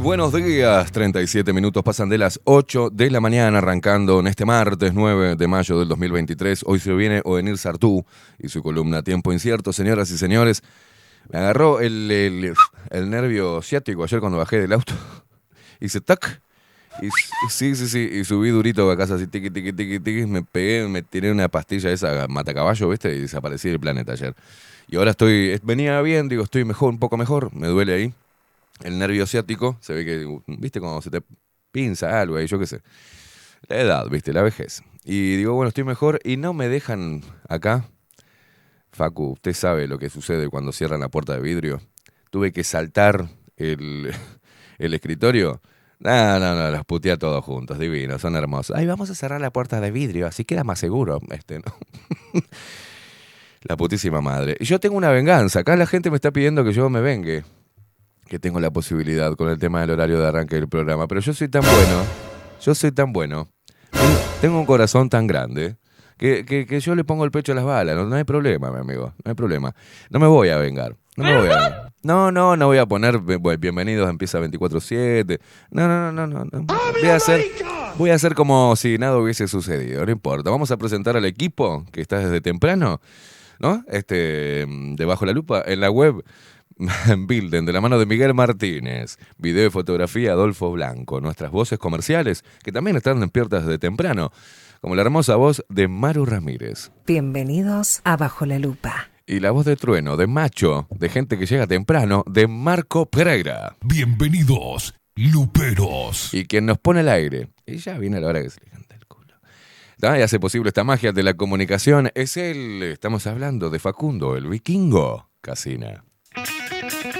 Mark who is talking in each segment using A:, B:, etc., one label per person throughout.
A: Buenos días. 37 minutos pasan de las 8 de la mañana, arrancando en este martes 9 de mayo del 2023. Hoy se viene Ovenir Sartú y su columna Tiempo Incierto. Señoras y señores, me agarró el, el- nervio ciático ayer cuando bajé del auto. Hice tac. Y, sí, sí, sí. Y subí durito a casa así, tiqui, tiqui, tiqui, tiqui. Me pegué, me tiré una pastilla esa matacaballo, ¿viste? Y desaparecí del planeta ayer. Y ahora estoy, venía bien, digo, estoy mejor, un poco mejor. Me duele ahí el nervio ciático, se ve que, viste, cuando se te pinza algo ahí, yo qué sé. La edad, viste, la vejez. Y digo, bueno, estoy mejor y no me dejan acá. Facu, usted sabe lo que sucede cuando cierran la puerta de vidrio. Tuve que saltar el, el escritorio. No, no, no, los puteé todos juntos, divinos, son hermosos. Ay, vamos a cerrar la puerta de vidrio, así queda más seguro. Este, ¿no? la putísima madre. Yo tengo una venganza. Acá la gente me está pidiendo que yo me vengue que tengo la posibilidad con el tema del horario de arranque del programa, pero yo soy tan bueno, yo soy tan bueno, tengo- un corazón tan grande, que, que- que yo le pongo el pecho a las balas, no, no hay problema, mi amigo, no hay problema. No me voy a vengar, no me voy a vengar. No, no, no voy a poner bienvenidos, empieza 24-7. No, no, no, no, no. no. Voy a hacer, voy a hacer como si nada hubiese sucedido, no importa. Vamos a presentar al equipo que está desde temprano, ¿no? Este, debajo de la lupa, en la web Bilden, de la mano de Miguel Martínez. Video y fotografía Adolfo Blanco. Nuestras voces comerciales, que también están despiertas de temprano, como la hermosa voz de Maru Ramírez.
B: Bienvenidos a Bajo la Lupa.
A: Y la voz de trueno, de macho, de gente que llega temprano, de Marco Pereira.
C: Bienvenidos, Luperos.
A: Y quien nos pone al aire. Y ya viene la hora que se le canta el culo. ¿tá? y hace posible esta magia de la comunicación. Es él, estamos hablando de Facundo, el vikingo Casina. Thank you.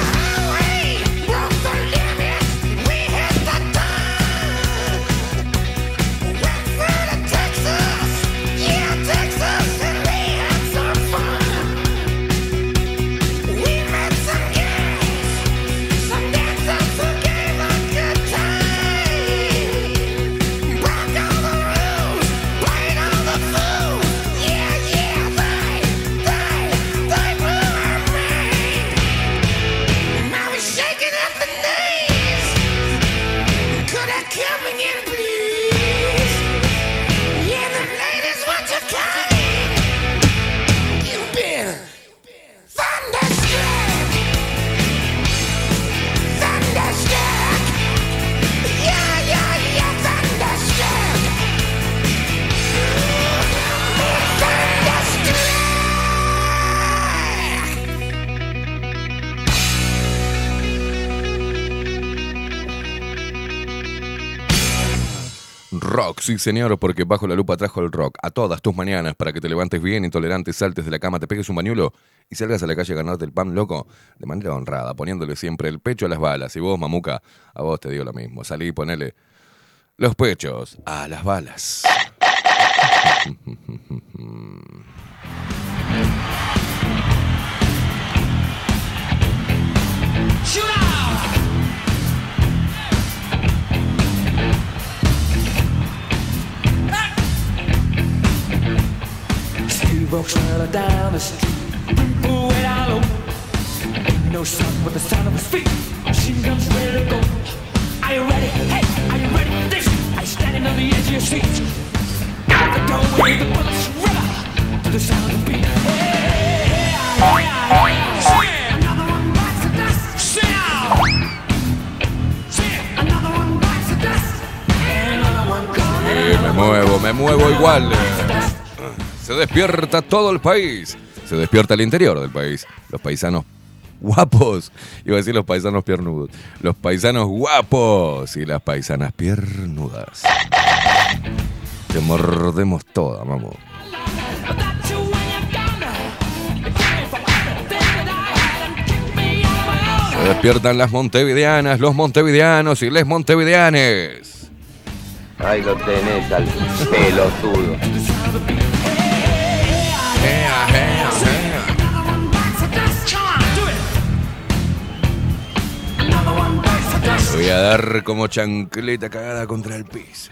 A: Sí señor, porque Bajo la Lupa trajo el rock a todas tus mañanas para que te levantes bien, intolerante, saltes de la cama, te pegues un bañuelo y salgas a la calle a ganarte el pan loco de manera honrada, poniéndole siempre el pecho a las balas. Y vos, mamuca, a vos te digo lo mismo. Salí y ponele los pechos a las balas.
D: right down the street, no but the sound of his feet. To go. Standing on the edge of your seat? The
A: me muevo, me muevo igual. Se despierta todo el país. Se despierta el interior del país. Los paisanos guapos. Iba a decir los paisanos piernudos. Los paisanos guapos y las paisanas piernudas. Te mordemos toda, vamos. Se despiertan las montevideanas, los montevideanos y les montevideanes.
E: Ahí lo tenés al pelotudo.
A: A dar como chancleta cagada contra el piso.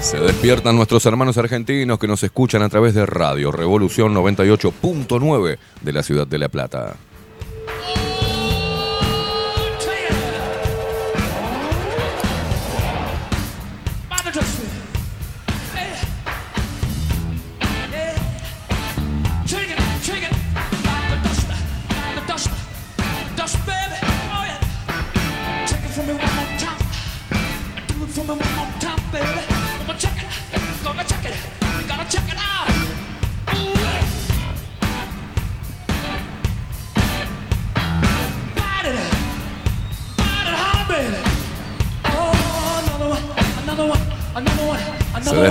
A: Se despiertan nuestros hermanos argentinos que nos escuchan a través de Radio Revolución 98.9 de la ciudad de La Plata.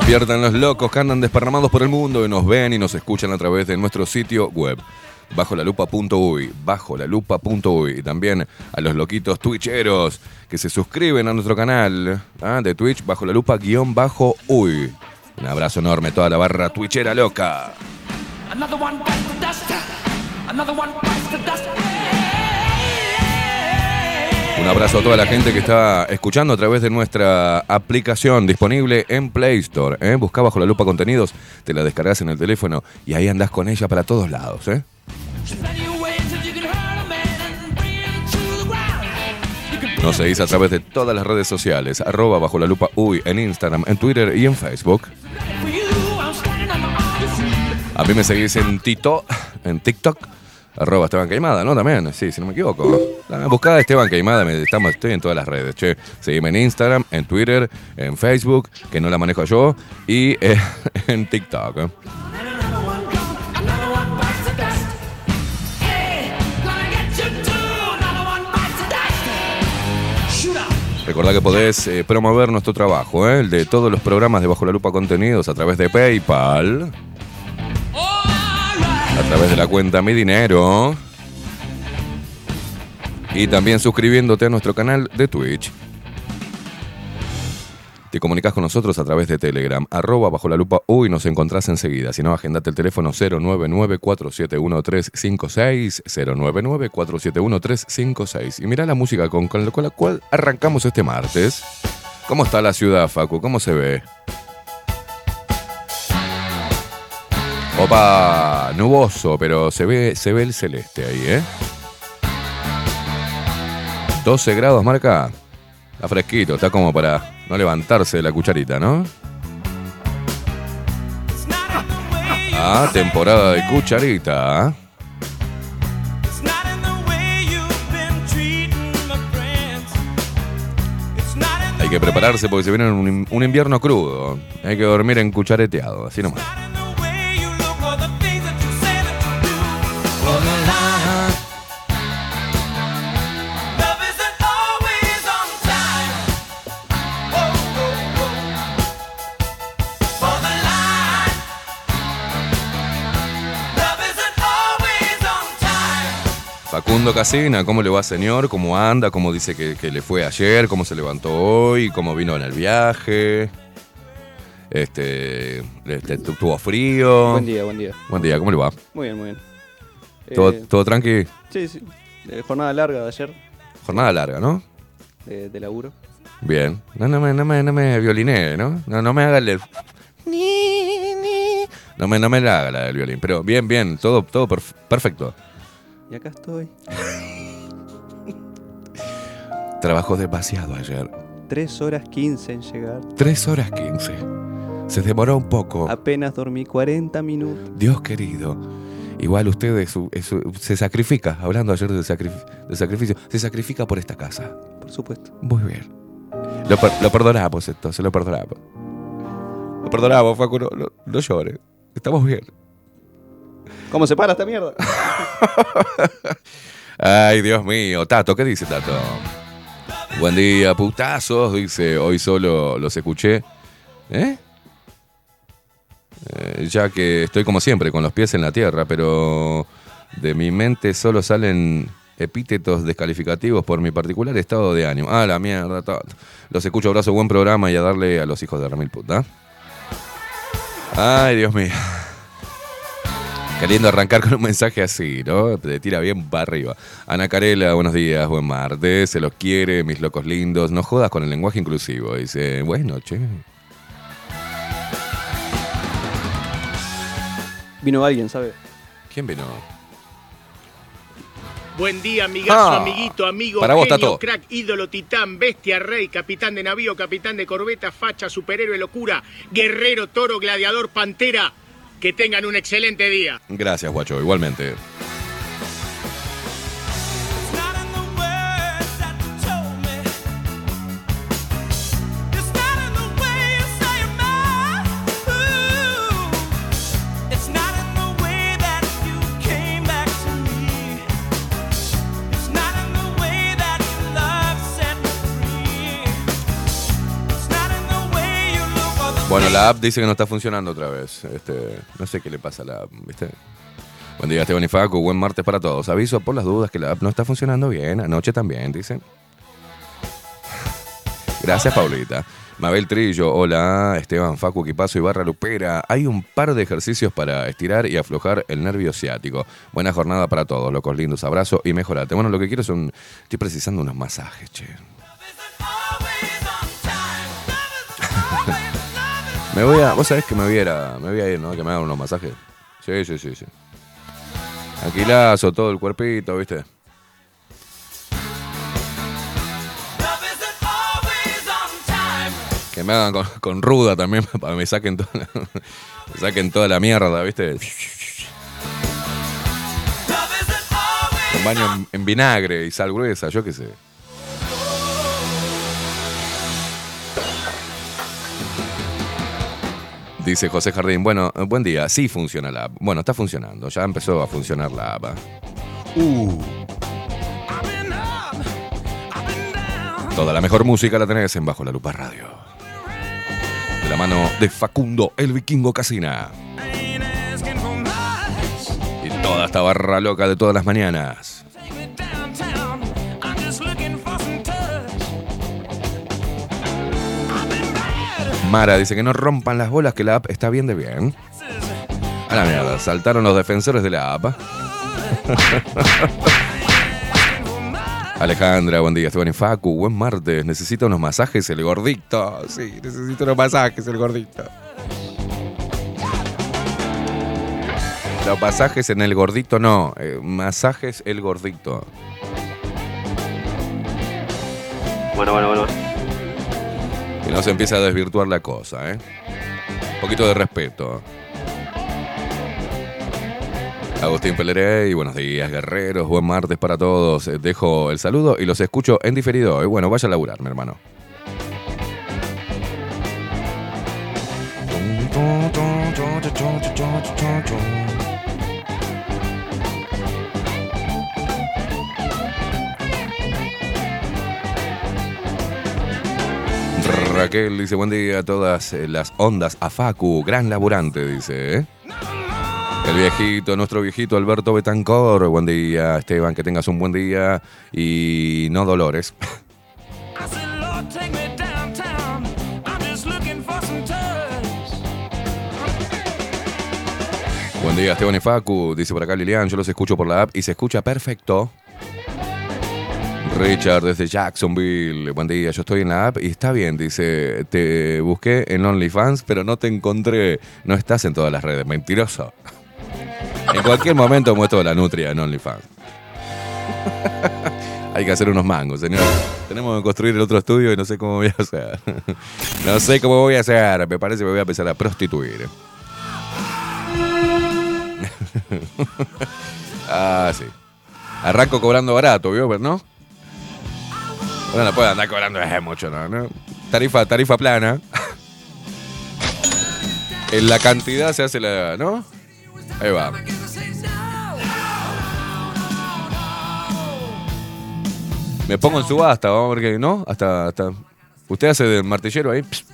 A: Despiertan los locos que andan desparramados por el mundo y nos ven y nos escuchan a través de nuestro sitio web. Bajo la lupa.uy, bajo la lupa.uy. Y también a los loquitos twitcheros que se suscriben a nuestro canal ah, de Twitch bajo la lupa guion bajo uy. Un abrazo enorme a toda la barra twitchera loca.
D: Another one bites the dust. Another one bites the dust.
A: Un abrazo a toda la gente que está escuchando a través de nuestra aplicación disponible en Play Store. ¿eh? Busca bajo la lupa contenidos, te la descargas en el teléfono y ahí andás con ella para todos lados. ¿eh? Nos seguís a través de todas las redes sociales, arroba bajo la lupa uy, en Instagram, en Twitter y en Facebook. A mí me seguís en Tito, en TikTok, arroba Esteban Queimada, ¿no? También, sí, si no me equivoco. Ah, Buscá a Esteban Queimada, estamos, estoy en todas las redes, che. Seguime en Instagram, en Twitter, en Facebook, que no la manejo yo, y eh, en TikTok. ¿eh? Recordá que podés eh, promover nuestro trabajo, ¿eh? el de todos los programas de Bajo la Lupa Contenidos a través de PayPal, a través de la cuenta Mi Dinero y también suscribiéndote a nuestro canal de Twitch. Te comunicas con nosotros a través de Telegram, arroba bajo la lupa uy, nos encontrás enseguida. Si no, agendate el teléfono 099-471-356, 099-471-356. Y mirá la música con, con la cual arrancamos este martes. ¿Cómo está la ciudad, Facu? ¿Cómo se ve? Opa, nuboso, pero se ve, se ve el celeste ahí, ¿eh? 12 grados marca. Está fresquito, está como para no levantarse de la cucharita, ¿no? Ah, temporada de cucharita. Hay que prepararse porque se viene un, un invierno crudo. Hay que dormir en cuchareteado, así nomás. Facundo Casina, ¿cómo le va, señor? ¿Cómo anda? ¿Cómo dice que, que le fue ayer? ¿Cómo se levantó hoy? ¿Cómo vino en el viaje? Este, este, tu- tuvo frío.
F: Buen día, buen día.
A: Buen día, ¿cómo le va?
F: Muy bien, muy bien.
A: ¿Todo,
F: Eh,
A: todo tranqui?
F: Sí, sí. Eh, jornada larga de ayer,
A: Jornada larga, ¿no?
F: de, de laburo.
A: Bien. No, no me, no me, no me violinee, ¿no? No, no me haga el... No me, no me la haga la del violín. Pero bien, bien. Todo, todo perf- perfecto.
F: Y acá estoy.
A: Trabajó demasiado ayer.
F: 3 horas 15 en llegar.
A: 3 horas 15. Se demoró un poco.
F: Apenas dormí 40 minutos.
A: Dios querido. Igual usted es es se sacrifica, hablando ayer del, sacrif- del sacrificio, se sacrifica por esta casa.
F: Por supuesto.
A: Muy bien. Lo, per- lo perdonamos entonces, lo perdonamos. Lo perdonamos, Facu, no, no, no llore. Estamos bien.
F: ¿Cómo se para esta mierda?
A: Ay, Dios mío. Tato, ¿qué dice Tato? Buen día, putazos. Dice, hoy solo los escuché. ¿Eh? Eh, ya que estoy como siempre, con los pies en la tierra, pero de mi mente solo salen epítetos descalificativos por mi particular estado de ánimo. Ah, la mierda. Tato. Los escucho, abrazo, buen programa y a darle a los hijos de Ramil Puta. Ay, Dios mío. Queriendo arrancar con un mensaje así, ¿no? Te tira bien para arriba. Ana Carela, buenos días, buen martes. Se los quiere, mis locos lindos. No jodas con el lenguaje inclusivo. Dice, bueno, che.
F: Vino alguien, ¿sabe?
A: ¿Quién vino?
G: Buen día, amigazo,
A: Ah,
G: amiguito, amigo,
A: para vos,
G: genio,
A: Tato.
G: crack, ídolo, titán, bestia, rey, capitán de navío, capitán de corbeta, facha, superhéroe, locura, guerrero, toro, gladiador, pantera. Que tengan un excelente día.
A: Gracias, guacho, igualmente. Bueno, la app dice que no está funcionando otra vez. Este, no sé qué le pasa a la app, ¿viste? Buen día, Esteban y Facu. Buen martes para todos. Aviso por las dudas que la app no está funcionando bien. Anoche también, dicen. Gracias, Paulita. Mabel Trillo, hola. Esteban, Facu, Quipazo y Barra Lupera. Hay un par de ejercicios para estirar y aflojar el nervio ciático. Buena jornada para todos, locos lindos. Abrazo y mejorate. Bueno, lo que quiero son. Estoy precisando unos masajes, che. Me voy a. Vos sabés que me voy a ir, me voy ir, ¿no? Que me hagan unos masajes. Sí, sí, sí, sí. Aquilazo, todo el cuerpito, ¿viste? Que me hagan con, con ruda también para que me saquen, toda la- me saquen toda la mierda, ¿viste? Un baño en, en vinagre y sal gruesa, yo qué sé. Dice José Jardín, bueno, eh, buen día, sí funciona la app. Bueno, está funcionando, ya empezó a funcionar la app. Uh. Toda la mejor música la tenés en Bajo la Lupa Radio. De la mano de Facundo, el vikingo Casina. Y toda esta barra loca de todas las mañanas. Mara dice que no rompan las bolas, que la app está bien de bien. A la mierda, saltaron los defensores de la app. Alejandra, buen día, Esteban y Facu, buen martes. Necesita unos masajes el gordito. Sí, necesito unos masajes el gordito. Los masajes en el gordito no, eh, masajes el gordito.
F: Bueno, bueno, bueno.
A: Que no se empiece a desvirtuar la cosa, ¿eh? Un poquito de respeto. Agustín Pelerey, buenos días, guerreros, buen martes para todos. Eh, Dejo el saludo y los escucho en diferido. Y bueno, vaya a laburar, mi hermano. Raquel dice, buen día a todas eh, las ondas a Facu, gran laburante, dice. ¿eh? El viejito, nuestro viejito Alberto Betancor, buen día Esteban, que tengas un buen día y no dolores. Buen día Esteban y Facu, dice por acá Lilian, yo los escucho por la app y se escucha perfecto. Richard desde Jacksonville, buen día, yo estoy en la app y está bien, dice, te busqué en OnlyFans, pero no te encontré, no estás en todas las redes, mentiroso. En cualquier momento muestro la nutria en OnlyFans. Hay que hacer unos mangos, señor. Tenemos que construir el otro estudio y no sé cómo voy a hacer. No sé cómo voy a hacer, me parece que me voy a empezar a prostituir. ah, sí. Arranco cobrando barato, ¿vio? Pero no. No la puedo andar cobrando mucho, ¿no? Tarifa, tarifa plana. en la cantidad se hace la. ¿No? Ahí va. Me pongo en subasta, vamos a ver qué, ¿no? Hasta, hasta. Usted hace del martillero ahí. Pss.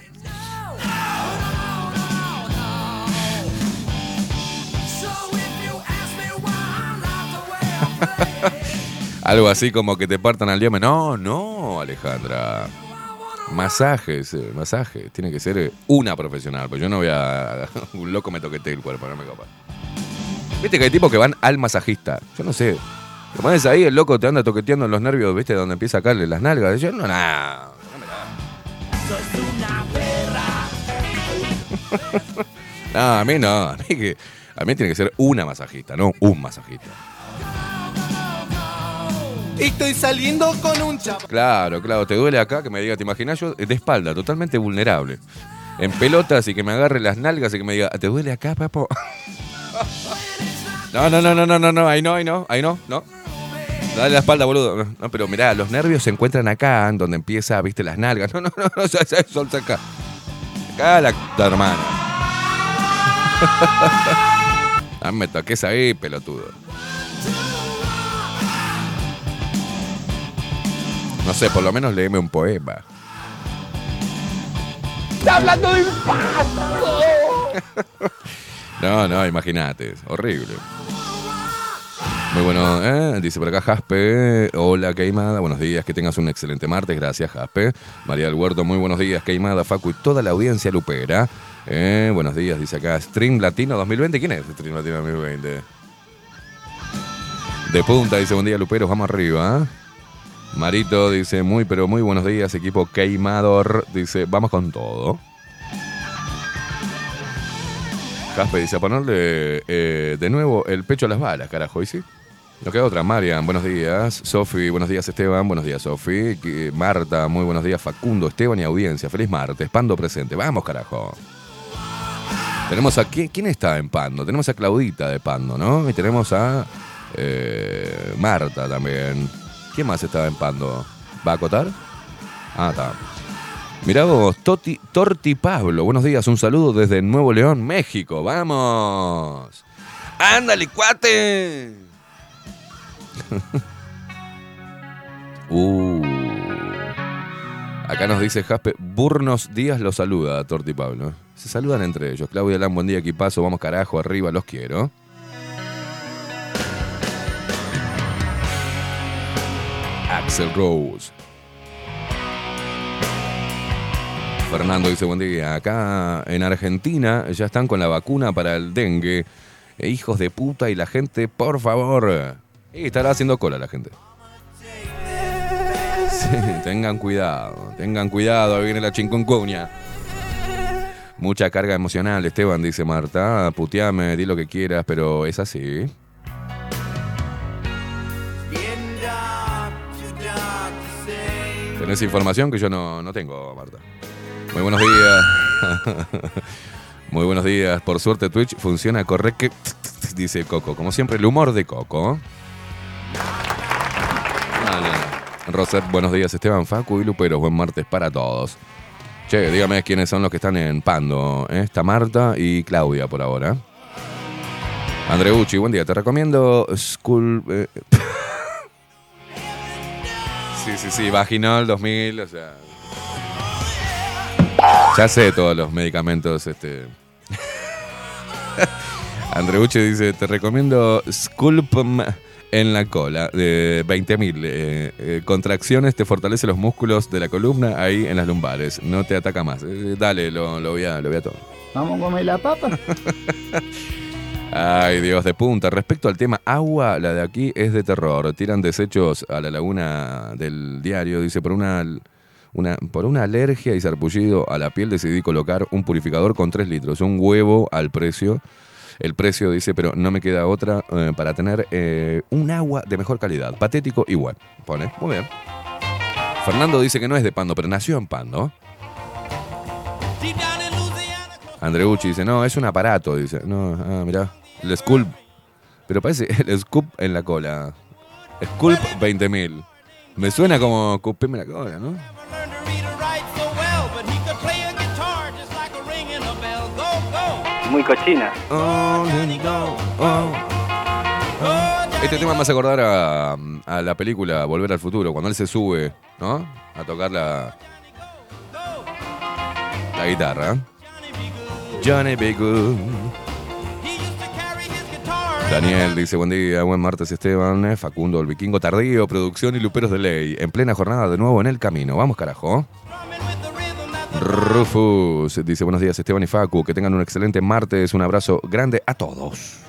A: Algo así como que te partan al diome. No, no, Alejandra. Masajes, eh, masajes. Tiene que ser eh, una profesional. Pues yo no voy a. Un loco me toquete el cuerpo, no me copa. Viste que hay tipos que van al masajista. Yo no sé. Lo pones ahí, el loco te anda toqueteando los nervios, ¿viste? Donde empieza a caerle las nalgas. Yo no, nada. No, a mí no. A mí, que, a mí tiene que ser una masajista, no un masajista.
H: Estoy saliendo con un chap.
A: Claro, claro, te duele acá, que me diga, ¿te imaginas yo? De espalda, totalmente vulnerable. En pelotas y que me agarre las nalgas y que me diga, ¿te duele acá, papo? No, no, no, no, no, no, no, ahí no, ahí no, ahí no, no. Dale la espalda, boludo. No, pero mirá, los nervios se encuentran acá, en donde empieza, viste, las nalgas. No, no, no, no, ya, ya, solta acá. Acá la, la hermana. Ah, me toques ahí, pelotudo. No sé, por lo menos léeme un poema.
H: está hablando de impacto.
A: No, no, imagínate, horrible. Muy bueno, ¿eh? dice por acá Jaspe. Hola, Queimada. Buenos días, que tengas un excelente martes. Gracias, Jaspe. María del Huerto, muy buenos días, Queimada, Facu y toda la audiencia lupera. Eh, buenos días, dice acá Stream Latino 2020. ¿Quién es Stream Latino 2020? De punta, dice buen día, Luperos, vamos arriba. Marito dice muy, pero muy buenos días, equipo Queimador. Dice, vamos con todo. Caspe dice, a ponerle eh, de nuevo el pecho a las balas, carajo, ¿y sí? Nos queda otra, Marian, buenos días. Sofi, buenos días, Esteban, buenos días, Sofi. Marta, muy buenos días, Facundo, Esteban y audiencia. Feliz martes, Pando presente. Vamos, carajo. Tenemos a, ¿qui- ¿quién está en Pando? Tenemos a Claudita de Pando, ¿no? Y tenemos a eh, Marta también. ¿Quién más está en Pando? ¿Va a acotar? Ah, está. Mirá vos, Torti Pablo, buenos días, un saludo desde Nuevo León, México, vamos. Ándale, cuate. uh. Acá nos dice Jaspe, Burnos Díaz los saluda, Torti Pablo. Se saludan entre ellos. Claudia Lan, buen día, equipazo, vamos carajo, arriba, los quiero. Axel Rose. Fernando dice, buen día. Acá en Argentina ya están con la vacuna para el dengue. Eh, hijos de puta y la gente, por favor. Y estará haciendo cola la gente. Tengan cuidado, tengan cuidado, ahí viene la chinconcuña. Mucha carga emocional, Esteban, dice Marta. Puteame, di lo que quieras, pero es así. Tenés información que yo no, no tengo, Marta. Muy buenos días. Muy buenos días. Por suerte Twitch funciona correcto, dice Coco. Como siempre, el humor de Coco. No, no. Roset, buenos días. Esteban Facu y Luperos. Buen martes para todos. Che, dígame quiénes son los que están en Pando. ¿eh? Está Marta y Claudia por ahora. Andreucci, buen día. Te recomiendo School... Sí, sí, sí, Vaginol 2000, o sea. Ya sé todos los medicamentos, este. Andreucci dice, te recomiendo Sculpm en la cola de 20.000. eh, eh, contracciones te fortalece los músculos de la columna ahí en las lumbares. No te ataca más. Eh, dale, lo, lo voy a, lo voy a todo.
I: Vamos a comer la papa.
A: Ay, Dios de punta. Respecto al tema agua, la de aquí es de terror. Tiran desechos a la laguna del diario. Dice, por una, por una alergia y sarpullido a la piel decidí colocar un purificador con 3 litros. Un huevo al precio. El precio dice, pero no me queda otra eh, para tener eh, un agua de mejor calidad. Patético igual. Pone. Muy bien. Fernando dice que no es de Pando, pero nació en Pando. Andreucci dice, no, es un aparato, dice. No, ah, mirá, el Sculp. Pero parece el Scoop en la cola. Sculp 20.000. Me suena como cupime la cola, ¿no?
F: Muy cochina.
A: Este tema me hace acordar a, a la película Volver al Futuro, cuando él se sube, ¿no? A tocar la, la guitarra. Johnny B. Good. Daniel dice, buen día, buen martes Esteban, eh, Facundo, el vikingo tardío, producción y luperos de ley, en plena jornada de nuevo en el camino. Vamos carajo. Rufus dice, buenos días Esteban y Facu, que tengan un excelente martes, un abrazo grande a todos.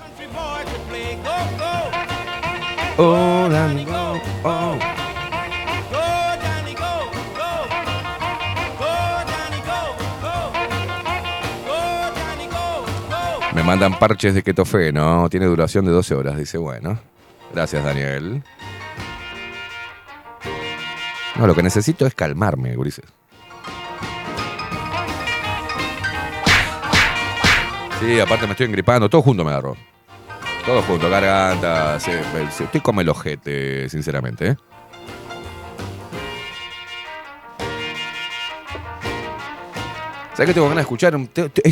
A: Mandan parches de ketofeno, tiene duración de 12 horas, dice, bueno. Gracias, Daniel. No, lo que necesito es calmarme, gurises. Sí, aparte me estoy engripando, todo junto me agarró. Todo junto, garganta, sí, estoy como el ojete, sinceramente, ¿eh? ¿Sabes que tengo ganas de escuchar?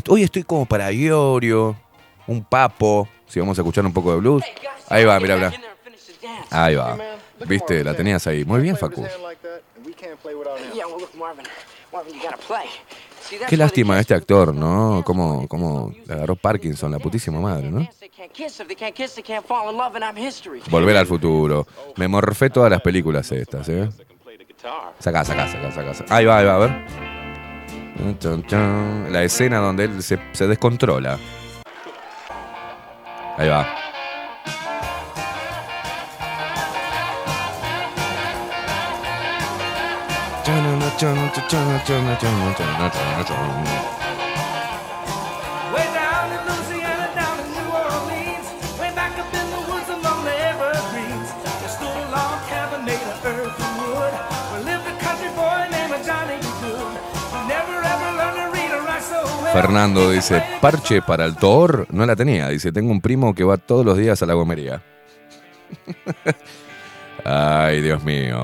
A: Hoy estoy como para Iorio, un papo. Si vamos a escuchar un poco de blues. Ahí va, mira, mira. Ahí va. Viste, la tenías ahí. Muy bien, Facu.
D: Qué lástima este actor, ¿no? Como, como le agarró Parkinson, la putísima madre, ¿no? Volver al futuro. Me morfé todas las películas estas, ¿eh? Sacá, sacá, sacá. sacá. Ahí va, ahí va, a ver. La escena donde él se, se descontrola. Ahí va. Fernando dice, parche para el Thor, no la tenía. Dice, tengo un primo que va todos los días a la gomería. Ay, Dios mío.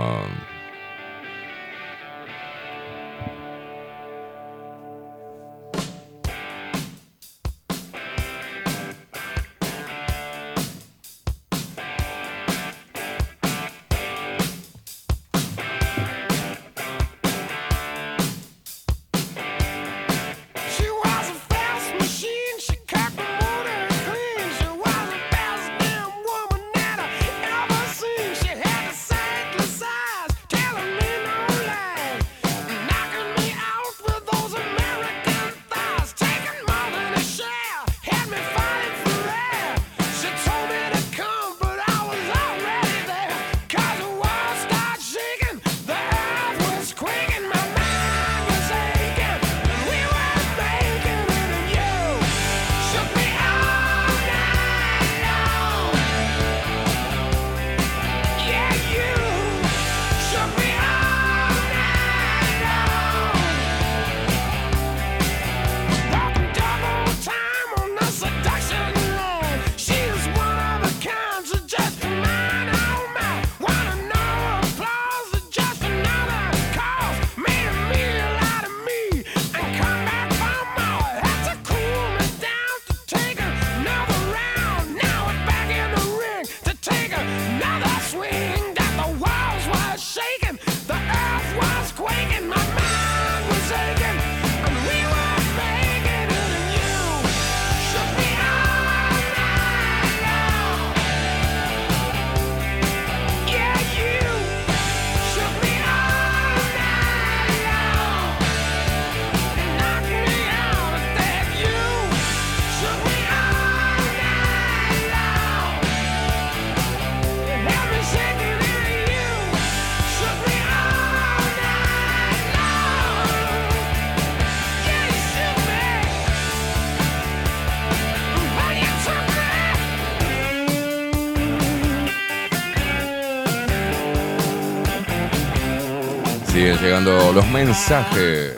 D: Llegando los mensajes.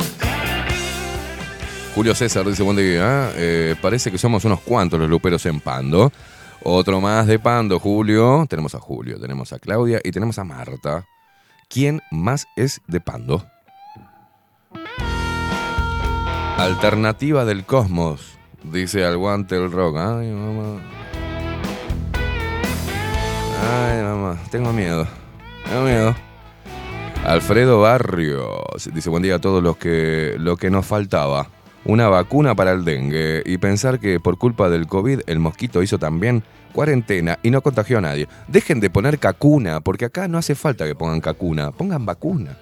D: Julio César dice, buen día. eh, parece que somos unos cuantos los luperos en Pando. Otro más de Pando, Julio. Tenemos a Julio, tenemos a Claudia y tenemos a Marta. ¿Quién más es de Pando? Alternativa del cosmos, dice al guante el rock. Ay, mamá. Ay, mamá, tengo miedo. Tengo miedo. Alfredo Barrios dice buen día a todos los que lo que nos faltaba. Una vacuna para el dengue y pensar que por culpa del COVID el mosquito hizo también cuarentena y no contagió a nadie. Dejen de poner cacuna, porque acá no hace falta que pongan cacuna, pongan vacuna.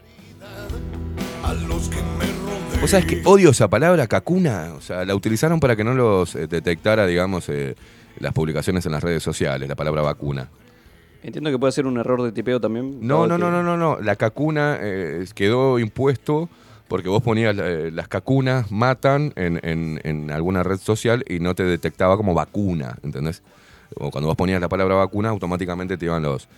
D: O sea, es que odio esa palabra cacuna. O sea, la utilizaron para que no los eh, detectara, digamos, eh, las publicaciones en las redes sociales, la palabra vacuna.
F: Entiendo que puede ser un error de tipeo también.
D: No, no, no,
F: que-
D: no, no, no. La cacuna eh, quedó impuesto porque vos ponías eh, las cacunas matan en, en- en alguna red social y no te detectaba como vacuna, ¿entendés? O cuando vos ponías la palabra vacuna, automáticamente te iban los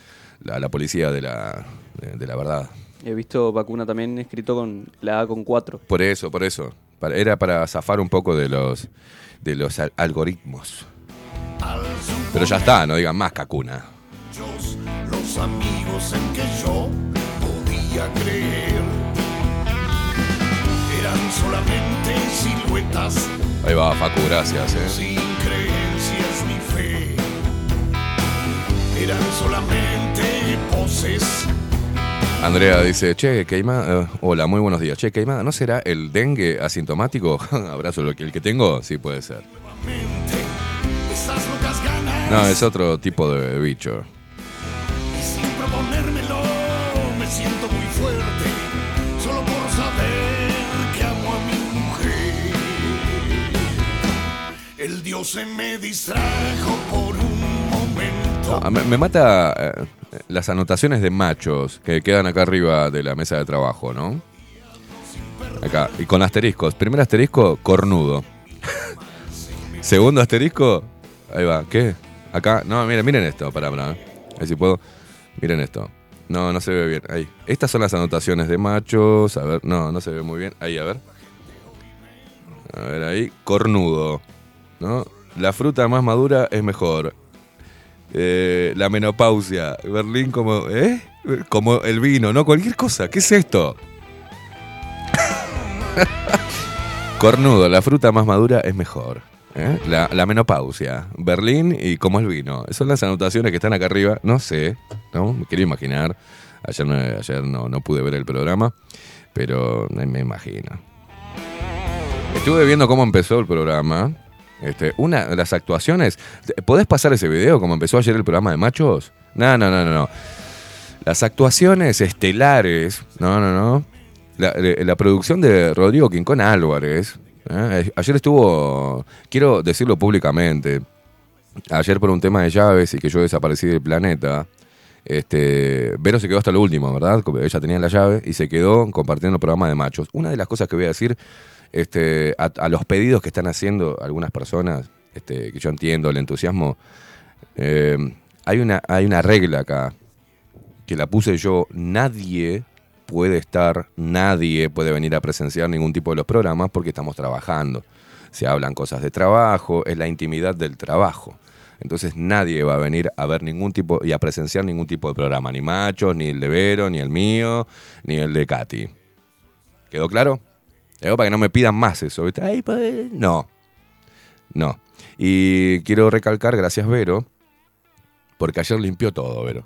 D: la, la policía de la, de, de la verdad.
F: He visto vacuna también escrito con la A con 4.
D: Por eso, por eso. Para- era para zafar un poco de los de los al- algoritmos. Pero ya está, no digan más cacuna.
J: Los amigos en que yo podía creer eran solamente siluetas
D: Ahí va, Facu, gracias. eh.
J: sin creencias ni fe. Eran solamente poses
A: Andrea dice, che, Keima, eh, hola, muy buenos días. Che, Keima, ¿no será el dengue asintomático? Abrazo, lo que el que tengo, sí puede ser. No, es otro tipo de bicho.
J: Se me distrajo por un momento.
A: No, me, mata eh, las anotaciones de machos que quedan acá arriba de la mesa de trabajo, ¿no? Acá, y con asteriscos. Primer asterisco, cornudo. Segundo asterisco, ahí va, ¿qué? Acá, no, miren, miren esto, pará, pará. A ver si puedo. Miren esto. No, no se ve bien. Ahí. Estas son las anotaciones de machos. A ver, no, no se ve muy bien. Ahí, a ver. A ver, ahí. Cornudo. ¿No? La fruta más madura es mejor. Eh, la menopausia. Berlín como. ¿Eh? Como el vino, ¿no? Cualquier cosa. ¿Qué es esto? Cornudo, la fruta más madura es mejor. ¿eh? La, la menopausia, Berlín y como el vino. Son las anotaciones que están acá arriba. No sé, ¿no? Me quiero imaginar. Ayer, no, ayer no, no pude ver el programa, pero me imagino. Estuve viendo cómo empezó el programa. Este, una de las actuaciones. ¿Podés pasar ese video como empezó ayer el programa de machos? No, no, no, no. Las actuaciones estelares. No, no, no. La, producción de Rodrigo Quincón Álvarez. ¿eh? Ayer estuvo. Quiero decirlo públicamente. Ayer por un tema de llaves y que yo desaparecí del planeta. Este, Vero se quedó hasta lo último, ¿verdad? Ella tenía la llave y se quedó compartiendo el programa de machos. Una de las cosas que voy a decir este, a, los pedidos que están haciendo algunas personas, este, que yo entiendo el entusiasmo, eh, hay, una, hay una regla acá que la puse yo, nadie puede estar, nadie puede venir a presenciar ningún tipo de los programas porque estamos trabajando. Se hablan cosas de trabajo, es la intimidad del trabajo. Entonces nadie va a venir a ver ningún tipo y a presenciar ningún tipo de programa, ni machos, ni el de Vero, ni el mío, ni el de Katy. ¿Quedó claro? Digo, para que no me pidan más eso. ¿viste? Pues, no. No. Y quiero recalcar, gracias Vero, porque ayer limpió todo, Vero.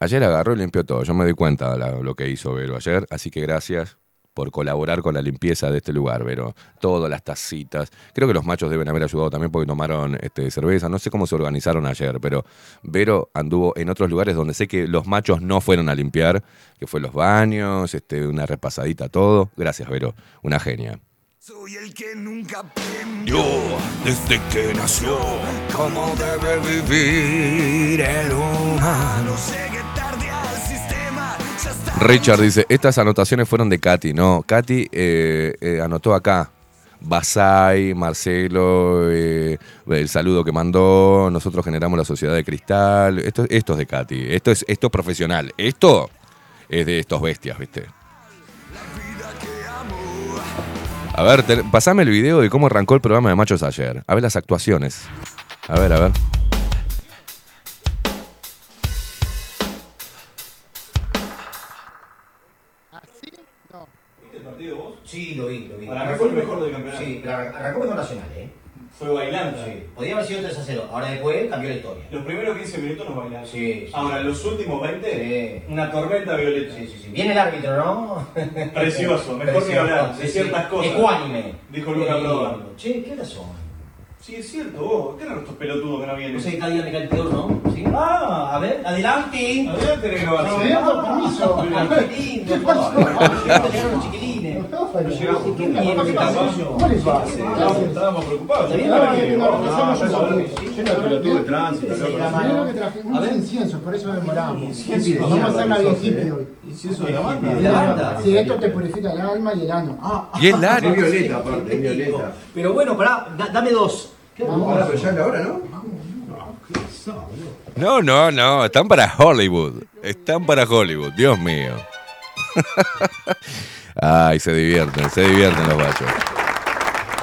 A: Ayer agarró y limpió todo. Yo me di cuenta de lo que hizo Vero ayer, así que gracias por colaborar con la limpieza de este lugar, Vero. Todas las tacitas. Creo que los machos deben haber ayudado también porque tomaron este, cerveza. No sé cómo se organizaron ayer, pero Vero anduvo en otros lugares donde sé que los machos no fueron a limpiar, que fue los baños, este, una repasadita, todo. Gracias, Vero. Una genia.
J: Soy el que nunca aprendió desde que nació cómo debe vivir el humano.
A: Richard dice, estas anotaciones fueron de Katy. No, Katy eh, eh, anotó acá. Basay, Marcelo, eh, el saludo que mandó, nosotros generamos la sociedad de cristal. Esto, esto es de Katy, esto es, esto es profesional. Esto es de estos bestias, ¿viste? A ver, pasame el video de cómo arrancó el programa de Machos ayer. A ver las actuaciones. A ver, a ver.
K: Sí, lo vi, lo vi.
L: Arrancó el mejor del campeonato.
K: Sí, pero arran- arrancó con Nacional, ¿eh?
L: Fue bailando.
K: Sí. Podía haber sido 3 a 0. Ahora después cambió la historia.
L: Los primeros 15 minutos nos bailaron.
K: Sí, sí.
L: Ahora, los últimos 20,
K: Sí.
L: una tormenta violeta.
K: Sí, sí, sí. Viene el árbitro, ¿no?
L: Precioso, mejor que hablar de ciertas cosas.
K: Ecuánime.
L: Dijo Luca. Prodan.
K: Che, ¿qué hora son?
L: Sí, es cierto, vos. ¿Qué eran estos pelotudos que no vienen?
K: No sé, cada día me cae el peor, ¿no? ¿Sí? Ah, a ver, adelante.
L: Adelante, negro García.
K: No, permiso. Qué lindo. Llegaron los chiquilines. Llegamos, qué.
L: Estábamos, preocupados.
K: Está bien, para
L: que-
K: no, no, no,
L: Lleno de pelotudos de tránsito.
K: A ver.
M: inciensos, por eso demoramos.
K: Incienso
M: Vamos a hacer la hippie hoy.
L: Incienso de lavanda.
M: Sí, esto te purifica el alma y el ano. Ah,
A: Y el Lari.
K: Es violeta, aparte, es violeta. Pero bueno, pará, da- dame dos.
M: Ahora,
K: pero ya es la hora, ¿no?
A: No, no, no, están para Hollywood. Están para Hollywood, Dios mío. Ay, se divierten, se divierten los machos.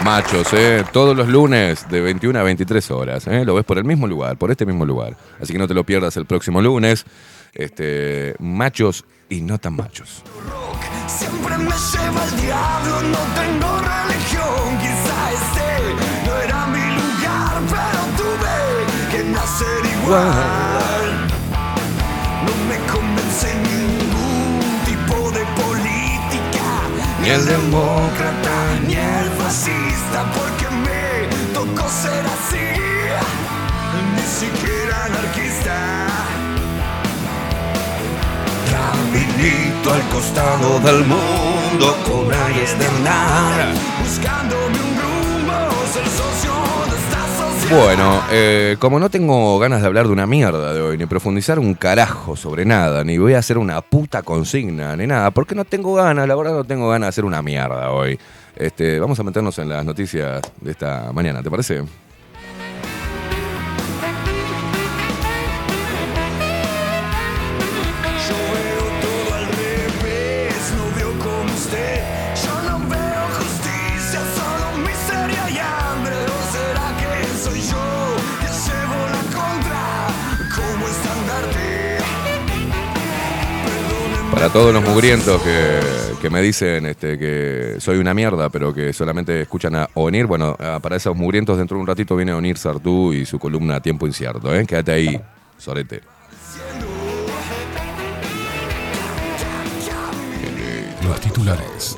A: Machos, ¿eh? Todos los lunes de 21 a 23 horas, ¿eh? Lo ves por el mismo lugar, por este mismo lugar. Así que no te lo pierdas el próximo lunes. Este, machos y no tan machos.
J: Siempre me lleva el diablo, no tengo igual. No me convence ningún tipo de política,
A: ni el demócrata,
J: ni el fascista, porque me tocó ser así, ni siquiera anarquista.
A: Caminito al costado del mundo, cobrar y externar,
J: buscándome un
A: bueno, eh, como no tengo ganas de hablar de una mierda de hoy, ni profundizar un carajo sobre nada, ni voy a hacer una puta consigna, ni nada, porque no tengo ganas, la verdad no tengo ganas de hacer una mierda hoy. Este, vamos a meternos en las noticias de esta mañana, ¿te parece? Para todos los mugrientos que, que me dicen este, que soy una mierda, pero que solamente escuchan a Onir, bueno, ah, para esos mugrientos dentro de un ratito viene Onir Sartú y su columna Tiempo Incierto, ¿eh? Quédate ahí, Sorete.
C: Los titulares.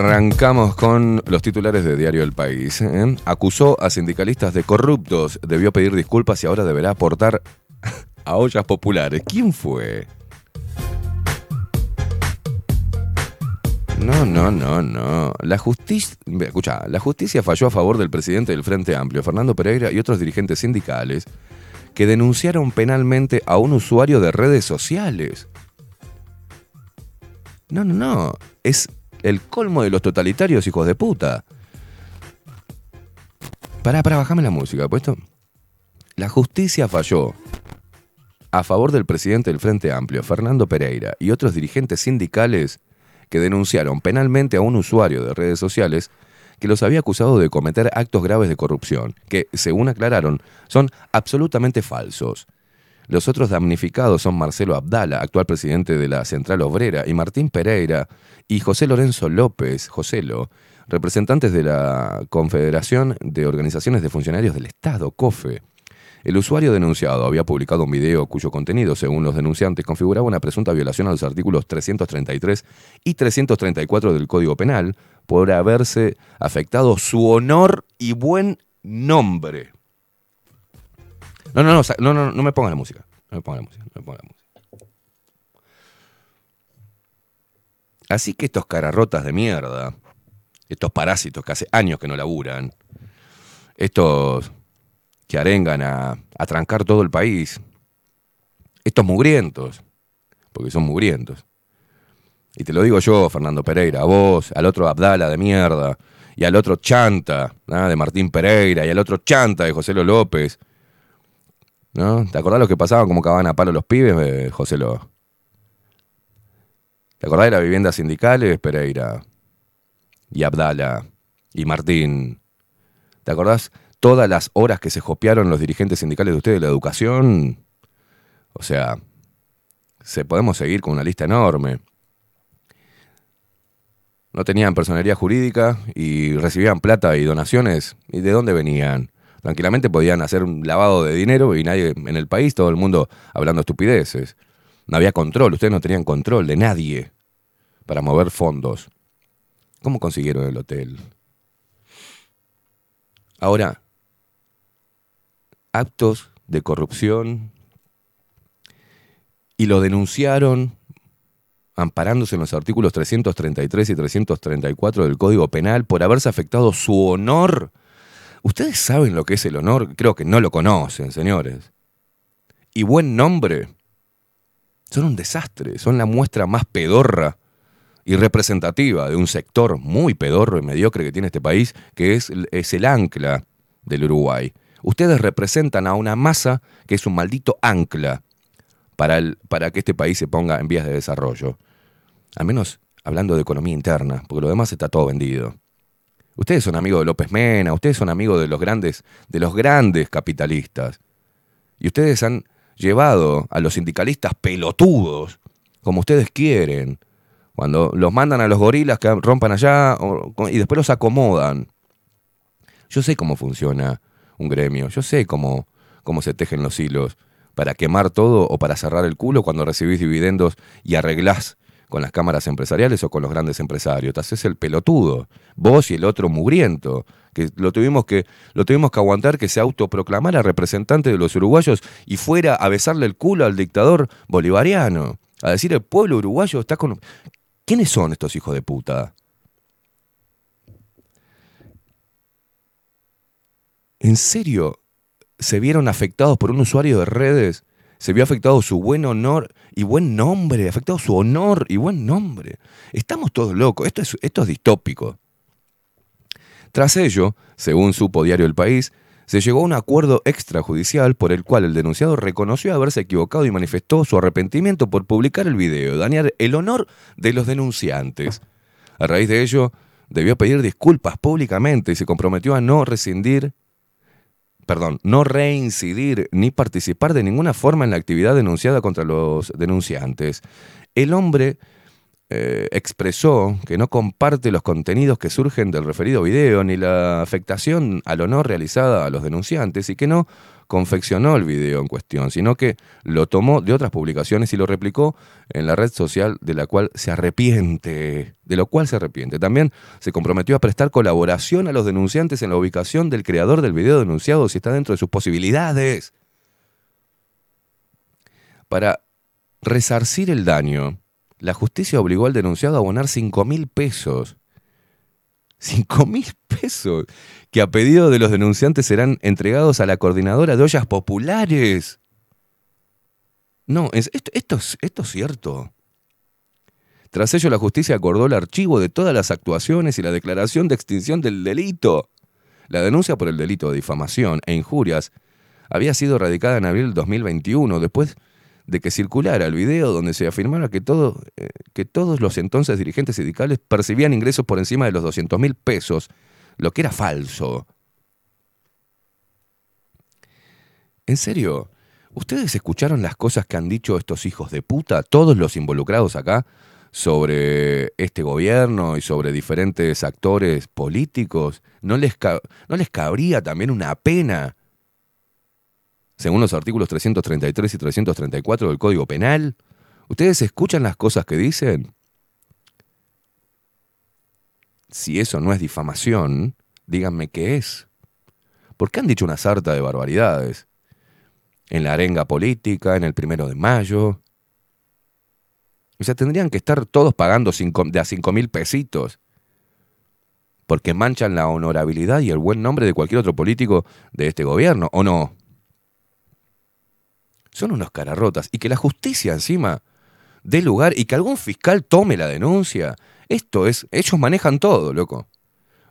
A: Arrancamos con los titulares de Diario El País. ¿eh? Acusó a sindicalistas de corruptos, debió pedir disculpas y ahora deberá aportar a ollas populares. ¿Quién fue? No, no, no, no. La justicia, escucha, la justicia falló a favor del presidente del Frente Amplio, Fernando Pereira, y otros dirigentes sindicales que denunciaron penalmente a un usuario de redes sociales. No, no, no. Es el colmo de los totalitarios hijos de puta. Pará, pará, bajame la música, puesto. La justicia falló a favor del presidente del Frente Amplio, Fernando Pereira, y otros dirigentes sindicales que denunciaron penalmente a un usuario de redes sociales que los había acusado de cometer actos graves de corrupción, que, según aclararon, son absolutamente falsos. Los otros damnificados son Marcelo Abdala, actual presidente de la Central Obrera, y Martín Pereira y José Lorenzo López, Joselo, representantes de la Confederación de Organizaciones de Funcionarios del Estado, COFE. El usuario denunciado había publicado un video cuyo contenido, según los denunciantes, configuraba una presunta violación a los artículos 333 y 334 del Código Penal por haberse afectado su honor y buen nombre. No, no, no, no, no, no me pongas la música. No me pongas la música, no me pongas la música. Así que estos cararrotas de mierda, estos parásitos que hace años que no laburan, estos que arengan a, a trancar todo el país, estos mugrientos, porque son mugrientos. Y te lo digo yo, Fernando Pereira, a vos, al otro Abdala de mierda, y al otro Chanta, de Martín Pereira, y al otro Chanta de José López. ¿No? ¿Te acordás lo que pasaban como cagaban a palo los pibes, eh, José Lo? ¿Te acordás de las viviendas sindicales, Pereira? Y Abdala, y Martín. ¿Te acordás todas las horas que se copiaron los dirigentes sindicales de ustedes de la educación? O sea, se podemos seguir con una lista enorme. No tenían personería jurídica y recibían plata y donaciones. ¿Y de dónde venían? Tranquilamente podían hacer un lavado de dinero y nadie en el país, todo el mundo hablando estupideces. No había control, ustedes no tenían control de nadie para mover fondos. ¿Cómo consiguieron el hotel? Ahora, actos de corrupción y lo denunciaron amparándose en los artículos 333 y 334 del Código Penal por haberse afectado su honor. ¿Ustedes saben lo que es el honor? Creo que no lo conocen, señores. Y buen nombre. Son un desastre, son la muestra más pedorra y representativa de un sector muy pedorro y mediocre que tiene este país, que es, es el ancla del Uruguay. Ustedes representan a una masa que es un maldito ancla para, el- para que este país se ponga en vías de desarrollo. Al menos hablando de economía interna, porque lo demás está todo vendido. Ustedes son amigos de López Mena, ustedes son amigos de los grandes, de los grandes capitalistas. Y ustedes han llevado a los sindicalistas pelotudos, como ustedes quieren, cuando los mandan a los gorilas que rompan allá y después los acomodan. Yo sé cómo funciona un gremio, yo sé cómo, cómo se tejen los hilos para quemar todo o para cerrar el culo cuando recibís dividendos y arreglás con las cámaras empresariales o con los grandes empresarios. Te haces el pelotudo, vos y el otro mugriento, que lo tuvimos que, lo tuvimos que aguantar que se autoproclamara representante de los uruguayos y fuera a besarle el culo al dictador bolivariano, a decir el pueblo uruguayo está con... ¿Quiénes son estos hijos de puta? ¿En serio se vieron afectados por un usuario de redes? Se vio afectado su buen honor y buen nombre, afectado su honor y buen nombre. Estamos todos locos, esto es, esto es distópico. Tras ello, según supo Diario El País, se llegó a un acuerdo extrajudicial por el cual el denunciado reconoció haberse equivocado y manifestó su arrepentimiento por publicar el video, dañar el honor de los denunciantes. A raíz de ello, debió pedir disculpas públicamente y se comprometió a no rescindir perdón, no reincidir ni participar de ninguna forma en la actividad denunciada contra los denunciantes. El hombre eh, expresó que no comparte los contenidos que surgen del referido video ni la afectación al honor realizada a los denunciantes y que no confeccionó el video en cuestión, sino que lo tomó de otras publicaciones y lo replicó en la red social de la cual se arrepiente, de lo cual se arrepiente. También se comprometió a prestar colaboración a los denunciantes en la ubicación del creador del video denunciado si está dentro de sus posibilidades. Para resarcir el daño, la justicia obligó al denunciado a abonar 5 mil pesos. 5 mil pesos que a pedido de los denunciantes serán entregados a la coordinadora de ollas populares. No, es- esto, es, esto es cierto. Tras ello, la justicia acordó el archivo de todas las actuaciones y la declaración de extinción del delito. La denuncia por el delito de difamación e injurias había sido radicada en abril del 2021, después de que circulara el video donde se afirmara que, todo, eh, que todos los entonces dirigentes sindicales percibían ingresos por encima de los 200 mil pesos, lo que era falso. ¿En serio? ¿Ustedes escucharon las cosas que han dicho estos hijos de puta, todos los involucrados acá, sobre este gobierno y sobre diferentes actores políticos? ¿No les, ¿no les cabría también una pena según los artículos 333 y 334 del Código Penal. ¿Ustedes escuchan las cosas que dicen? Si eso no es difamación, díganme qué es. ¿Por qué han dicho una sarta de barbaridades? En la arenga política, en el primero de mayo. O sea, tendrían que estar todos pagando de a cinco mil pesitos. Porque manchan la honorabilidad y el buen nombre de cualquier otro político de este gobierno, ¿o no? Son unos cararrotas. Y que la justicia encima dé lugar y que algún fiscal tome la denuncia. Esto es, ellos manejan todo, loco.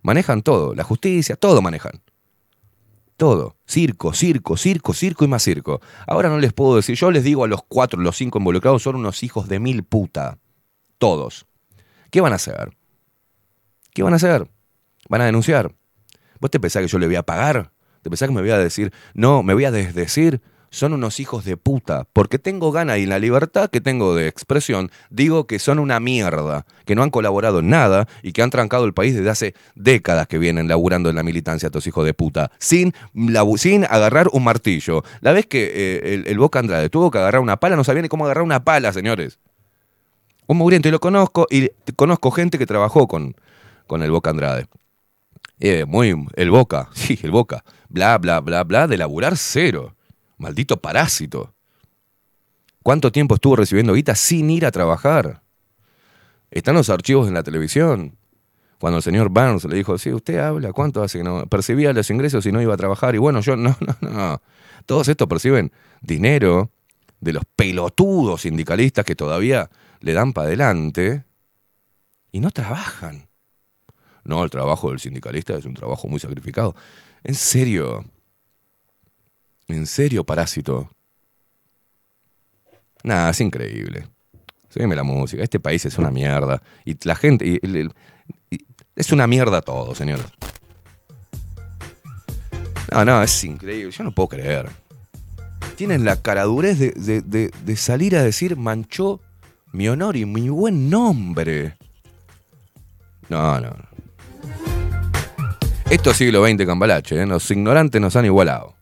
A: Manejan todo, la justicia, todo manejan. Todo. Circo, circo, circo, circo y más circo. Ahora no les puedo decir, yo les digo a los cuatro, los cinco involucrados son unos hijos de mil puta. Todos. ¿Qué van a hacer? ¿Qué van a hacer? ¿Van a denunciar? ¿Vos te pensás que yo le voy a pagar? ¿Te pensás que me voy a decir, no, me voy a desdecir? Son unos hijos de puta. Porque tengo gana y la libertad que tengo de expresión, digo que son una mierda, que no han colaborado en nada y que han trancado el país desde hace décadas que vienen laburando en la militancia estos hijos de puta, sin, sin agarrar un martillo. La vez que eh, el, el Boca Andrade tuvo que agarrar una pala, no sabía ni cómo agarrar una pala, señores. Un mugriento, y lo conozco, y conozco gente que trabajó con, con el Boca Andrade. Eh, muy, el Boca, sí, el Boca. Bla, bla, bla, bla, de laburar cero. Maldito parásito. ¿Cuánto tiempo estuvo recibiendo guita sin ir a trabajar? Están los archivos en la televisión. Cuando el señor Barnes le dijo, sí, usted habla, ¿cuánto hace que no? Percibía los ingresos y no iba a trabajar. Y bueno, yo, no, no, no. Todos estos perciben dinero de los pelotudos sindicalistas que todavía le dan para adelante y no trabajan. No, el trabajo del sindicalista es un trabajo muy sacrificado. En serio. En serio, parásito. Nada, es increíble. Sígueme la música. Este país es una mierda. Y la gente. es una mierda todo, señores. No, no, es increíble. Yo no puedo creer. Tienen la caradurez de- de salir a decir manchó mi honor y mi buen nombre. No, no. Esto es siglo XX Cambalache, ¿eh? los ignorantes nos han igualado.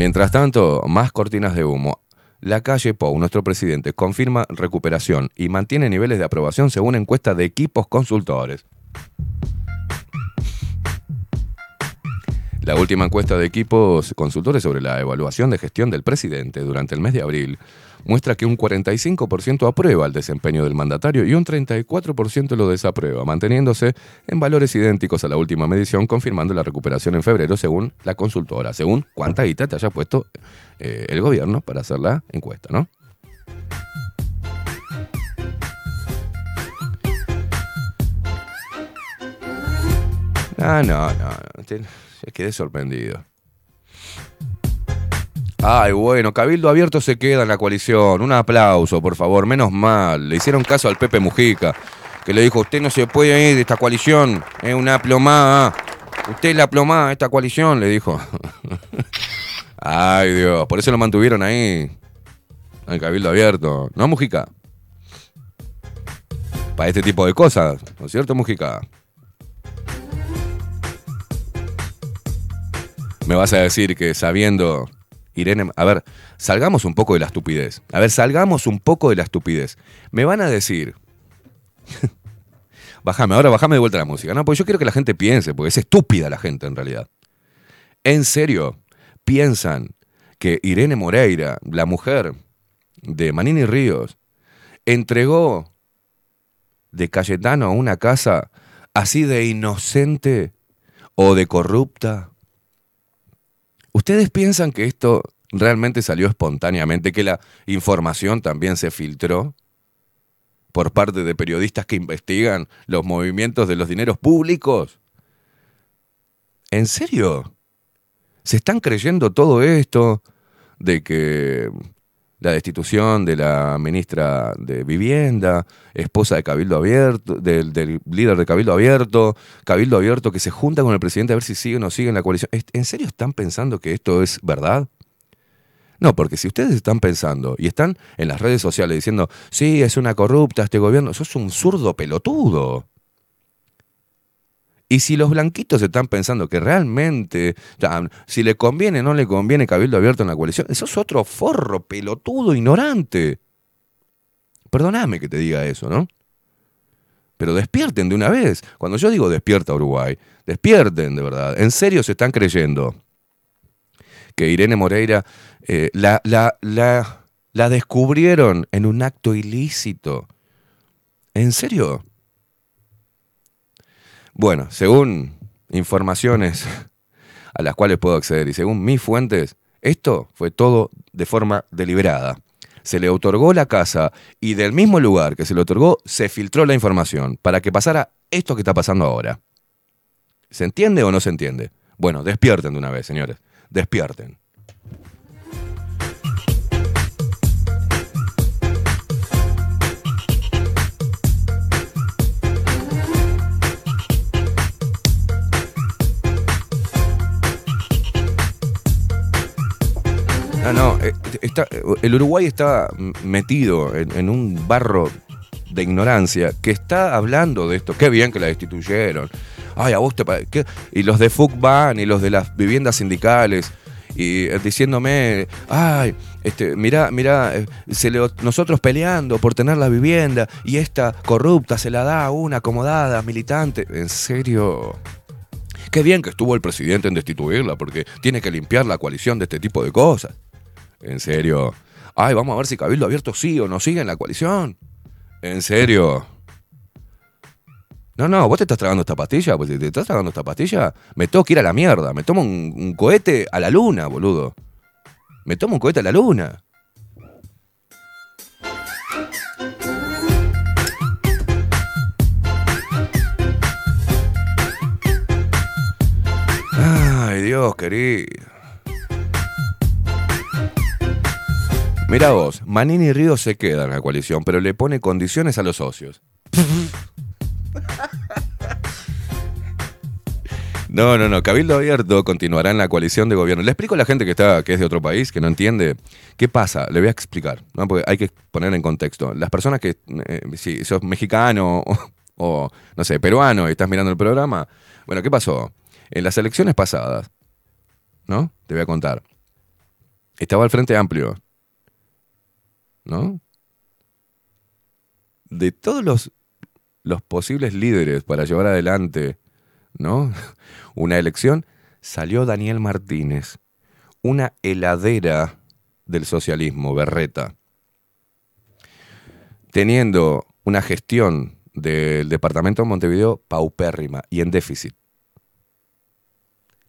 A: Mientras tanto, más cortinas de humo. La calle Pou, nuestro presidente, confirma recuperación y mantiene niveles de aprobación según encuesta de equipos consultores. La última encuesta de equipos consultores sobre la evaluación de gestión del presidente durante el mes de abril muestra que un 45% aprueba el desempeño del mandatario y un 34% lo desaprueba, manteniéndose en valores idénticos a la última medición, confirmando la recuperación en febrero según la consultora, según cuánta guita te haya puesto eh, el gobierno para hacer la encuesta, ¿no? Ah, no, no, no. quedé sorprendido. Ay, bueno, Cabildo Abierto se queda en la coalición. Un aplauso, por favor. Menos mal. Le hicieron caso al Pepe Mujica, que le dijo, usted no se puede ir de esta coalición. Es una plomada. Usted es la plomada de esta coalición, le dijo. Ay, Dios. Por eso lo mantuvieron ahí. Al Cabildo Abierto. ¿No, Mujica? Para este tipo de cosas. ¿No es cierto, Mujica? Me vas a decir que sabiendo, Irene, a ver, salgamos un poco de la estupidez. A ver, salgamos un poco de la estupidez. Me van a decir, bájame, ahora bájame de vuelta la música, ¿no? Porque yo quiero que la gente piense, porque es estúpida la gente en realidad. En serio, piensan que Irene Moreira, la mujer de Manini Ríos, entregó de Cayetano a una casa así de inocente o de corrupta ¿Ustedes piensan que esto realmente salió espontáneamente, que la información también se filtró por parte de periodistas que investigan los movimientos de los dineros públicos? ¿En serio? ¿Se están creyendo todo esto de que la destitución de la ministra de Vivienda, esposa de Cabildo Abierto, del, del líder de Cabildo Abierto, Cabildo Abierto que se junta con el presidente a ver si sigue o no sigue en la coalición. ¿Es- ¿En serio están pensando que esto es verdad? No, porque si ustedes están pensando y están en las redes sociales diciendo, sí, es una corrupta este gobierno, eso es un zurdo pelotudo. Y si los blanquitos están pensando que realmente, ya, si le conviene o no le conviene Cabildo Abierto en la coalición, eso es otro forro, pelotudo, ignorante. Perdóname que te diga eso, ¿no? Pero despierten de una vez. Cuando yo digo despierta Uruguay, despierten de verdad. En serio se están creyendo que Irene Moreira eh, la, la, la, la descubrieron en un acto ilícito. ¿En serio? Bueno, según informaciones a las cuales puedo acceder y según mis fuentes, esto fue todo de forma deliberada. Se le otorgó la casa y del mismo lugar que se le otorgó se filtró la información para que pasara esto que está pasando ahora. ¿Se entiende o no se entiende? Bueno, despierten de una vez, señores. Despierten. No, no, eh, está, el Uruguay está metido en, un barro de ignorancia que está hablando de esto. Qué bien que la destituyeron. Ay, a vos te ¿qué? Y los de FUCBAN y los de las viviendas sindicales. Y eh, diciéndome, ay, este, mirá, mirá, eh, le- nosotros peleando por tener la vivienda y esta corrupta se la da a una acomodada, militante. En serio. Qué bien que estuvo el presidente en destituirla, porque tiene que limpiar la coalición de este tipo de cosas. En serio. Ay, vamos a ver si Cabildo Abierto sí o no sigue en la coalición. En serio. No, no, vos te estás tragando esta pastilla, pues te estás tragando esta pastilla, me tengo que ir a la mierda. Me tomo un cohete a la luna, boludo. Me tomo un cohete a la luna. Ay, Dios querido. Mira vos, Manini y Ríos se quedan en la coalición, pero le pone condiciones a los socios. No, no, no. Cabildo Abierto continuará en la coalición de gobierno. Le explico a la gente que está, que es de otro país, que no entiende. ¿Qué pasa? Le voy a explicar, ¿no? Porque hay que poner en contexto. Las personas que, eh, si sos mexicano o, o, no sé, peruano y estás mirando el programa, bueno, ¿qué pasó? En las elecciones pasadas, ¿no? Te voy a contar. Estaba el Frente Amplio, De todos los, posibles líderes para llevar adelante. Una elección, salió Daniel Martínez, una heladera del socialismo, berreta, teniendo una gestión del departamento de Montevideo paupérrima y en déficit.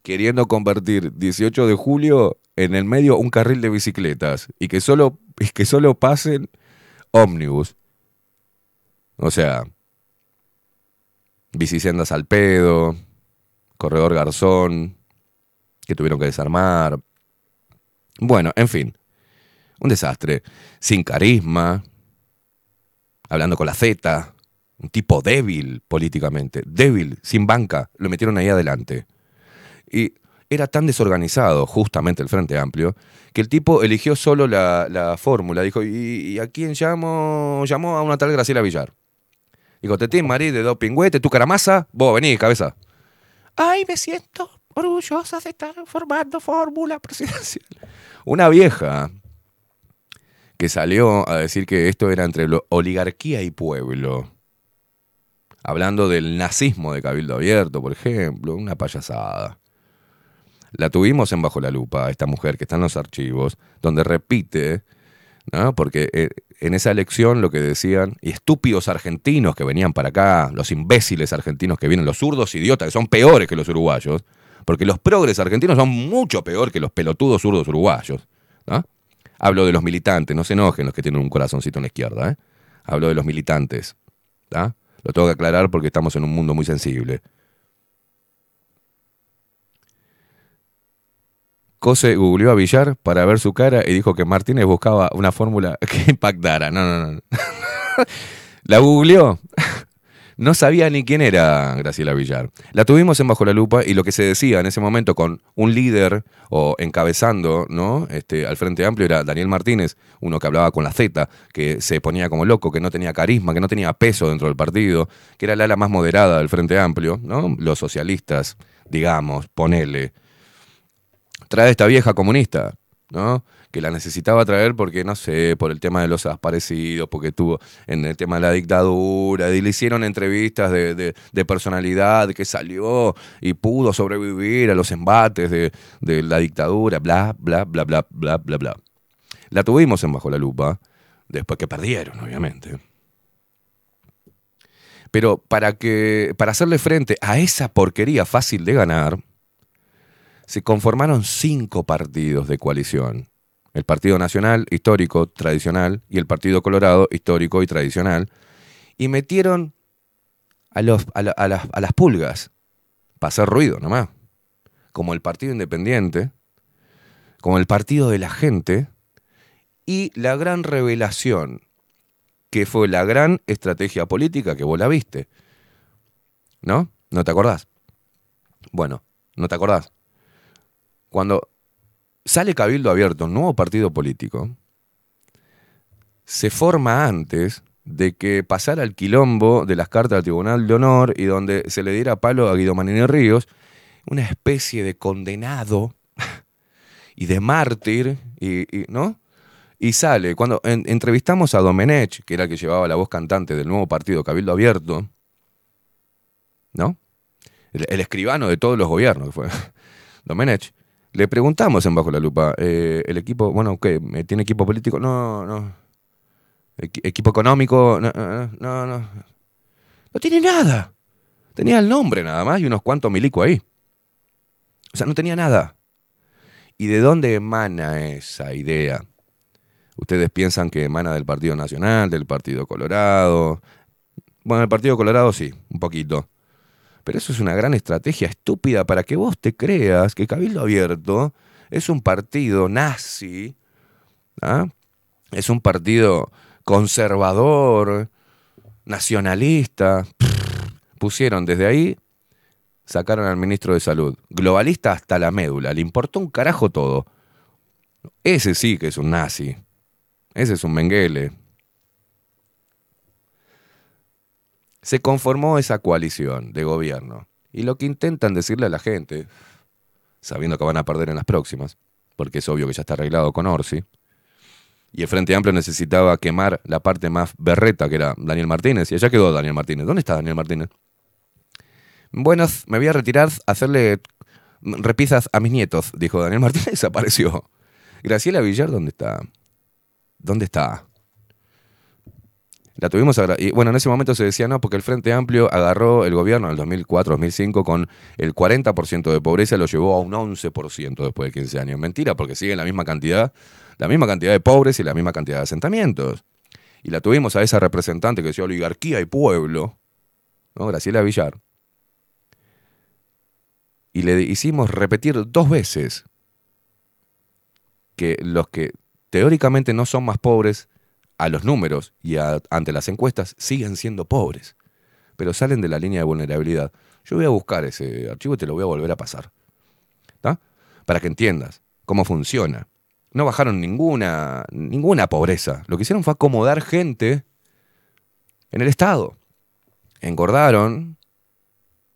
A: Queriendo convertir 18 de julio en el medio un carril de bicicletas y que solo, que solo pasen ómnibus. O sea, bicisendas al pedo, corredor Garzón, que tuvieron que desarmar. Bueno, en fin, un desastre. Sin carisma, hablando con la Z, un tipo débil políticamente, débil, sin banca, lo metieron ahí adelante. Y era tan desorganizado, justamente el Frente Amplio, que el tipo eligió solo la, la fórmula. Dijo, ¿y, y a quién llamo? Llamó a una tal Graciela Villar. Dijo, Tetín, Marí, de dos pingüetes, tu caramasa, vos vení, cabeza. Ay, me siento orgullosa de estar formando fórmula presidencial. Una vieja que salió a decir que esto era entre oligarquía y pueblo. Hablando del nazismo de Cabildo Abierto, por ejemplo, una payasada. La tuvimos en Bajo la Lupa, esta mujer que está en los archivos, donde repite, ¿no? porque eh, en esa elección lo que decían, y estúpidos argentinos que venían para acá, los imbéciles argentinos que vienen, los zurdos idiotas, que son peores que los uruguayos, porque los progres argentinos son mucho peor que los pelotudos zurdos uruguayos. ¿no? Hablo de los militantes, no se enojen los que tienen un corazoncito en la izquierda. ¿eh? Hablo de los militantes. ¿tá? Lo tengo que aclarar porque estamos en un mundo muy sensible. Cose googleó a Villar para ver su cara y dijo que Martínez buscaba una fórmula que impactara. No, no, no. La googleó. No sabía ni quién era Graciela Villar. La tuvimos en Bajo la Lupa y lo que se decía en ese momento con un líder o encabezando ¿no? este, al Frente Amplio era Daniel Martínez, uno que hablaba con la Z, que se ponía como loco, que no tenía carisma, que no tenía peso dentro del partido, que era la ala más moderada del Frente Amplio, ¿no? los socialistas, digamos, ponele trae esta vieja comunista, ¿no? Que la necesitaba traer porque, no sé, por el tema de los desaparecidos, porque estuvo en el tema de la dictadura, y le hicieron entrevistas de personalidad que salió y pudo sobrevivir a los embates de, de la dictadura, bla, bla, bla, bla, bla, bla, bla. La tuvimos en Bajo la Lupa, después que perdieron, obviamente. Pero para, que, para hacerle frente a esa porquería fácil de ganar, se conformaron cinco partidos de coalición. El Partido Nacional, histórico, tradicional, y el Partido Colorado, histórico y tradicional, y metieron a, las, a las pulgas para hacer ruido nomás. Como el Partido Independiente, como el Partido de la Gente, y la gran revelación, que fue la gran estrategia política que vos la viste. ¿No? ¿No te acordás? Bueno, ¿no te acordás? Cuando sale Cabildo Abierto, un nuevo partido político, se forma antes de que pasara el quilombo de las cartas al Tribunal de Honor y donde se le diera palo a Guido Manini Ríos, una especie de condenado y de mártir, y, ¿no? Y sale, cuando en- entrevistamos a Domenech, que era el que llevaba la voz cantante del nuevo partido Cabildo Abierto, ¿no? El, escribano de todos los gobiernos, fue Domenech. Le preguntamos en Bajo la Lupa, eh, el equipo, bueno, ¿qué? ¿Eh, ¿Tiene equipo político? No, no. Equi- ¿Equipo económico? No, no, no, no. No tiene nada. Tenía el nombre nada más y unos cuantos milicos ahí. O sea, no tenía nada. ¿Y de dónde emana esa idea? Ustedes piensan que emana del Partido Nacional, del Partido Colorado. Bueno, el Partido Colorado sí, un poquito. Pero eso es una gran estrategia estúpida para que vos te creas que Cabildo Abierto es un partido nazi, ¿ah? es un partido conservador, nacionalista. Pusieron desde ahí, sacaron al ministro de Salud. Globalista hasta la médula, le importó un carajo todo. Ese sí que es un nazi. Ese es un menguele. Se conformó esa coalición de gobierno. Y lo que intentan decirle a la gente, sabiendo que van a perder en las próximas, porque es obvio que ya está arreglado con Orsi, y el Frente Amplio necesitaba quemar la parte más berreta, que era Daniel Martínez, y allá quedó Daniel Martínez. ¿Dónde está Daniel Martínez? Bueno, me voy a retirar a hacerle repisas a mis nietos, dijo Daniel Martínez desapareció. Graciela Villar, ¿dónde está? ¿Dónde está? La tuvimos y bueno, en ese momento se decía no, porque el Frente Amplio agarró el gobierno en el 2004-2005 con el 40% de pobreza, lo llevó a un 11% después de 15 años. Mentira, porque siguen la misma cantidad, la misma cantidad de pobres y la misma cantidad de asentamientos. Y la tuvimos a esa representante que decía oligarquía y pueblo, ¿no? Graciela Villar. Y le hicimos repetir dos veces que los que teóricamente no son más pobres a los números y ante las encuestas siguen siendo pobres, pero salen de la línea de vulnerabilidad. Yo voy a buscar ese archivo y te lo voy a volver a pasar. Para que entiendas cómo funciona. No bajaron ninguna, ninguna pobreza. Lo que hicieron fue acomodar gente en el Estado. Engordaron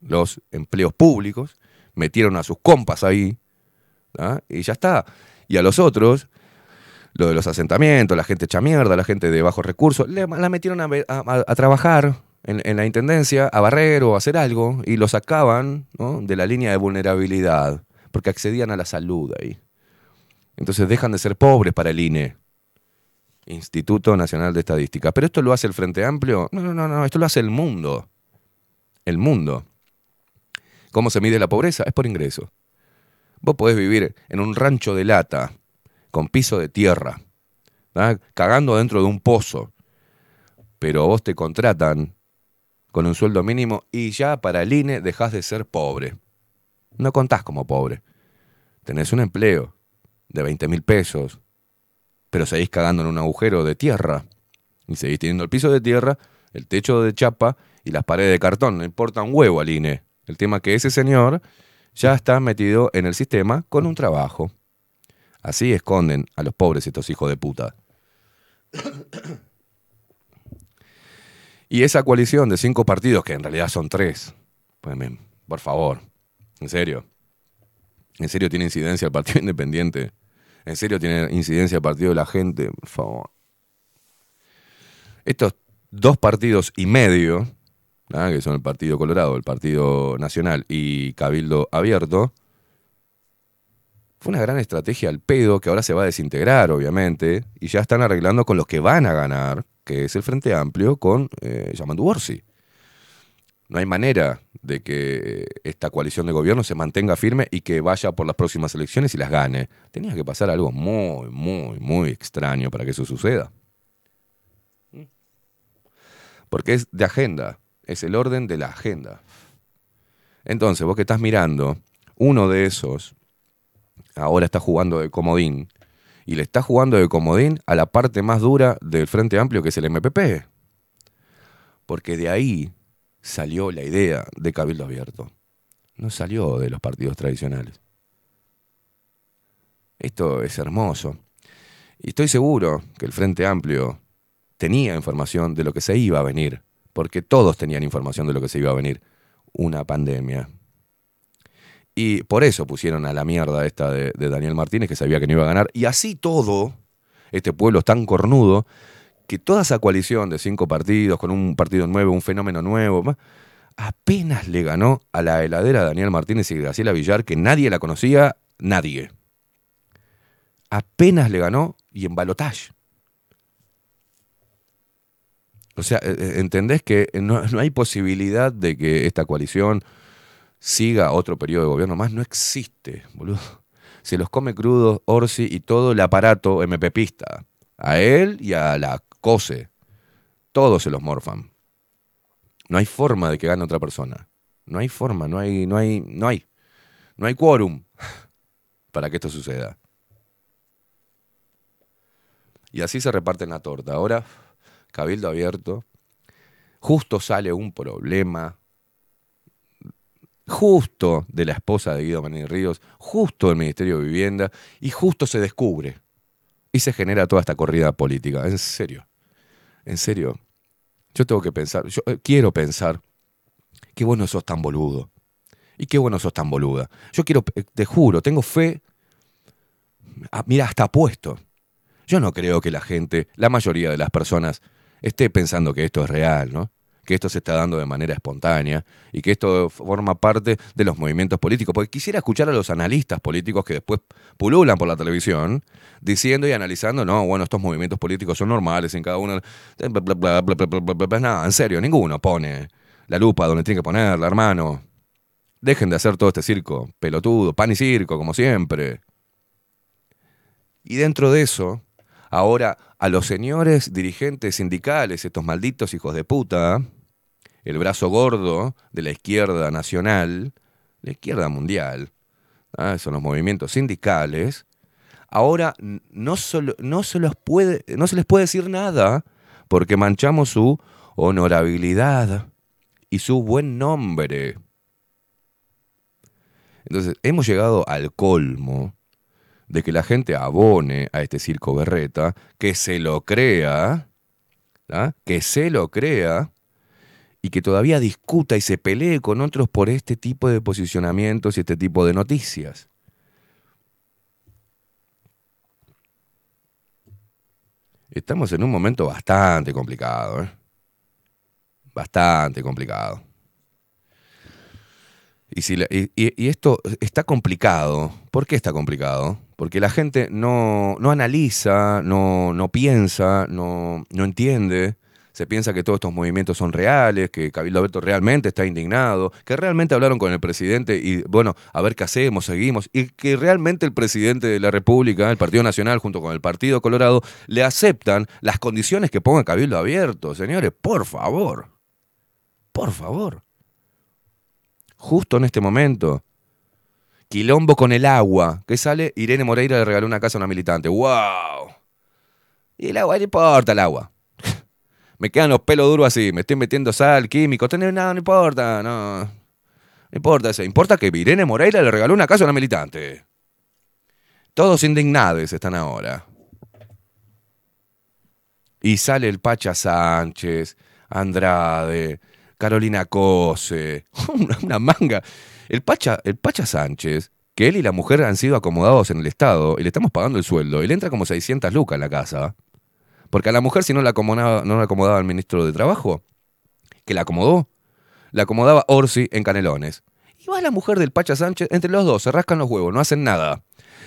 A: los empleos públicos, metieron a sus compas ahí, y ya está. Y a los otros, lo de los asentamientos, la gente hecha mierda, la gente de bajos recursos, le- la metieron a, trabajar en, la intendencia, a barrer o a hacer algo, y lo sacaban de la línea de vulnerabilidad, porque accedían a la salud ahí. Entonces dejan de ser pobres para el INE, Instituto Nacional de Estadística. Pero esto lo hace el Frente Amplio. No, no, no, no, esto lo hace el mundo. El mundo. ¿Cómo se mide la pobreza? Es por ingreso. Vos podés vivir en un rancho de lata, con piso de tierra, cagando dentro de un pozo, pero vos te contratan con un sueldo mínimo y ya para el INE dejás de ser pobre. No contás como pobre. Tenés un empleo de 20 mil pesos, pero seguís cagando en un agujero de tierra y seguís teniendo el piso de tierra, el techo de chapa y las paredes de cartón. No importa un huevo al INE. El tema es que ese señor ya está metido en el sistema con un trabajo. Así esconden a los pobres estos hijos de puta. Y esa coalición de cinco partidos, que en realidad son tres, pues, por favor, en serio, en serio tiene incidencia el Partido Independiente, en serio tiene incidencia el Partido de la Gente, por favor. Estos dos partidos y medio, ¿ah? que son el Partido Colorado, el Partido Nacional y Cabildo Abierto, fue una gran estrategia al pedo que ahora se va a desintegrar, obviamente, y ya están arreglando con los que van a ganar, que es el Frente Amplio con eh, Yamandu. No hay manera de que esta coalición de gobierno se mantenga firme y que vaya por las próximas elecciones y las gane. Tenía que pasar algo muy, muy, muy extraño para que eso suceda. Porque es de agenda, es el orden de la agenda. Entonces, vos que estás mirando, uno de esos ahora está jugando de comodín y le está jugando de comodín a la parte más dura del Frente Amplio que es el MPP. Porque de ahí salió la idea de Cabildo Abierto. No salió de los partidos tradicionales. Esto es hermoso. Y estoy seguro que el Frente Amplio tenía información de lo que se iba a venir, porque todos tenían información de lo que se iba a venir. Una pandemia. Y por eso pusieron a la mierda esta de, Daniel Martínez, que sabía que no iba a ganar. Y así todo, este pueblo es tan cornudo, que toda esa coalición de cinco partidos, con un partido nuevo, un fenómeno nuevo, apenas le ganó a la heladera de Daniel Martínez y Graciela Villar, que nadie la conocía, nadie. Apenas le ganó y en balotaje. O sea, eh, eh, ¿entendés que no, no hay posibilidad de que esta coalición siga otro periodo de gobierno más? No existe, boludo. Se los come crudos Orsi y todo el aparato MPPista. A él y a la COSE. Todos se los morfan. No hay forma de que gane otra persona. No hay forma, no hay, no hay, no hay. No hay quórum para que esto suceda. Y así se reparten la torta. Ahora, cabildo abierto, justo sale un problema, justo de la esposa de Guido Maní Ríos, justo del Ministerio de Vivienda, y justo se descubre. Y se genera toda esta corrida política. En serio, en serio. Yo tengo que pensar, yo eh, quiero pensar, qué bueno sos tan boludo. Y qué bueno sos tan boluda. Yo quiero, eh, te juro, tengo fe, ah, mira, hasta apuesto. Yo no creo que la gente, la mayoría de las personas, esté pensando que esto es real, ¿no? Que esto se está dando de manera espontánea y que esto forma parte de los movimientos políticos. Porque quisiera escuchar a los analistas políticos que después pululan por la televisión diciendo y analizando, no, bueno, estos movimientos políticos son normales en cada uno. bla. Nada, en serio, ninguno pone la lupa donde tiene que ponerla, hermano. Dejen de hacer todo este circo, pelotudo, pan y circo, como siempre. Y dentro de eso, ahora a los señores dirigentes sindicales, estos malditos hijos de puta, el brazo gordo de la izquierda nacional, la izquierda mundial, ¿ah? son los movimientos sindicales, ahora no, solo, no, se los puede, no se les puede decir nada porque manchamos su honorabilidad y su buen nombre. Entonces, hemos llegado al colmo de que la gente abone a este circo berreta, que se lo crea, ¿ah? que se lo crea, y que todavía discuta y se pelee con otros por este tipo de posicionamientos y este tipo de noticias. Estamos en un momento bastante complicado, ¿eh? Bastante complicado. Y, si y esto está complicado. ¿Por qué está complicado? Porque la gente no, no analiza, no, no piensa, no, no entiende. Se piensa que todos estos movimientos son reales, que Cabildo Abierto realmente está indignado, que realmente hablaron con el presidente y, bueno, a ver qué hacemos, seguimos, y que realmente el presidente de la República, el Partido Nacional, junto con el Partido Colorado, le aceptan las condiciones que ponga Cabildo Abierto. Señores, por favor, por favor justo en este momento. Quilombo con el agua. ¿Qué sale? Irene Moreira le regaló una casa a una militante. ¡Wow! Y el agua, no importa el agua. Me quedan los pelos duros así. Me estoy metiendo sal, químico. Tener nada, no importa. No. No importa eso. Importa que Irene Moreira le regaló una casa a una militante. Todos indignados están ahora. Y sale el Pacha Sánchez, Andrade, Carolina Cose, una, manga. El Pacha, el Pacha Sánchez, que él y la mujer han sido acomodados en el Estado y le estamos pagando el sueldo, y le entra como 600 lucas en la casa. Porque a la mujer, si no la acomodaba, no la acomodaba el ministro de Trabajo, que la acomodó, la acomodaba Orsi en Canelones. Y va la mujer del Pacha Sánchez, entre los dos, se rascan los huevos, no hacen nada.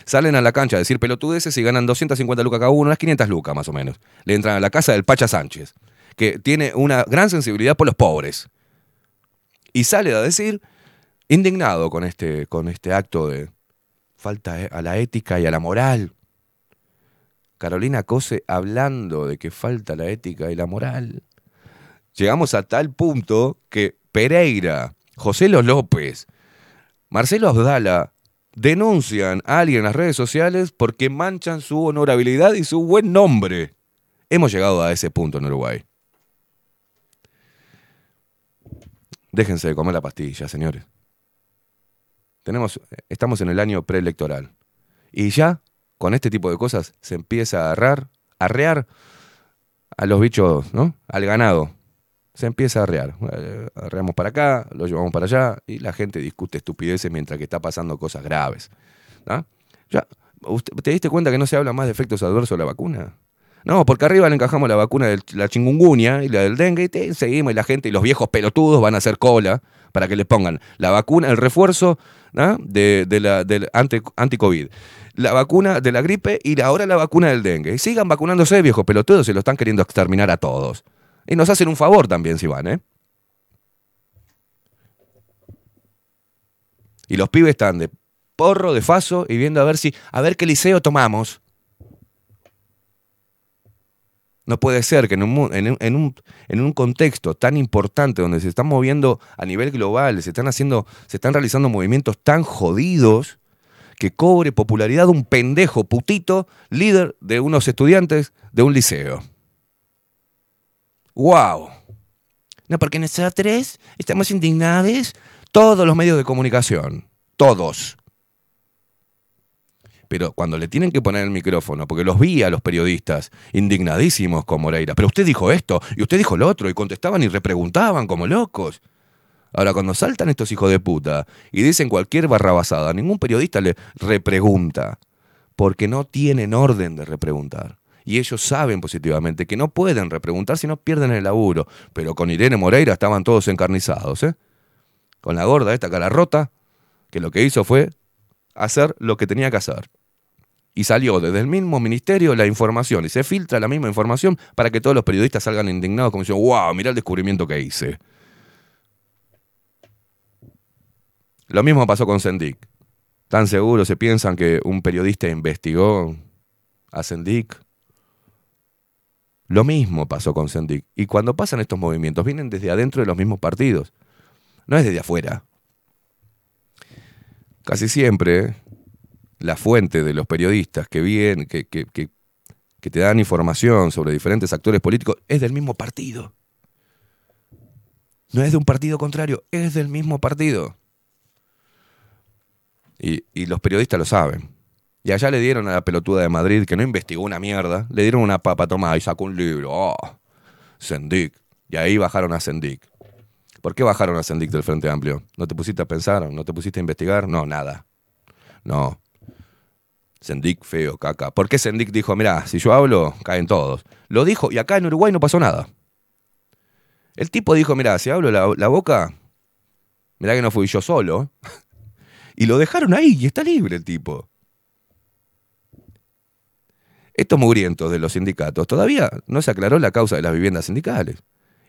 A: Salen a la cancha a decir pelotudeces y ganan 250 lucas cada uno, unas 500 lucas más o menos. Le entran a la casa del Pacha Sánchez, que tiene una gran sensibilidad por los pobres. Y sale a decir, indignado con este, con este acto de falta a la ética y a la moral. Carolina Cose hablando de que falta la ética y la moral. Llegamos a tal punto que Pereira, José Los López, Marcelo Abdala denuncian a alguien en las redes sociales porque manchan su honorabilidad y su buen nombre. Hemos llegado a ese punto en Uruguay. Déjense de comer la pastilla, señores. Tenemos, estamos en el año preelectoral. Y ya, con este tipo de cosas, se empieza a agarrar, a arrear a los bichos, ¿no? Al ganado. Se empieza a arrear. Eh, Arreamos para acá, lo llevamos para allá, y la gente discute estupideces mientras que está pasando cosas graves. ¿no? Ya, ¿usted- ¿Te diste cuenta que no se habla más de efectos adversos de la vacuna? No, porque arriba le encajamos la vacuna de la chingungunya y la del dengue y seguimos y la gente y los viejos pelotudos van a hacer cola para que les pongan la vacuna, el refuerzo ¿no? de, de la, del anti- anti-COVID, la vacuna de la gripe y ahora la vacuna del dengue. Sigan vacunándose, viejos pelotudos, se lo están queriendo exterminar a todos. Y nos hacen un favor también si van, ¿eh? Y los pibes están de porro, de faso y viendo a ver si, a ver qué liceo tomamos. No puede ser que en un, en un, en un- en un contexto tan importante donde se están moviendo a nivel global, se están haciendo, se están realizando movimientos tan jodidos, que cobre popularidad un pendejo putito, líder de unos estudiantes de un liceo. ¡Wow! No, porque nosotros estamos indignados, todos los medios de comunicación, todos. Pero cuando le tienen que poner el micrófono, porque los vi a los periodistas indignadísimos con Moreira, pero usted dijo esto y usted dijo lo otro, y contestaban y repreguntaban como locos. Ahora, cuando saltan estos hijos de puta y dicen cualquier barrabasada, ningún periodista le repregunta, porque no tienen orden de repreguntar. Y ellos saben positivamente que no pueden repreguntar si no pierden el laburo. Pero con Irene Moreira estaban todos encarnizados, ¿eh? Con la gorda esta cara rota, que lo que hizo fue hacer lo que tenía que hacer. Y salió desde el mismo ministerio la información, y se filtra la misma información para que todos los periodistas salgan indignados como diciendo, wow, mirá el descubrimiento que hice. Lo mismo pasó con Sendik. Tan seguro se piensan que un periodista investigó a Sendik. Lo mismo pasó con Sendik. Y cuando pasan estos movimientos, vienen desde adentro de los mismos partidos. No es desde afuera. Casi siempre la fuente de los periodistas que vienen, que, que, que, te dan información sobre diferentes actores políticos, es del mismo partido. No es de un partido contrario, es del mismo partido. Y, y, los periodistas lo saben. Y allá le dieron a la pelotuda de Madrid, que no investigó una mierda, le dieron una papa tomada y sacó un libro. Oh, Sendik. Y ahí bajaron a Sendik. ¿Por qué bajaron a Sendik del Frente Amplio? ¿No te pusiste a pensar? ¿No te pusiste a investigar? No, nada. No. Sendik feo, caca. ¿Por qué Sendik dijo, mira, si yo hablo, caen todos? Lo dijo y acá en Uruguay no pasó nada. El tipo dijo, mira, si hablo la, la boca, mirá que no fui yo solo. Y lo dejaron ahí y está libre el tipo. Estos mugrientos de los sindicatos, todavía no se aclaró la causa de las viviendas sindicales.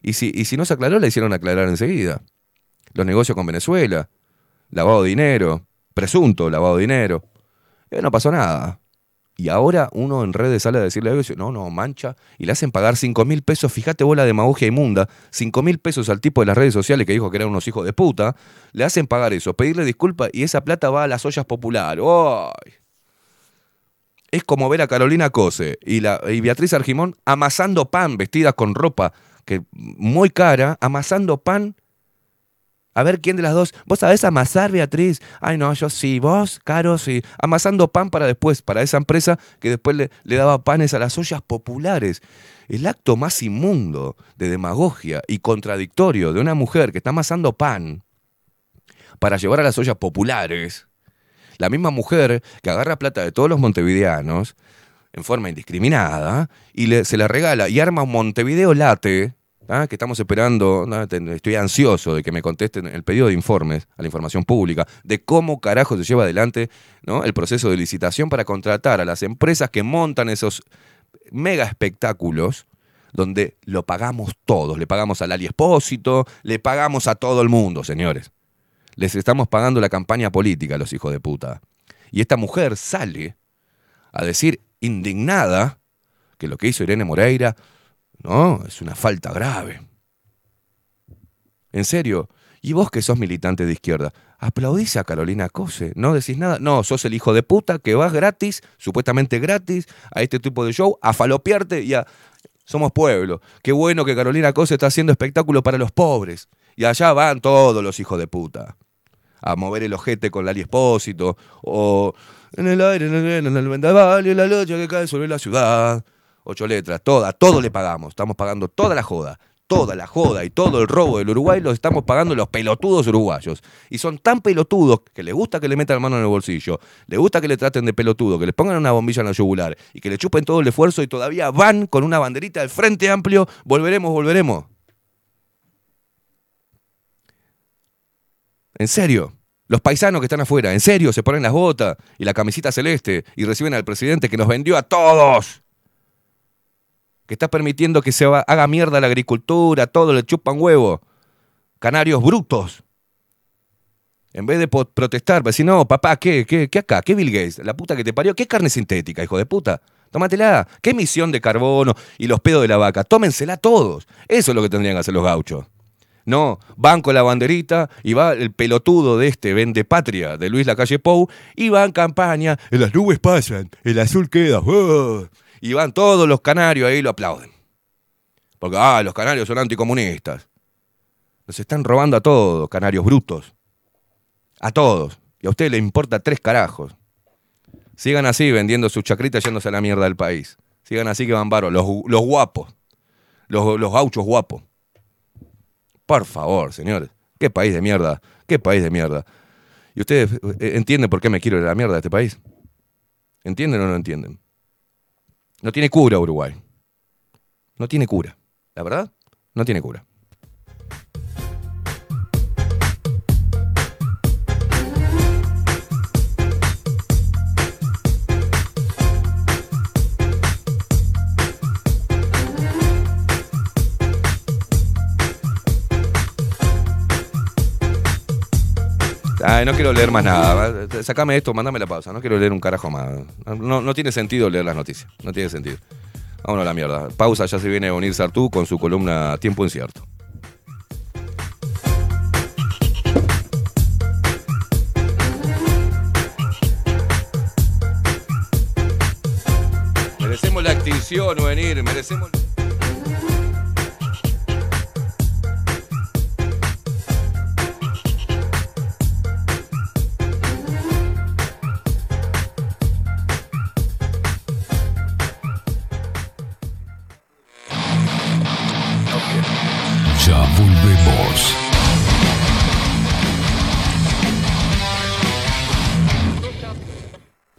A: Y si, y si no se aclaró, la hicieron aclarar enseguida. Los negocios con Venezuela, lavado de dinero, presunto lavado de dinero. Y no pasó nada. Y ahora uno en redes sale a decirle algo y no, no, mancha. Y le hacen pagar 5 mil pesos, fíjate vos la demagogia inmunda, 5 mil pesos al tipo de las redes sociales que dijo que eran unos hijos de puta. Le hacen pagar eso, pedirle disculpas y esa plata va a las ollas populares. Es como ver a Carolina Cose y, la, y Beatriz Argimón amasando pan, vestidas con ropa que muy cara, amasando pan a ver quién de las dos. ¿Vos sabés amasar, Beatriz? Ay, no, yo sí. ¿Vos, Caro? Sí. Amasando pan para después, para esa empresa que después le, daba panes a las ollas populares. El acto más inmundo de demagogia y contradictorio de una mujer que está amasando pan para llevar a las ollas populares. La misma mujer que agarra plata de todos los montevideanos en forma indiscriminada y le, se la regala y arma un Montevideo late ¿Ah? que estamos esperando, estoy ansioso de que me contesten el pedido de informes a la información pública, de cómo carajo se lleva adelante ¿no? el proceso de licitación para contratar a las empresas que montan esos mega espectáculos donde lo pagamos todos, le pagamos al Ali Espósito, le pagamos a todo el mundo, señores. Les estamos pagando la campaña política a los hijos de puta. Y esta mujer sale a decir indignada que lo que hizo Irene Moreira no, es una falta grave. En serio, y vos que sos militante de izquierda, aplaudís a Carolina Cose, no decís nada, no, sos el hijo de puta que vas gratis, supuestamente gratis, a este tipo de show, a falopearte y a... Somos pueblo. Qué bueno que Carolina Cose está haciendo espectáculo para los pobres. Y allá van todos los hijos de puta. A mover el ojete con Lali Espósito, o en el aire, en el, en el vendaval y la lucha que cae sobre la ciudad ocho letras, toda, todo le pagamos. Estamos pagando toda la joda, toda la joda y todo el robo del Uruguay lo estamos pagando los pelotudos uruguayos. Y son tan pelotudos que les gusta que le metan la mano en el bolsillo, les gusta que le traten de pelotudo, que les pongan una bombilla en la yugular y que le chupen todo el esfuerzo y todavía van con una banderita del Frente Amplio, volveremos, volveremos. En serio. Los paisanos que están afuera, en serio, se ponen las botas y la camisita celeste y reciben al presidente que nos vendió a todos que está permitiendo que se haga mierda la agricultura, todo, le chupan huevo. Canarios brutos. En vez de protestar, decir, no, papá, ¿qué, qué, ¿qué acá? ¿Qué Bill Gates? La puta que te parió. ¿Qué carne sintética, hijo de puta? Tómatela. ¿Qué emisión de carbono y los pedos de la vaca? Tómensela todos. Eso es lo que tendrían que hacer los gauchos. No, van con la banderita y va el pelotudo de este, Vende Patria, de Luis Lacalle Pou, y va en campaña, las nubes pasan, el azul queda, ¡oh! Y van todos los canarios ahí y lo aplauden. Porque, ah, los canarios son anticomunistas. Nos están robando a todos, canarios brutos. A todos. Y a usted le importa tres carajos. Sigan así vendiendo sus chacritas yéndose a la mierda del país. Sigan así que van varos, los, los guapos. Los, los gauchos guapos. Por favor, señores. Qué país de mierda. Qué país de mierda. ¿Y ustedes eh, entienden por qué me quiero ir a la mierda de este país? ¿Entienden o no entienden? No tiene cura Uruguay. No tiene cura. La verdad, no tiene cura. Ay, no quiero leer más nada. Sacame esto, mándame la pausa. No quiero leer un carajo más. No, tiene sentido leer las noticias. No tiene sentido. Vámonos a la mierda. Pausa, ya se viene a unir Sartú con su columna Tiempo Incierto. Merecemos la extinción, venir, merecemos.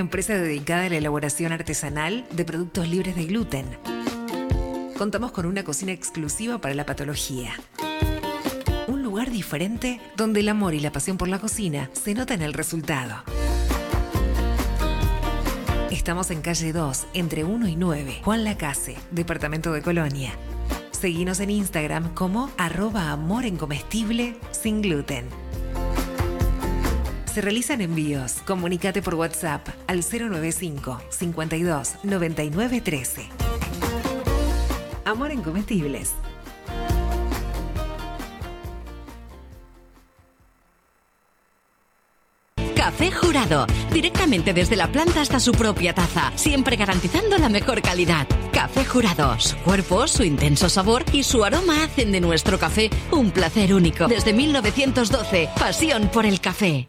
B: Empresa dedicada a la elaboración artesanal de productos libres de gluten. Contamos con una cocina exclusiva para la patología. Un lugar diferente donde el amor y la pasión por la cocina se nota en el resultado. Estamos en calle 2, entre 1 y 9, Juan Lacase, departamento de Colonia. Seguinos en Instagram como arroba amor en comestible sin gluten. Se realizan envíos. Comunícate por WhatsApp al 095 52 99 13. Amor en comestibles.
N: Café Jurado, directamente desde la planta hasta su propia taza, siempre garantizando la mejor calidad. Café Jurado, su cuerpo, su intenso sabor y su aroma hacen de nuestro café un placer único. Desde 1912, pasión por el café.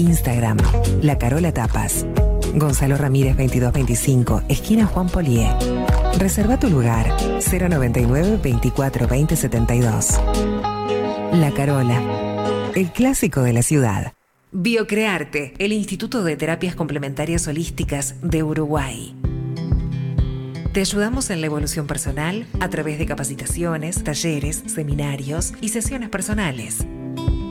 B: Instagram, La Carola Tapas. Gonzalo Ramírez 2225, esquina Juan Polié. Reserva tu lugar 099 24 20 72. La Carola, el clásico de la ciudad. Biocrearte, el Instituto de Terapias Complementarias Holísticas de Uruguay. Te ayudamos en la evolución personal a través de capacitaciones, talleres, seminarios y sesiones personales.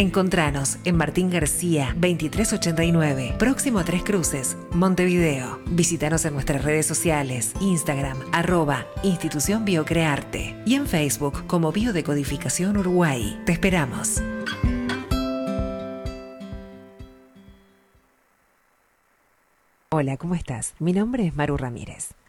B: Encontranos en Martín García 2389, próximo a Tres Cruces, Montevideo. Visítanos en nuestras redes sociales, Instagram, arroba Institución Biocrearte y en Facebook como Biodecodificación Uruguay. Te esperamos. Hola, ¿cómo estás? Mi nombre es Maru Ramírez.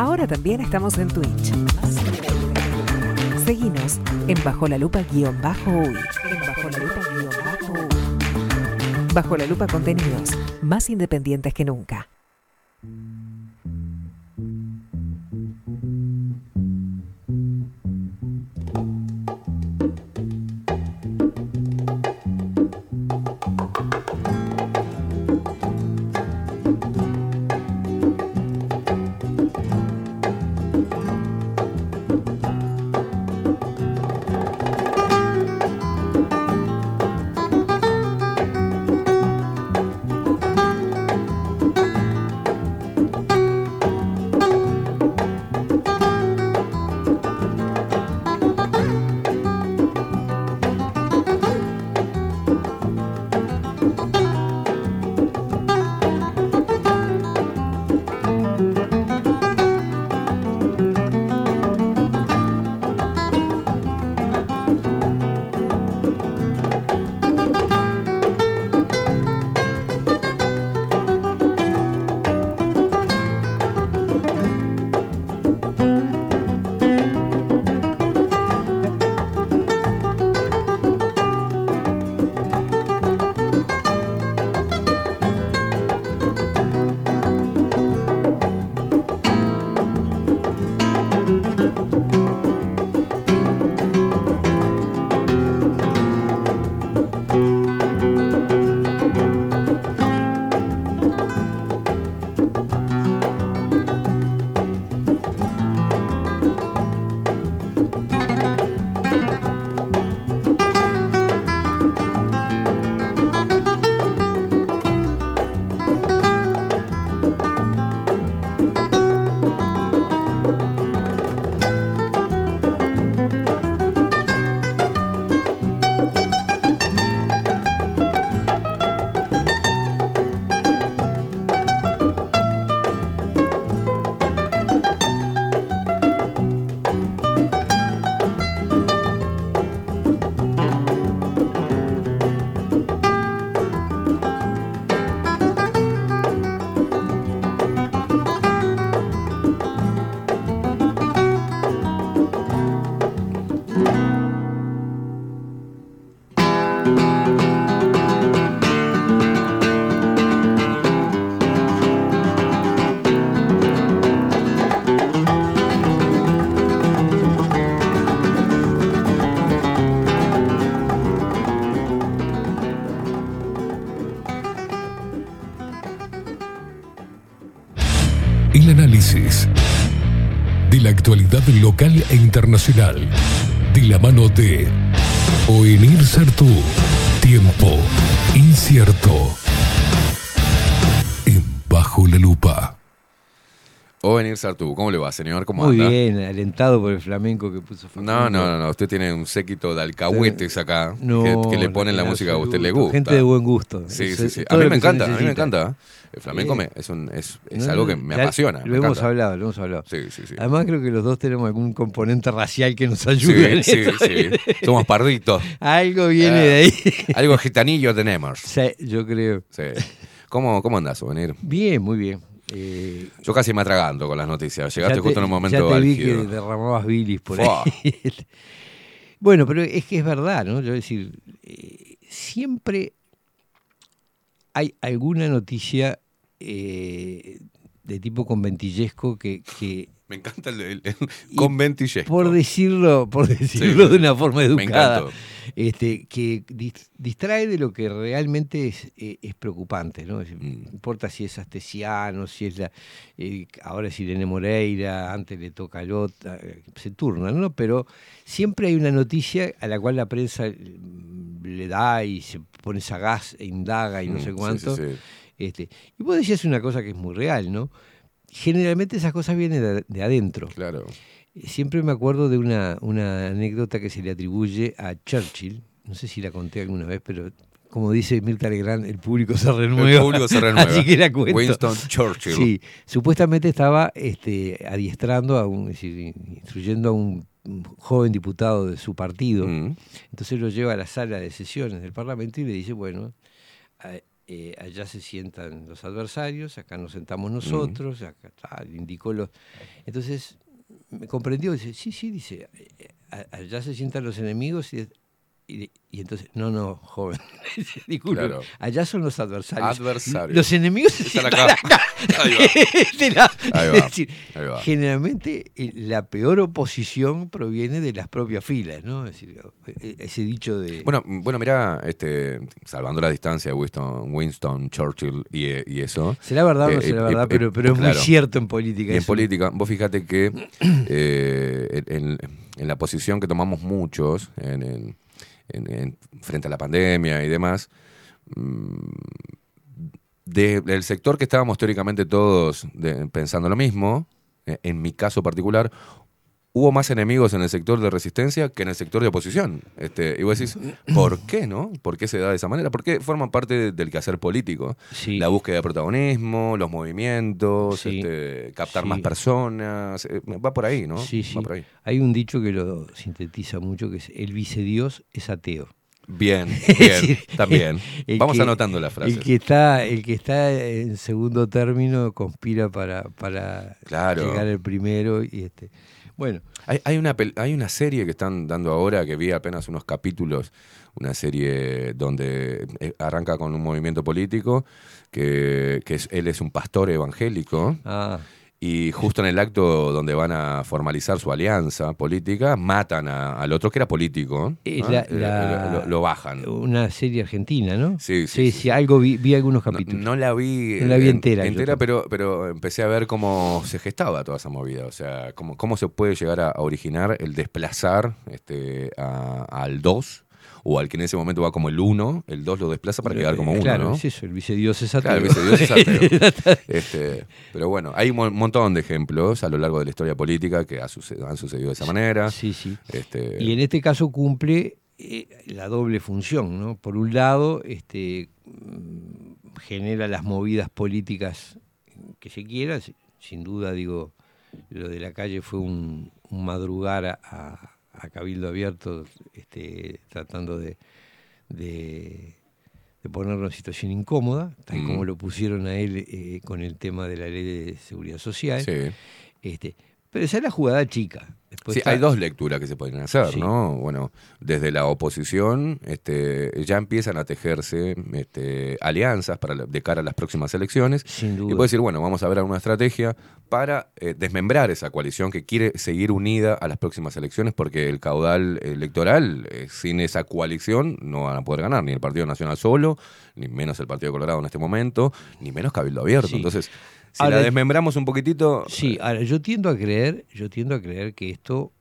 B: Ahora también estamos en Twitch. Seguinos en Bajo la Lupa guion bajo uy. Bajo la Lupa contenidos más independientes que nunca.
C: De la actualidad local e internacional de la mano de Oenir Sartú. Tiempo incierto.
A: O venir Sartú, ¿cómo le va, señor? ¿Cómo
O: Muy
A: anda?
O: bien, alentado por el flamenco que puso Facundo.
A: No, no, no, usted tiene un séquito de alcahuetes acá
O: No,
A: que, que le
O: no,
A: ponen la música a usted le gusta.
O: Gente de buen gusto.
A: Sí, sí, sí. A mí me encanta, a mí me encanta. El flamenco me- es, un, es, es
O: No,
A: algo que me apasiona.
O: Lo
A: me
O: hemos
A: encanta.
O: hablado, lo hemos hablado.
A: Sí, sí, sí.
O: Además creo que los dos tenemos algún componente racial que nos
A: Sí,
O: ayude. en
A: sí,
O: esto.
A: sí. Somos parditos.
O: Algo viene
A: Ah,
O: de ahí.
A: Algo gitanillo tenemos.
O: Sí, yo creo.
A: Sí. ¿Cómo, cómo andás, venir?
O: Bien, muy bien. Eh,
A: Yo casi me atraganto con las noticias. Llegaste
O: te-
A: justo en un momento
O: Ya te vi que derramabas bilis por
A: Fua.
O: ahí. bueno, pero es que es verdad, ¿no? Yo decir, eh, siempre hay alguna noticia eh, de tipo conventillesco que, que
A: Me encanta el, el- el conventillesco.
O: por decirlo, por decirlo
A: Sí.
O: de una forma
A: Me
O: educada,
A: encantó.
O: Este, que dis- distrae de lo que realmente es, eh, es preocupante, ¿no? Es-
A: Mm.
O: Importa si es Astesiano, si es la, eh, ahora es Irene Moreira, antes le toca a Lota, eh, se turnan, ¿no? Pero siempre hay una noticia a la cual la prensa mm, le da y se pone sagaz e indaga y no
A: Mm,
O: sé
A: sí,
O: cuánto.
A: sí, sí.
O: Este, y vos decías una cosa que es muy real, ¿no? Generalmente esas cosas vienen de, de adentro.
A: Claro.
O: Siempre me acuerdo de una, una anécdota que se le atribuye a Churchill, no sé si la conté alguna vez, pero como dice Mirta Legrand, el público se renueva.
A: El público se renueva.
O: Así que cuento.
A: Winston Churchill.
O: Sí, supuestamente estaba este, adiestrando, a un, es decir, instruyendo a un joven diputado de su partido.
A: Mm.
O: Entonces lo lleva a la sala de sesiones del Parlamento y le dice, bueno, a- eh, allá se sientan los adversarios, acá nos sentamos nosotros, acá está, le indicó los... Entonces me comprendió, dice, sí, sí, dice, allá se sientan los enemigos y, y- y entonces, no, no, joven, disculpe,
A: Claro.
O: allá son los adversarios.
A: Adversarios.
O: Los enemigos
A: Están acá.
O: acá.
A: Ahí va.
O: Este
A: Ahí va,
O: es decir,
A: ahí va.
O: generalmente eh, la peor oposición proviene de las propias filas, ¿no? Es decir, eh, ese dicho de...
A: Bueno, bueno, mira, este, salvando la distancia de Winston, Winston Churchill y, eh, y eso.
O: Será verdad o no
A: eh,
O: será
A: eh,
O: verdad,
A: eh,
O: pero, pero es muy cierto en política.
A: Y en
O: eso.
A: política, vos fíjate que en, en la posición que tomamos muchos en, en- en- en- frente a la pandemia y demás, mm, de- del sector que estábamos teóricamente todos pensando lo mismo, eh, en mi caso particular, hubo más enemigos en el sector de resistencia que en el sector de oposición. Este, y vos decís, ¿por qué no? ¿Por qué se da de esa manera? Porque forman parte de- del quehacer político. La búsqueda de protagonismo, los movimientos,
O: Sí.
A: este, captar
O: Sí.
A: más personas. eh, Va por ahí, ¿no?
O: Sí, sí.
A: Va por ahí.
O: Hay un dicho que lo sintetiza mucho, que es el vicedios es ateo.
A: Bien, bien, también. Vamos
O: que-
A: anotando la frase.
O: El que está, el que está en segundo término conspira para, para
A: Claro.
O: llegar el primero y este. Bueno,
A: Hay, hay una, hay una serie que están dando ahora que vi apenas unos capítulos, una serie donde eh, arranca con un movimiento político, que, que es- él es un pastor evangélico.
O: Ah.
A: Y justo en el acto donde van a formalizar su alianza política, matan a- al otro que era político. Eh,
O: la-
A: lo, lo bajan.
O: una serie argentina, ¿no?
A: Sí,
O: Sí, sí, algo vi, vi algunos
A: No,
O: capítulos.
A: no la vi,
O: No la vi
A: en-
O: entera,
A: entera pero, pero empecé a ver cómo se gestaba toda esa movida. O sea, cómo, cómo se puede llegar a, a originar el desplazar este, a- al 2 o al que en ese momento va como el 1, el 2 lo desplaza para quedar como 1,
O: claro,
A: ¿no?
O: es eso, el vicedios es ateo.
A: Claro, el vicedios es ateo. Este, pero bueno, hay un mon- montón de ejemplos a lo largo de la historia política que ha han sucedido de esa manera.
O: Sí, sí.
A: Este,
O: Y en este caso cumple eh, la doble función, ¿no? Por un lado, este, mm, genera las movidas políticas que se quiera, si- sin duda, digo, lo de la calle fue un, un madrugar a, a- a Cabildo Abierto, este, tratando de, de, de ponerlo en situación incómoda, tal
A: Mm.
O: como lo pusieron a él eh, con el tema de la ley de seguridad social.
A: Sí.
O: Este, pero esa es la jugada chica. Después
A: Sí,
O: está-
A: hay dos lecturas que se pueden hacer,
O: Sí.
A: ¿no? Bueno, desde la oposición este, ya empiezan a tejerse este, alianzas para la- de cara a las próximas elecciones.
O: Sin
A: Y
O: duda.
A: puede decir, bueno, vamos a ver alguna estrategia para eh, desmembrar esa coalición que quiere seguir unida a las próximas elecciones porque el caudal electoral, eh, sin esa coalición, no van a poder ganar, ni el Partido Nacional solo, ni menos el Partido Colorado en este momento, ni menos Cabildo Abierto.
O: Sí.
A: Entonces, si
O: Ahora-
A: la desmembramos un poquitito...
O: Sí, ahora yo tiendo a creer, yo tiendo a creer que esto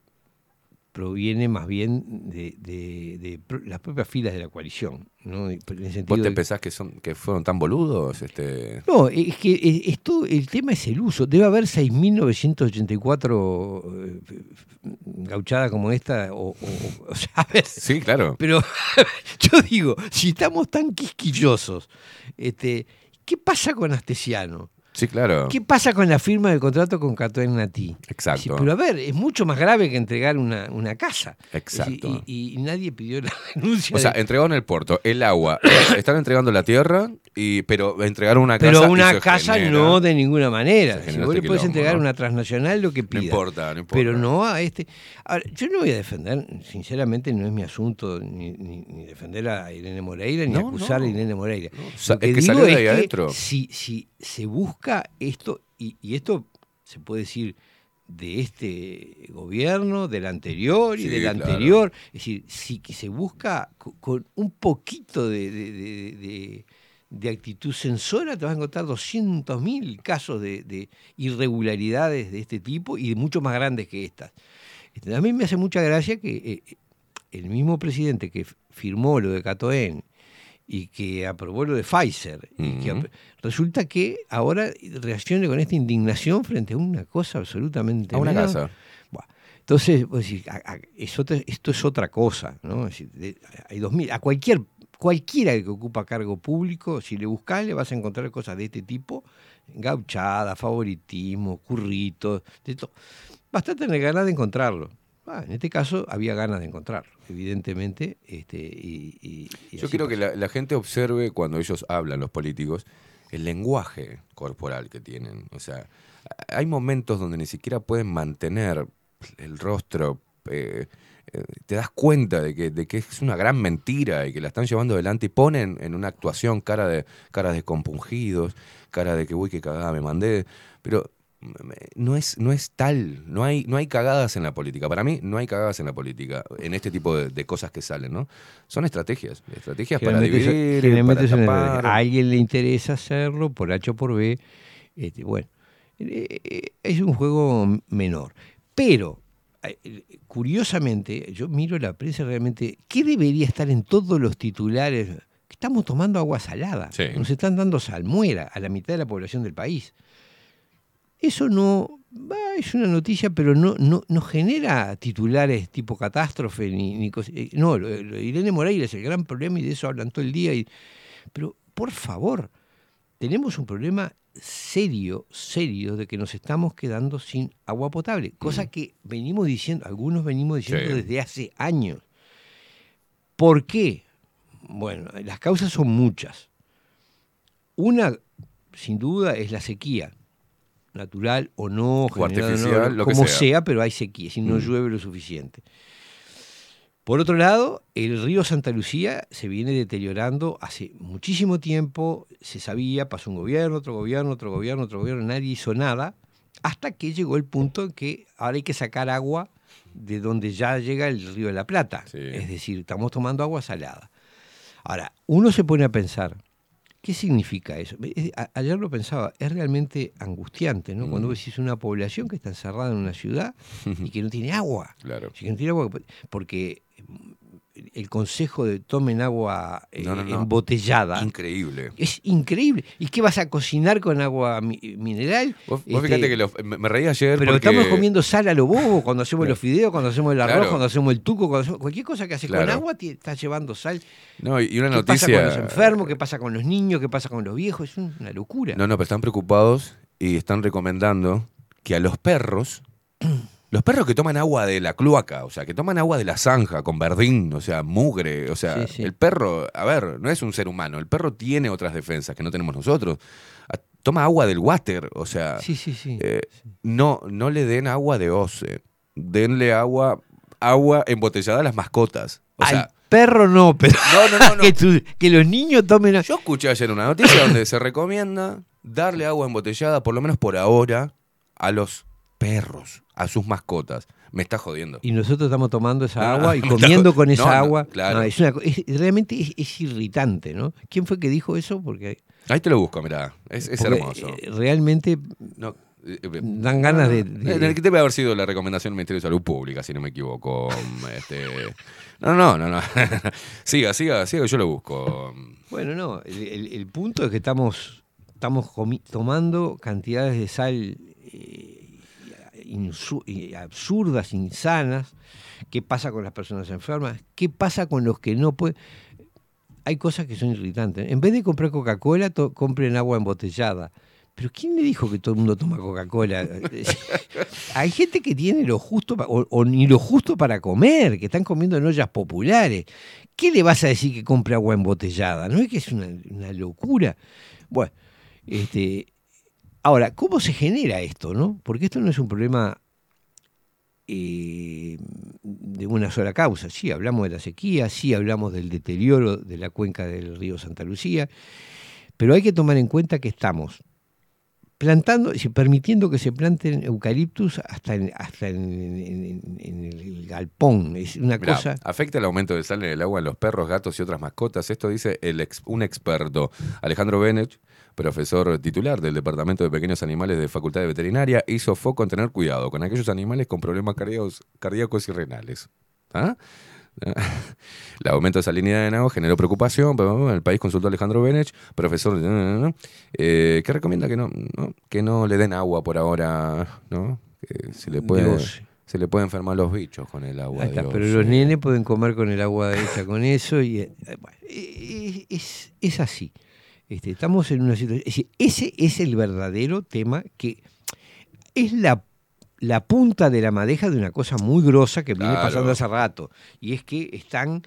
O: proviene más bien de, de- de pro- las propias filas de la coalición, ¿no? En el
A: ¿Vos te
O: de-
A: pensás que son que fueron tan boludos? Este...
O: No, es que es- esto, el tema es el uso. Debe haber 6.984 eh, gauchadas como esta, o, o- o ver,
A: Sí, claro.
O: Pero yo digo, si estamos tan quisquillosos, este, ¿qué pasa con Astesiano?
A: Sí, claro.
O: ¿Qué pasa con la firma del contrato con Catoen Natí?
A: Exacto.
O: Sí, pero a ver, es mucho más grave que entregar una, una casa.
A: Exacto.
O: Y, y- y nadie pidió la denuncia.
A: O sea,
O: de-
A: entregaron el puerto, el agua, están entregando la tierra Y, pero entregar una casa.
O: Pero una casa
A: genera-
O: no de ninguna manera. Si vos
A: este
O: le podés
A: quilombo,
O: entregar
A: ¿no?
O: una transnacional lo que
A: No
O: pida.
A: importa, no importa.
O: Pero no a este. Ahora, yo no voy a defender, sinceramente, no es mi asunto ni, ni- ni defender a Irene Moreira ni
A: No,
O: acusar
A: no.
O: a Irene Moreira. Lo que
A: es que
O: digo
A: salió de ahí
O: es que
A: adentro.
O: Si, si se busca esto, y, y esto se puede decir de este gobierno, del anterior y
A: Sí,
O: del
A: claro.
O: anterior, es decir, si que se busca co- con un poquito de, de- de- de- de actitud censora, te vas a encontrar 200.000 casos de, de irregularidades de este tipo y mucho más grandes que estas. Este, A mí me hace mucha gracia que eh, el mismo presidente que firmó lo de Catoen y que aprobó lo de Pfizer, y que resulta que ahora reaccione con esta indignación frente a una cosa absolutamente...
A: A una casa.
O: Entonces, a- es otra- esto es otra cosa, ¿no? Es decir, de- hay 2000, a cualquier, cualquiera que ocupa cargo público, si le buscas, le vas a encontrar cosas de este tipo, gauchada, favoritismo, curritos, de todo. Basta tener ganas de encontrarlo. Ah, en este caso había ganas de encontrarlo, evidentemente. Este, y, y- y
A: Yo quiero que la, la gente observe cuando ellos hablan, los políticos, el lenguaje corporal que tienen. O sea, hay momentos donde ni siquiera pueden mantener el rostro. eh, te das cuenta de que, de que es una gran mentira y que la están llevando adelante y ponen en una actuación cara de cara de compungidos, cara de que uy, qué cagada me mandé. Pero mm, no es, no es tal, no hay, no hay cagadas en la política. Para mí no hay cagadas en la política, en este tipo de, de cosas que salen, ¿no? Son estrategias, estrategias para dividir, para tapar.
O: a alguien le interesa hacerlo por H o por B. este, bueno, eh, eh, es un juego menor. Pero, eh, curiosamente, yo miro la prensa realmente, ¿qué debería estar en todos los titulares? Estamos tomando agua salada.
A: Sí.
O: Nos están dando salmuera a la mitad de la población del país. Eso no va, es una noticia, pero no, no, no genera titulares tipo catástrofe ni, ni eh, No, lo- Irene Moreira es el gran problema y de eso hablan todo el día. y- pero, por favor, tenemos un problema serio, serio, de que nos estamos quedando sin agua potable. Cosa que venimos diciendo, algunos venimos diciendo
A: Sí.
O: desde hace años. ¿Por qué? Bueno, las causas son muchas. Una, sin duda, es la sequía, natural o no,
A: O lo que
O: como
A: sea.
O: sea. pero hay sequía, si no
A: Mm.
O: llueve lo suficiente. Por otro lado, el río Santa Lucía se viene deteriorando hace muchísimo tiempo, se sabía, pasó un gobierno, otro gobierno, otro gobierno, otro gobierno, nadie hizo nada, hasta que llegó el punto en que ahora hay que sacar agua de donde ya llega el río de la Plata. Es decir, estamos tomando agua salada. Ahora, uno se pone a pensar, ¿qué significa eso? Ayer lo pensaba, es realmente angustiante, ¿no? Cuando
A: Mm.
O: vos decís una población que está encerrada en una ciudad y que no tiene agua.
A: Claro.
O: Que no tiene agua, porque el consejo de tomen agua eh,
A: No, no, no.
O: embotellada
A: Increíble.
O: es increíble. ¿Y qué vas a cocinar con agua mi- mineral?
A: Vos, vos
O: Este,
A: fíjate que lo- me, me reí ayer
O: pero
A: porque...
O: estamos comiendo sal a lo bobo cuando hacemos los fideos, cuando hacemos el arroz,
A: Claro.
O: cuando hacemos el tuco, cuando hacemos cualquier cosa que haces con agua, te estás llevando sal.
A: No, y una
O: ¿Qué
A: noticia...
O: pasa con los enfermos? ¿Qué pasa con los niños? ¿Qué pasa con los viejos? Es una locura.
A: No, no, pero están preocupados y están recomendando que a los perros, los perros que toman agua de la cloaca, o sea, que toman agua de la zanja con verdín, o sea, mugre, o sea,
O: Sí, sí.
A: el perro, a ver, no es un ser humano, el perro tiene otras defensas que no tenemos nosotros. A- Toma agua del water, o sea,
O: Sí, sí, sí.
A: eh, no, no le den agua de OCE, denle agua, agua embotellada a las mascotas. O
O: Al
A: sea,
O: perro no, pero
A: no, no, no, no.
O: que, tu- que los niños tomen agua.
A: Yo escuché ayer una noticia donde se recomienda darle agua embotellada, por lo menos por ahora, a los perros, a sus mascotas. Me está jodiendo.
O: Y nosotros estamos tomando esa
A: no,
O: agua y comiendo con esa
A: no, no,
O: agua.
A: claro.
O: No, es una co- es- realmente es, es irritante, ¿no? ¿Quién fue que dijo eso? Porque,
A: Ahí te lo busco, mirá. Es, hermoso.
O: eh, realmente
A: eh, eh,
O: dan ganas de- de-
A: eh, que debe haber sido la recomendación del Ministerio de Salud Pública, si no me equivoco. Este, no, no, no, no. siga, siga, siga, yo lo busco.
O: Bueno, no, el, el- el punto es que estamos, estamos tomando cantidades de sal eh, absurdas, insanas. ¿Qué pasa con las personas enfermas? ¿Qué pasa con los que no pueden? Hay cosas que son irritantes. En vez de comprar Coca-Cola, compren agua embotellada. Pero ¿quién le dijo que todo el mundo toma Coca-Cola? Hay gente que tiene lo justo o, ni lo justo para comer, que están comiendo en ollas populares. ¿Qué le vas a decir que compre agua embotellada? ¿No es que es una locura? Bueno, este, ahora, ¿cómo se genera esto? no? Porque esto no es un problema eh, de una sola causa. Sí, hablamos de la sequía, sí, hablamos del deterioro de la cuenca del río Santa Lucía, pero hay que tomar en cuenta que estamos plantando, permitiendo que se planten eucaliptus hasta en, hasta en, en- en el galpón. Es una
A: Mirá,
O: cosa...
A: afecta el aumento de sal en el agua en los perros, gatos y otras mascotas. Esto dice el ex- un experto, Alejandro Benech, profesor titular del Departamento de Pequeños Animales de Facultad de Veterinaria, hizo foco en tener cuidado con aquellos animales con problemas cardíacos, y renales. ¿Ah? El aumento de salinidad en agua generó preocupación. El país consultó a Alejandro Benech, profesor, eh, que recomienda que no, no- que no le den agua por ahora, ¿no? Que se le puede,
O: Dios.
A: se le puede enfermar los bichos con el agua.
O: Está, pero los nenes pueden comer con el agua hecha con eso y eh, bueno, eh, es, es así. Este, estamos en una situación. es decir, ese es el verdadero tema que es la, la punta de la madeja de una cosa muy grosa que viene pasando hace rato. Y es que están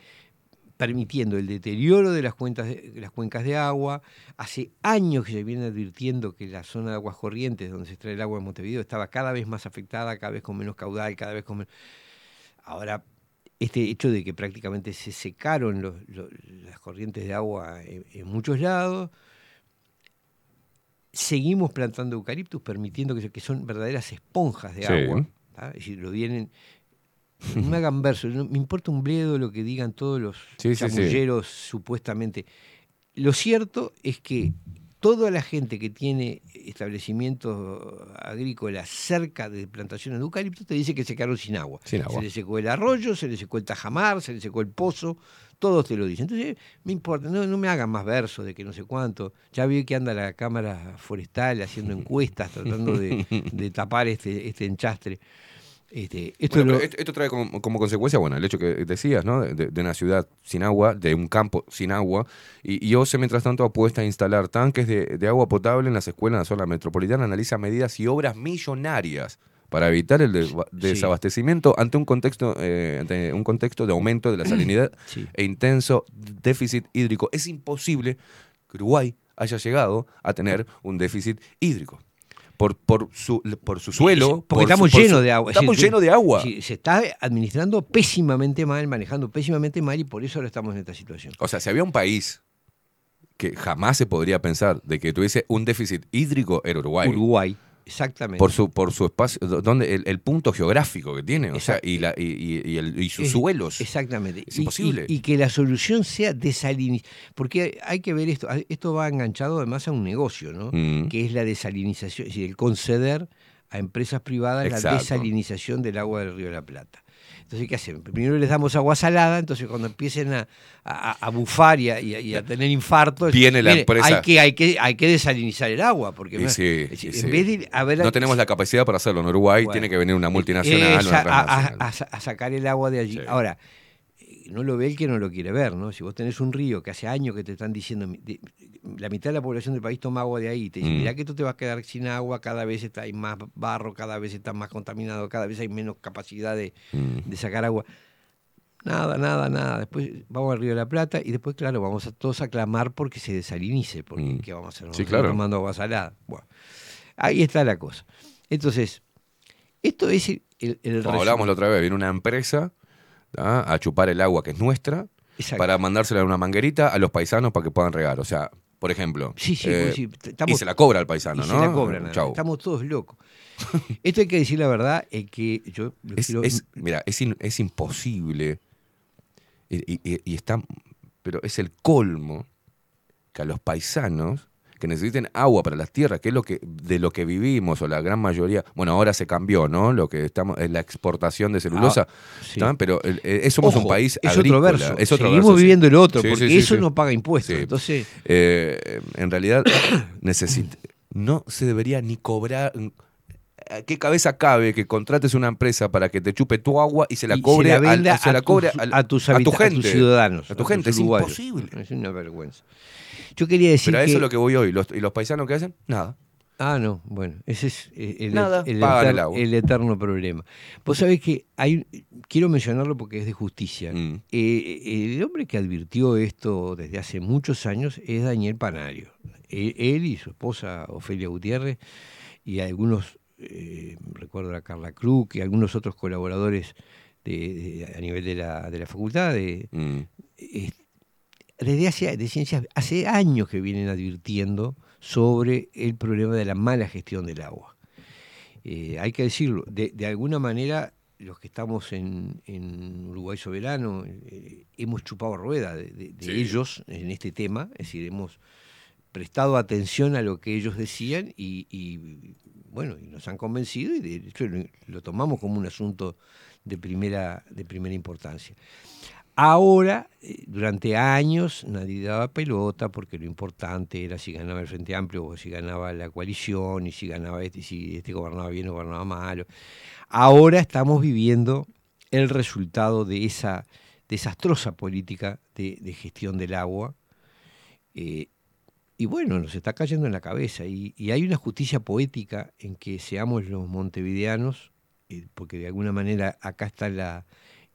O: permitiendo el deterioro de las, cuentas de, las cuencas de agua. Hace años que se viene advirtiendo que la zona de aguas corrientes, donde se extrae el agua en Montevideo, estaba cada vez más afectada, cada vez con menos caudal, cada vez con menos... Ahora, este hecho de que prácticamente se secaron los- los- las corrientes de agua en, en muchos lados, seguimos plantando eucaliptus, permitiendo que, son verdaderas esponjas de
A: Sí.
O: agua. ¿tá? Es decir, lo vienen... No me hagan verso, no- me importa un bledo lo que digan todos los
A: Sí,
O: supuestamente. Lo cierto es que toda la gente que tiene establecimientos agrícolas cerca de plantaciones de eucalipto te dice que se quedaron sin agua.
A: Sin agua.
O: Se le secó el arroyo, se le secó el tajamar, se le secó el pozo, todos te lo dicen. Entonces, me importa, no, no me hagan más versos de que no sé cuánto. Ya vi que anda la Cámara Forestal haciendo encuestas, tratando de, de tapar este, este enchastre. Este, esto
A: Bueno,
O: lo-
A: pero esto, esto trae como, como consecuencia, bueno, el hecho que decías, ¿no? De, de una ciudad sin agua, de un campo sin agua, y, y OCE, mientras tanto, apuesta a instalar tanques de, de agua potable en las escuelas en la zona metropolitana, analiza medidas y obras millonarias para evitar el de- desabastecimiento ante un contexto eh, ante un contexto de aumento de la salinidad
O: Sí.
A: e intenso déficit hídrico. Es imposible que Uruguay haya llegado a tener un déficit hídrico. Por, por, su, por su suelo.
O: Porque
A: por
O: estamos
A: su-
O: llenos
A: su-
O: de agua. Es
A: Estamos
O: decir,
A: llenos de agua.
O: sí, se está administrando pésimamente mal, manejando pésimamente mal y por eso ahora estamos en esta situación.
A: O sea, si había un país que jamás se podría pensar de que tuviese un déficit hídrico, era Uruguay.
O: Uruguay, exactamente.
A: Por su, por su espacio, do- donde el, el punto geográfico que tiene, o sea, y, la, y, y- y el- y sus
O: Es-
A: suelos.
O: Exactamente.
A: Es imposible.
O: Y, que la solución sea desalinización. Porque hay que ver esto. Esto va enganchado además a un negocio, ¿no?
A: Mm.
O: Que es la desalinización, es decir, el conceder a empresas privadas la desalinización del agua del Río de la Plata. Entonces, ¿qué hacen? Primero les damos agua salada, entonces cuando empiecen a, a- a bufar y a, y tener infartos,
A: Viene la
O: mire,
A: empresa.
O: Hay que, hay, que, hay que desalinizar el agua, porque
A: sí,
O: decir,
A: sí.
O: en vez de haber
A: no tenemos la capacidad para hacerlo. En Uruguay
O: Bueno.
A: tiene que venir una multinacional.
O: Es
A: una
O: a, sacar el agua de allí. Ahora, no lo ve el que no lo quiere ver, ¿no? Si vos tenés un río que hace años que te están diciendo, la mitad de la población del país toma agua de ahí, te dicen,
A: Mm.
O: mirá que tú te vas a quedar sin agua, cada vez está, hay más barro, cada vez está más contaminado, cada vez hay menos capacidad de,
A: Mm.
O: de sacar agua. Nada, nada, nada. Después vamos al Río de la Plata y después, claro, vamos a todos a clamar porque se desalinice, porque ¿qué vamos a hacer? Vamos
A: Mm. Sí, claro.
O: tomando agua salada. Bueno, ahí está la cosa. Entonces, esto es el, el, el
A: Como hablábamos la otra vez, viene una empresa ¿ah? a chupar el agua que es nuestra
O: Exacto.
A: para mandársela en una manguerita a los paisanos para que puedan regar. O sea, por ejemplo.
O: Sí, sí,
A: eh,
O: sí, estamos-
A: y se la cobra al paisano,
O: y
A: ¿no?
O: Se la cobran. Estamos todos locos. Esto hay que decir la verdad, es que yo
A: Es,
O: quiero-
A: es- mira, es, in- es imposible. Y, y- y está. Pero es el colmo que a los paisanos que necesiten agua para las tierras, que es lo que de lo que vivimos, o la gran mayoría, bueno, ahora se cambió, ¿no? Lo que estamos es la exportación de celulosa,
O: Ah,
A: pero el- eh, somos un país
O: es
A: agrícola,
O: otro verso.
A: es otro
O: Seguimos
A: verso, sí.
O: viviendo el otro,
A: Sí,
O: porque eso no paga impuestos. Entonces,
A: Eh, en realidad, necesita, no se debería ni cobrar. ¿A ¿Qué cabeza cabe que contrates una empresa para que te chupe tu agua y se la
O: se
A: cobre,
O: la
A: al-
O: venda
A: se la
O: a,
A: cobre
O: tus,
A: al-
O: a tus
A: a tu
O: habita- a
A: gente,
O: tus ciudadanos,
A: a tu gente? Es
O: uruguayos.
A: imposible.
O: Es una vergüenza. Yo quería decir
A: Pero a
O: que
A: eso es lo que voy hoy. Los- ¿Y los paisanos qué hacen? Nada.
O: Ah, no, bueno, ese es eh, el,
A: Nada,
O: el
A: el
O: eter-
A: agua.
O: el eterno problema. Vos sabés que hay, quiero mencionarlo porque es de justicia.
A: Mm.
O: Eh, el hombre que advirtió esto desde hace muchos años es Daniel Panario. Él, él y su esposa Ofelia Gutiérrez y algunos, eh, recuerdo a Carla Cruz y algunos otros colaboradores de- de- a nivel de la, de la facultad, de,
A: Mm.
O: Desde hace, de ciencias, hace años que vienen advirtiendo sobre el problema de la mala gestión del agua. Eh, hay que decirlo, de, de alguna manera los que estamos en, en Uruguay Soberano eh, hemos chupado rueda de, de- de
A: Sí.
O: ellos en este tema, es decir, hemos prestado atención a lo que ellos decían y, y, bueno, y nos han convencido y de hecho lo, lo tomamos como un asunto de primera, de primera importancia. Ahora, eh, durante años, nadie daba pelota porque lo importante era si ganaba el Frente Amplio o si ganaba la coalición y si ganaba este, si este gobernaba bien o gobernaba mal. Ahora estamos viviendo el resultado de esa desastrosa política de, gestión del agua. eh, y bueno, nos está cayendo en la cabeza. Y, y hay una justicia poética en que seamos los montevideanos, eh, porque de alguna manera acá está la,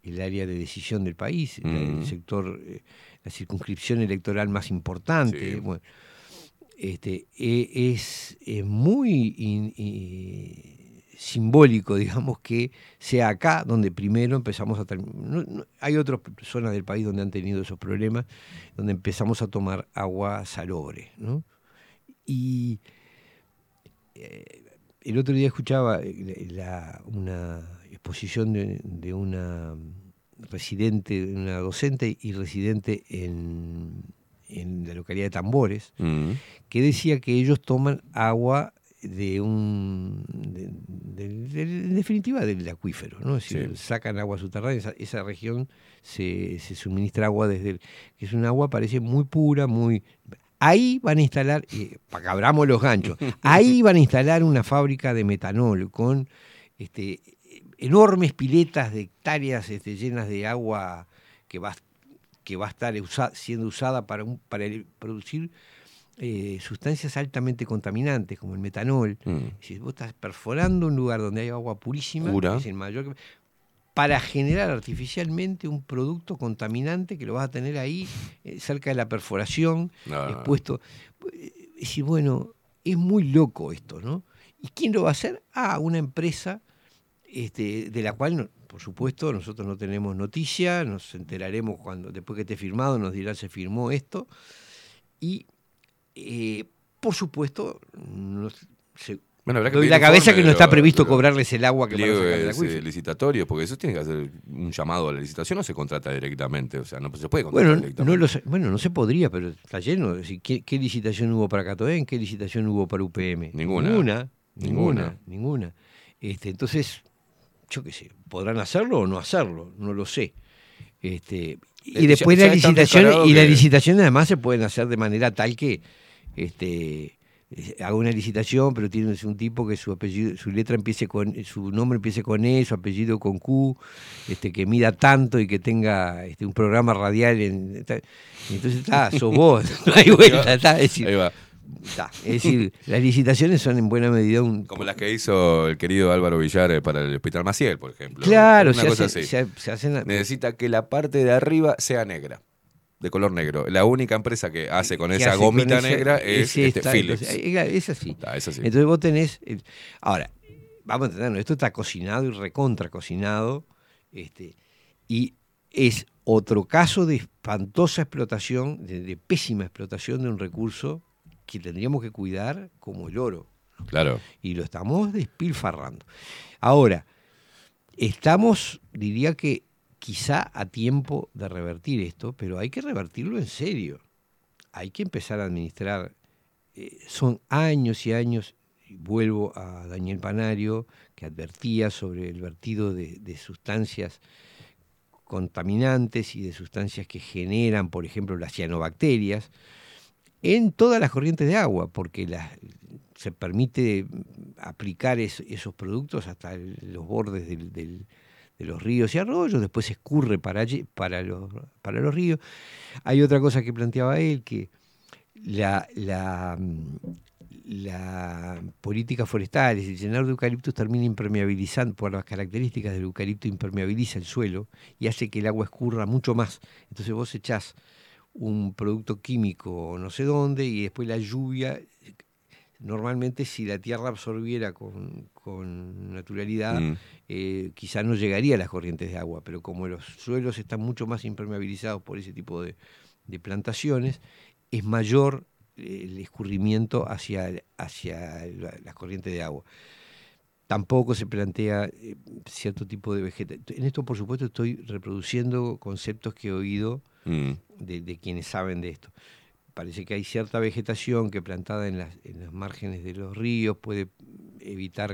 O: el área de decisión del país, la-
A: Mm.
O: el sector, eh, la circunscripción electoral más importante.
A: Sí.
O: Bueno, este, eh, es, es muy in- simbólico, digamos, que sea acá donde primero empezamos a... no- no- hay otras zonas del país donde han tenido esos problemas, donde empezamos a tomar agua salobre, ¿no? Y eh, el otro día escuchaba eh, la- una exposición de, de una residente, una docente y residente en, en la localidad de Tambores,
A: Mm.
O: que decía que ellos toman agua de un de- de- de- en definitiva del acuífero, ¿no? Es decir, sacan agua subterránea, esa, esa región se, se suministra agua desde el, que es un agua parece muy pura, muy ahí van a instalar, eh, para que abramos los ganchos, ahí van a instalar una fábrica de metanol con este enormes piletas de hectáreas este, llenas de agua que va, que va a estar usa- siendo usada para, un, para producir eh, sustancias altamente contaminantes como el metanol.
A: Mm.
O: Si vos estás perforando un lugar donde hay agua purísima,
A: Pura.
O: que es el mayor que- para generar artificialmente un producto contaminante que lo vas a tener ahí eh, cerca de la perforación,
A: No.
O: expuesto. Eh, Es decir, bueno, es muy loco esto, ¿no? ¿Y quién lo va a hacer? Ah, una empresa este, de la cual, por supuesto, nosotros no tenemos noticia, nos enteraremos cuando después que esté firmado, nos dirán se firmó esto. Y, eh, por supuesto, no se-
A: Bueno, habrá que
O: doy
A: pedir
O: la cabeza
A: informe
O: que no está previsto cobrarles el agua que van a sacar acuífero.
A: eh, licitatorios, porque eso tiene que hacer un llamado a la licitación, no se contrata directamente, o sea, no se puede contratar
O: Bueno,
A: directamente.
O: no lo sé- bueno, no se podría, pero está lleno. Es decir, ¿qué, qué licitación hubo para Catoen? ¿Qué licitación hubo para UPM?
A: Ninguna.
O: Ninguna.
A: Ninguna.
O: Ninguna. ninguna. Este, entonces, yo qué sé, ¿podrán hacerlo o no hacerlo? No lo sé. Este, y
A: Eh,
O: después la licitación, y las
A: que-
O: licitaciones además se pueden hacer de manera tal que este eh, haga una licitación, pero tiene un tipo que su apellido, su letra empiece con, su nombre empiece con E, su apellido con Q, este, que mida tanto y que tenga este, un programa radial en, entonces está, sos vos, no hay vuelta, está, es decir, Es decir, las licitaciones son en buena medida un
A: Como las que hizo el querido Álvaro Villar eh, para el Hospital Maciel, por ejemplo.
O: Claro,
A: Una
O: se,
A: cosa
O: hace-
A: así.
O: se, se hacen
A: Necesita que la parte de arriba sea negra, de color negro. La única empresa que hace con
O: ¿Qué
A: esa
O: hace con
A: gomita
O: esa-
A: negra es
O: ese
A: este, Philips.
O: entonces, eh, es así.
A: Es así.
O: Entonces vos tenés. Ahora, vamos a entenderlo, esto está cocinado y recontra cocinado. Este, y es otro caso de espantosa explotación, de, de pésima explotación de un recurso que tendríamos que cuidar como el oro.
A: Claro.
O: Y lo estamos despilfarrando. Ahora, estamos, diría que quizá a tiempo de revertir esto, pero hay que revertirlo en serio. Hay que empezar a administrar. eh, son años y años, y vuelvo a Daniel Panario, que advertía sobre el vertido de, de sustancias contaminantes y de sustancias que generan, por ejemplo, las cianobacterias, en todas las corrientes de agua, porque se permite aplicar es- esos productos hasta los bordes de los ríos y arroyos, después se escurre para, allí- para, los, ríos. Hay otra cosa que planteaba él, que la, la, política forestal, el llenador de eucaliptos termina impermeabilizando, por las características del eucalipto, impermeabiliza el suelo y hace que el agua escurra mucho más. Entonces vos echás un producto químico no sé dónde y después la lluvia, normalmente si la tierra absorbiera con, con naturalidad,
A: Mm.
O: eh, quizá no llegaría a las corrientes de agua, pero como los suelos están mucho más impermeabilizados por ese tipo de, de plantaciones, es mayor eh, el escurrimiento hacia, hacia la- las corrientes de agua. Tampoco se plantea eh, cierto tipo de vegetación. En esto, por supuesto, estoy reproduciendo conceptos que he oído
A: Mm.
O: de, de quienes saben de esto. Parece que hay cierta vegetación que plantada en las, en los márgenes de los ríos puede evitar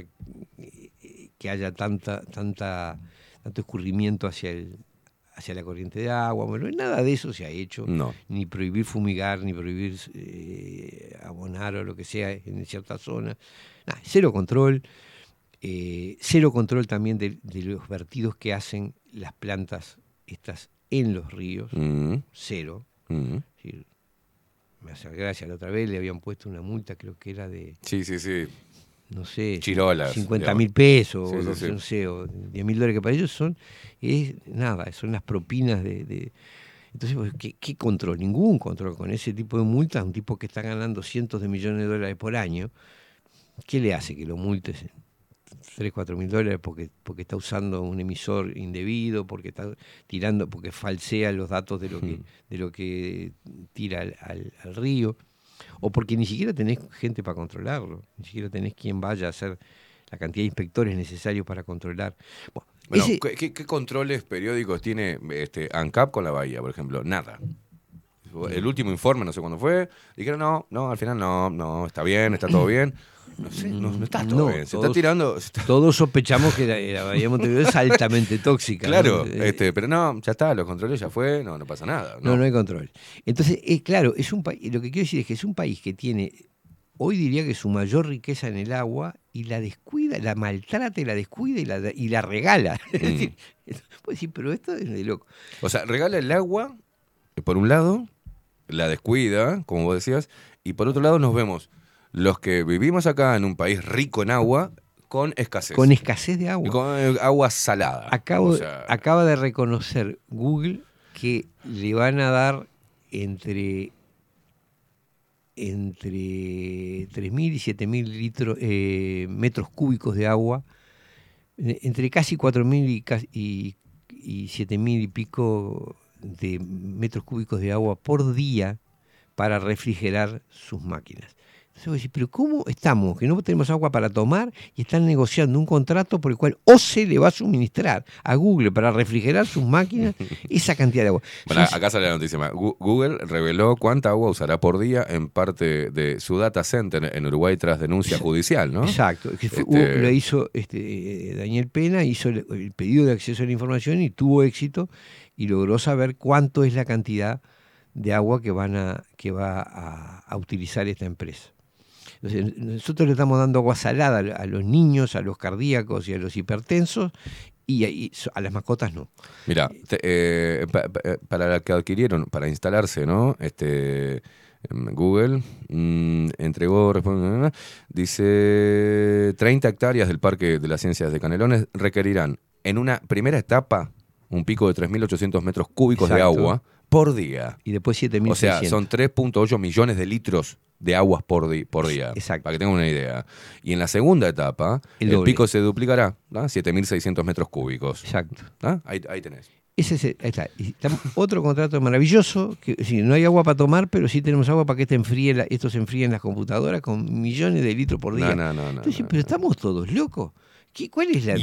O: eh, eh, que haya tanta, tanta, tanto escurrimiento hacia, el, hacia la corriente de agua. Bueno, nada de eso se ha hecho.
A: No.
O: Ni prohibir fumigar, ni prohibir eh, abonar o lo que sea en ciertas zonas. Nada, cero control. Eh, cero control también de, de los vertidos que hacen las plantas estas en los ríos.
A: Mm.
O: Cero.
A: Mm.
O: Me hace gracia, la otra vez le habían puesto una multa, creo que era de,
A: Sí, sí, sí.
O: no sé,
A: Chirolas,
O: 50 mil pesos,
A: Sí,
O: no,
A: sí.
O: no sé, o 10 mil dólares, que para ellos son, es nada, son las propinas de... de- entonces, pues, ¿qué, qué control? Ningún control con ese tipo de multas, un tipo que está ganando cientos de millones de dólares por año, ¿qué le hace que lo multes 3, 4 mil dólares porque, porque está usando un emisor indebido, porque está tirando, porque falsea los datos de lo que, de lo que tira al, al- al río, o porque ni siquiera tenés gente para controlarlo, ni siquiera tenés quien vaya a hacer la cantidad de inspectores necesarios para controlar. Bueno,
A: Bueno,
O: ese-
A: ¿qué, qué- qué controles periódicos tiene este, ANCAP con la bahía, por ejemplo? Nada. El último informe, no sé cuándo fue, dijeron no, no, al final no, no, está bien, está todo bien. No sé, no, no está todo
O: No,
A: bien. Se está
O: todos-
A: tirando. se está-
O: Todos sospechamos que la, Bahía de Montevideo es altamente tóxica.
A: Claro,
O: Eh,
A: este, pero no, ya está, los controles ya fue, no, no pasa nada.
O: No, no hay control. Entonces, eh, claro, es un país, lo que quiero decir es que es un país que tiene, hoy diría que su mayor riqueza en el agua y la descuida, la maltrata y la descuida y la, y la regala. Es
A: Mm.
O: decir, puedes decir, pero esto es de loco.
A: O sea, regala el agua, eh, por un lado, la descuida, como vos decías, y por otro lado nos vemos los que vivimos acá en un país rico en agua con escasez.
O: Con escasez de agua.
A: Y con eh, agua salada.
O: Acabo,
A: O sea,
O: acaba de reconocer Google que le van a dar entre entre 3.000 y 7.000 litros, eh, metros cúbicos de agua, eh, entre casi 4.000 y, y, y 7.000 y pico de metros cúbicos de agua por día para refrigerar sus máquinas. Decís, pero ¿cómo estamos? Que no tenemos agua para tomar y están negociando un contrato por el cual OCE le va a suministrar a Google para refrigerar sus máquinas esa cantidad de agua.
A: bueno, acá sale la noticia. Google reveló cuánta agua usará por día en parte de su data center en Uruguay tras denuncia judicial, ¿no?
O: Exacto,
A: Este-
O: lo hizo este, eh, Daniel Pena, hizo el, el pedido de acceso a la información y tuvo éxito y logró saber cuánto es la cantidad de agua que van a que va a, a utilizar esta empresa. Nosotros le estamos dando agua salada a los niños, a los cardíacos y a los hipertensos y a, y a las mascotas no.
A: Mira, eh, pa- pa- eh, para la que adquirieron, para instalarse, ¿no? Este Google mm, entregó, responde, dice 30 hectáreas del Parque de las Ciencias de Canelones requerirán en una primera etapa un pico de 3.800 metros cúbicos de agua por día.
O: Y después 7.600.
A: O sea, son 3.8 millones de litros de aguas por, di- por día.
O: Exacto.
A: Para que tengan una idea. Y en la segunda etapa,
O: El
A: pico se duplicará, ¿no? 7.600 metros cúbicos.
O: Exacto.
A: ¿Ah? Ahí, ahí tenés.
O: Ese es ahí está. Otro contrato maravilloso, que sí, no hay agua para tomar, pero sí tenemos agua para que este enfríe la- esto se enfríe en las computadoras con millones de litros por día.
A: No, no, no, no,
O: Entonces, pero estamos todos locos. ¿Qué, ¿Cuál es la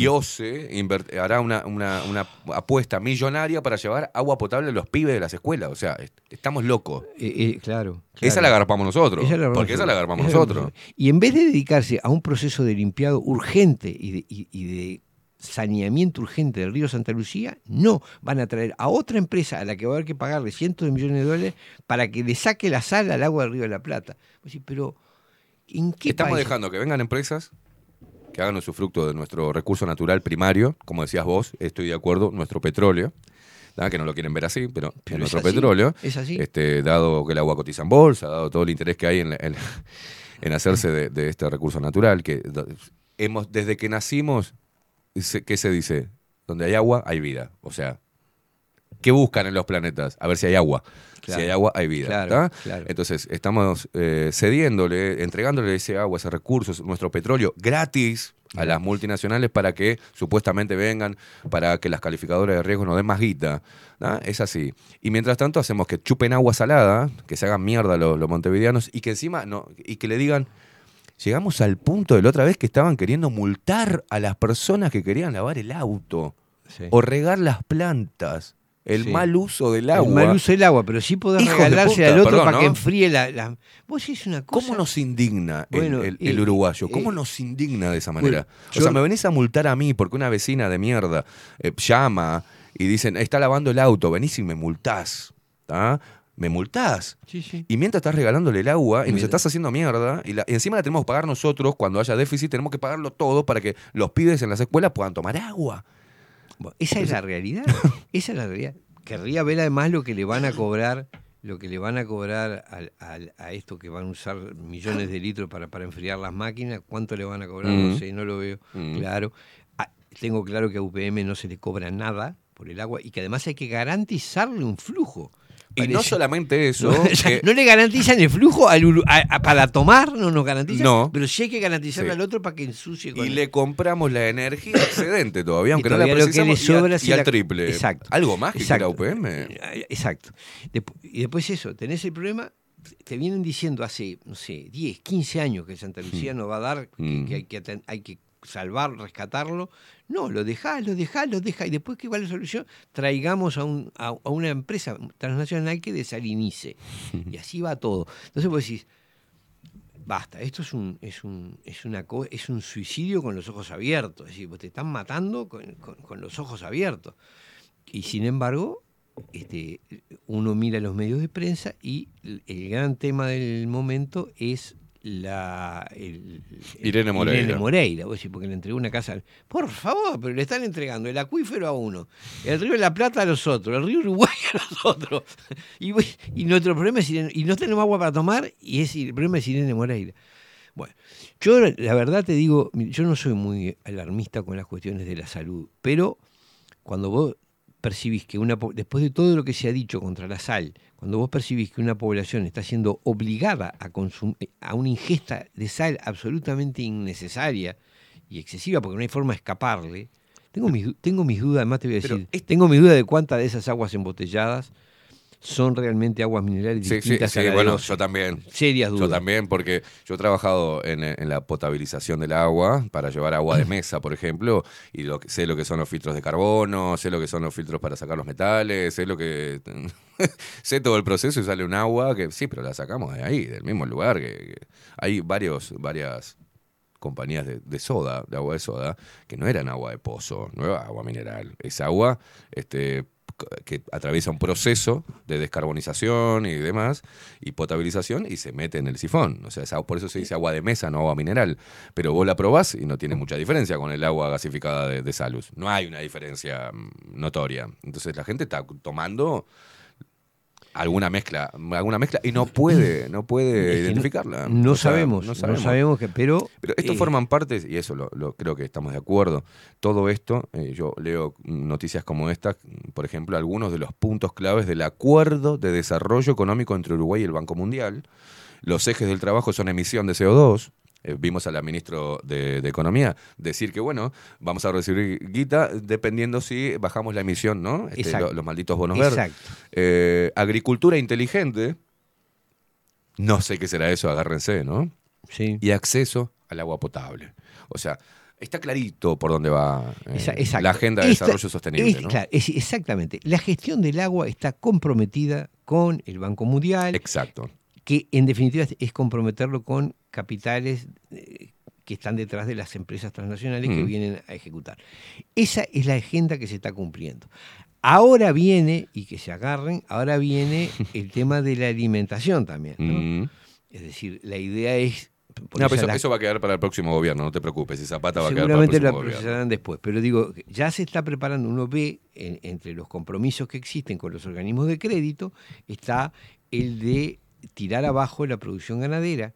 A: invert- hará una, una- una apuesta millonaria para llevar agua potable a los pibes de las escuelas. O sea, est- estamos locos.
O: Eh, eh, claro,
A: Esa la agarpamos nosotros.
O: Esa la agarramos
A: porque esa la
O: Esa la
A: nosotros.
O: Y en vez de dedicarse a un proceso de limpiado urgente y de, y- y de saneamiento urgente del río Santa Lucía, no, van a traer a otra empresa a la que va a haber que pagarle cientos de millones de dólares para que le saque la sal al agua del río de la Plata. Pero ¿en qué
A: Estamos
O: país?
A: dejando que vengan empresas que hagan usufructo de nuestro recurso natural primario, como decías vos, estoy de acuerdo, nuestro petróleo. ¿verdad? que no lo quieren ver así, pero,
O: Pero
A: es nuestro
O: es así,
A: petróleo,
O: es así.
A: Este, dado que el agua cotiza en bolsa, dado todo el interés que hay en en en hacerse de, de este recurso natural que hemos desde que nacimos ¿qué se dice? Donde hay agua hay vida, o sea, ¿qué buscan en los planetas? A ver si hay agua.
O: Claro.
A: Si hay agua, hay vida.
O: Claro,
A: ¿tá?
O: claro.
A: Entonces, estamos eh, cediéndole, entregándole ese agua, ese recurso, nuestro petróleo gratis a las multinacionales para que supuestamente vengan, para que las calificadoras de riesgo nos den más guita. ¿tá? Es así. Y mientras tanto hacemos que chupen agua salada, que se hagan mierda los, los montevideanos y que encima no, y que le digan, llegamos al punto de la otra vez que estaban queriendo multar a las personas que querían lavar el auto
O: Sí.
A: o regar las plantas. El
O: Sí.
A: mal uso del
O: El
A: agua.
O: mal uso del agua, pero sí podés
A: Hijos puta,
O: al otro
A: perdón,
O: para que enfríe la, la- Vos decís una cosa.
A: ¿Cómo nos indigna el-
O: Bueno,
A: el, el uruguayo? ¿Cómo
O: eh,
A: nos indigna de esa manera?
O: bueno,
A: o sea, me venís a multar a mí porque una vecina de mierda eh, llama y dicen, está lavando el auto, venís y me multás. ¿tá? Me multás.
O: Sí, sí.
A: Y mientras estás regalándole el agua y nos
O: Mira.
A: estás haciendo mierda, y, la- y encima la tenemos que pagar nosotros, cuando haya déficit, tenemos que pagarlo todo para que los pibes en las escuelas puedan tomar agua.
O: Bueno, esa es la realidad. Esa es la realidad. Querría ver además lo que le van a cobrar, lo que le van a cobrar al- al- a esto que van a usar millones de litros para, para enfriar las máquinas. ¿Cuánto le van a cobrar?
A: Mm.
O: No sé, no lo veo
A: Mm.
O: claro. Ah, tengo claro que a UPM no se le cobra nada por el agua y que además hay que garantizarle un flujo.
A: Y no solamente eso,
O: No, o sea,
A: que-
O: no le garantizan el flujo al a- a- para tomar, no nos garantizan,
A: No.
O: pero sí hay que garantizarle
A: Sí.
O: al otro para que ensucie con
A: y
O: él.
A: le compramos la energía excedente todavía, aunque no la
O: todavía lo que le
A: precisamos, y a-
O: sobra
A: y,
O: si
A: al
O: la-
A: triple.
O: Exacto.
A: Algo más que
O: Exacto.
A: quiera UPM.
O: Exacto. Y después eso, tenés el problema, te vienen diciendo hace, no sé, 10, 15 años que Santa Lucía no va a dar, que,
A: Mm.
O: que hay, que hay que salvar, rescatarlo. No, lo dejás, lo dejás, lo dejás. Y después que va la solución, traigamos a, un, a, una empresa transnacional que desalinice. Y así va todo. Entonces vos decís, basta, esto es un, es un, es una es un suicidio con los ojos abiertos. Es decir, vos te están matando con, con- con los ojos abiertos. Y sin embargo, este, uno mira los medios de prensa y el gran tema del momento es la el-
A: Irene Moreira.
O: Irene Moreira, vos decís, porque le entregó una casa. Por favor, pero le están entregando el acuífero a uno, el río de la Plata a los otros, el río Uruguay a los otros. Y, nuestro problema es Irene- y no tenemos agua para tomar, y es, el problema es Irene Moreira. Bueno, yo la verdad te digo, yo no soy muy alarmista con las cuestiones de la salud, pero cuando vos percibís que una después de todo lo que se ha dicho contra la sal, cuando vos percibís que una población está siendo obligada a consumir a una ingesta de sal absolutamente innecesaria y excesiva porque no hay forma de escaparle, tengo mis, tengo mis dudas, además te voy a decir, tengo mis dudas de cuántas de esas aguas embotelladas son realmente aguas minerales
A: Sí, sí,
O: distintas
A: sí,
O: de
A: bueno, yo también.
O: Serias dudas.
A: Yo también, porque yo he trabajado en, en la potabilización del agua para llevar agua de mesa, por ejemplo, y lo, que- sé lo que son los filtros de carbono, sé lo que son los filtros para sacar los metales, sé lo que. sé todo el proceso y sale un agua que sí, pero la sacamos de ahí, del mismo lugar. Que, que hay varios, varias compañías de, de soda, de agua de soda, que no eran agua de pozo, no era agua mineral. Es agua este, que atraviesa un proceso de descarbonización y demás, y potabilización, y se mete en el sifón. O sea, por eso se dice agua de mesa, no agua mineral. Pero vos la probás y no tiene mucha diferencia con el agua gasificada de, de Salus. No hay una diferencia mm, notoria. Entonces la gente está tomando alguna mezcla, alguna mezcla y no puede, no puede
O: Es que no-
A: identificarla.
O: no
A: sea,
O: sabemos, no sabemos que- pero,
A: Pero estos
O: eh,
A: forman parte, y eso lo, lo- creo que estamos de acuerdo, todo esto, eh, yo leo noticias como esta, por ejemplo, algunos de los puntos claves del acuerdo de desarrollo económico entre Uruguay y el Banco Mundial. Los ejes del trabajo son emisión de CO2. Eh, vimos a la ministra de, de Economía decir que, bueno, vamos a recibir guita dependiendo si bajamos la emisión, ¿no? Este, lo- los malditos bonos verdes.
O: Exacto.
A: Eh, agricultura inteligente. No sé qué será eso, agárrense, ¿no?
O: Sí.
A: Y acceso al agua potable. O sea, está clarito por dónde va eh, la agenda de
O: Esta-
A: desarrollo sostenible,
O: es-
A: ¿no?
O: claro, es- exactamente. La gestión del agua está comprometida con el Banco Mundial.
A: Exacto.
O: Que en definitiva es comprometerlo con capitales eh, que están detrás de las empresas transnacionales que
A: Mm.
O: vienen a ejecutar. Esa es la agenda que se está cumpliendo. Ahora viene, y que se agarren, ahora viene el tema de la alimentación también. ¿no?
A: Mm.
O: Es decir, la idea es...
A: No, pero eso,
O: la-
A: eso va a quedar para el próximo gobierno, no te preocupes. Y Zapata va a quedar para el
O: Seguramente
A: próximo
O: la
A: gobierno.
O: procesarán después, pero digo, ya se está preparando, uno ve en- entre los compromisos que existen con los organismos de crédito, está el de tirar abajo la producción ganadera,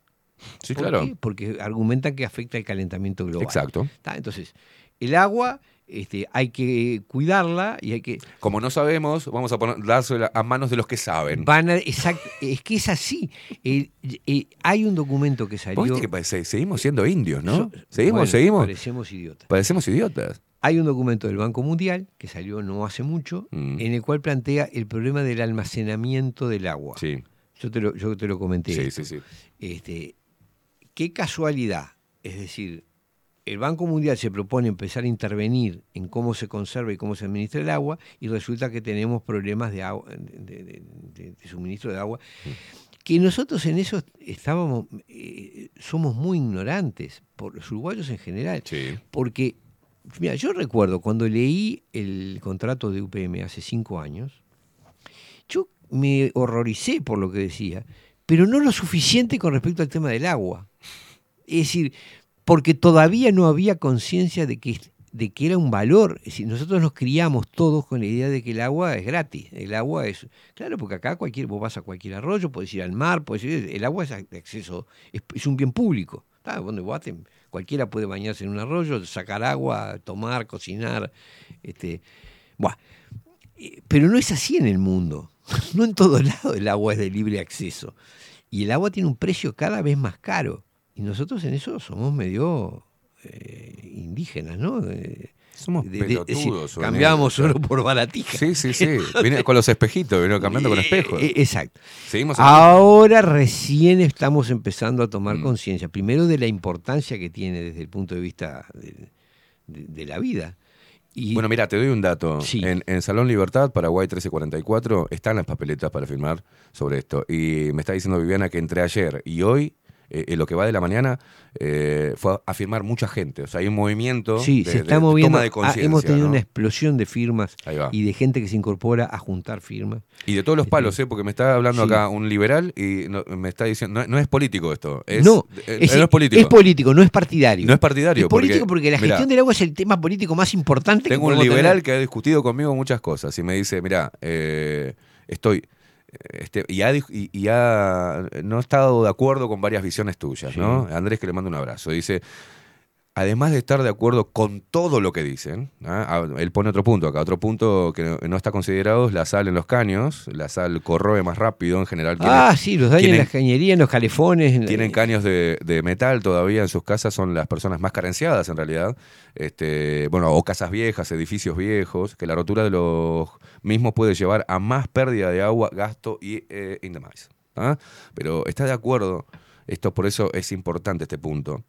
A: Sí,
O: ¿Por
A: claro.
O: qué? Porque argumentan que afecta el calentamiento global.
A: Exacto.
O: Entonces, el agua este, hay que cuidarla y hay que...
A: Como no sabemos, vamos a poner, a manos de los que saben.
O: Van a, exact- es que es así. Eh, eh, hay un documento que salió...
A: Vos viste que seguimos siendo indios, ¿no? Seguimos,
O: bueno,
A: seguimos.
O: Parecemos idiotas.
A: Parecemos idiotas.
O: Hay un documento del Banco Mundial que salió no hace mucho,
A: Mm.
O: en el cual plantea el problema del almacenamiento del agua.
A: Sí.
O: Yo te lo, yo te lo comenté.
A: Sí,
O: esto.
A: sí, sí.
O: Este, qué casualidad. Es decir, el Banco Mundial se propone empezar a intervenir en cómo se conserva y cómo se administra el agua y resulta que tenemos problemas de, agua, de, de- de- de suministro de agua. Que nosotros en eso estábamos, eh, somos muy ignorantes, por los uruguayos en general.
A: Sí.
O: Porque, mira, yo recuerdo cuando leí el contrato de UPM hace cinco años, yo me horroricé por lo que decía, pero no lo suficiente con respecto al tema del agua. Es decir, porque todavía no había conciencia de que, de que era un valor. Es decir, nosotros nos criamos todos con la idea de que el agua es gratis. El agua es. Claro, porque acá cualquier, vos vas a cualquier arroyo, podés ir al mar, podés ir, el agua es de acceso, es, un bien público. Ah, te- cualquiera puede bañarse en un arroyo, sacar agua, tomar, cocinar. Este, buah. Eh, Pero no es así en el mundo. No en todo lado el agua es de libre acceso. Y el agua tiene un precio cada vez más caro. Y nosotros en eso somos medio eh, indígenas, ¿no? Eh,
A: Somos
O: de- de-
A: pelotudos.
O: cambiamos oro por baratija.
A: Sí, sí, sí. Viene con los espejitos, vino cambiando con espejos.
O: Eh, Exacto.
A: Seguimos
O: Ahora recién estamos empezando a tomar
A: Mm.
O: conciencia, primero de la importancia que tiene desde el punto de vista de la vida. Y,
A: Bueno, mira, te doy un dato.
O: Sí.
A: En, en Salón Libertad, Paraguay 1344, están las papeletas para firmar sobre esto. Y me está diciendo Viviana que entre ayer y hoy, eh, en lo que va de la mañana, eh, fue a firmar mucha gente. O sea, hay un movimiento
O: sí,
A: de,
O: se
A: de-
O: está
A: de
O: moviendo.
A: toma de
O: Ah, hemos tenido
A: ¿no?
O: una explosión de firmas y de gente que se incorpora a juntar firmas.
A: Y de todos los palos, ¿eh? porque me está hablando
O: Sí.
A: acá un liberal y no- me está diciendo, no, no es político esto. Es,
O: no, es,
A: no es político.
O: es político, no es partidario.
A: No es partidario.
O: Es político
A: porque,
O: porque, la
A: mirá,
O: gestión del agua es el tema político más importante
A: Tengo
O: que
A: un liberal
O: tener.
A: que ha discutido conmigo muchas cosas y me dice, mira, estoy... Este, y, ha, dis- y- y ha- no ha estado de acuerdo con varias visiones tuyas, ¿no? Andrés, que le mando un abrazo. Dice, además de estar de acuerdo con todo lo que dicen, ¿ah? Ah, él pone otro punto acá, otro punto que no, está considerado es la sal en los caños, la sal corroe más rápido en general.
O: Ah, sí, los daños en las cañerías, en los calefones. en la-
A: tienen caños de, de metal todavía en sus casas, son las personas más carenciadas en realidad. Este, bueno, o casas viejas, edificios viejos, que la rotura de los mismos puede llevar a más pérdida de agua, gasto y eh, mice, ¿ah? Pero está de acuerdo, esto por eso es importante este punto.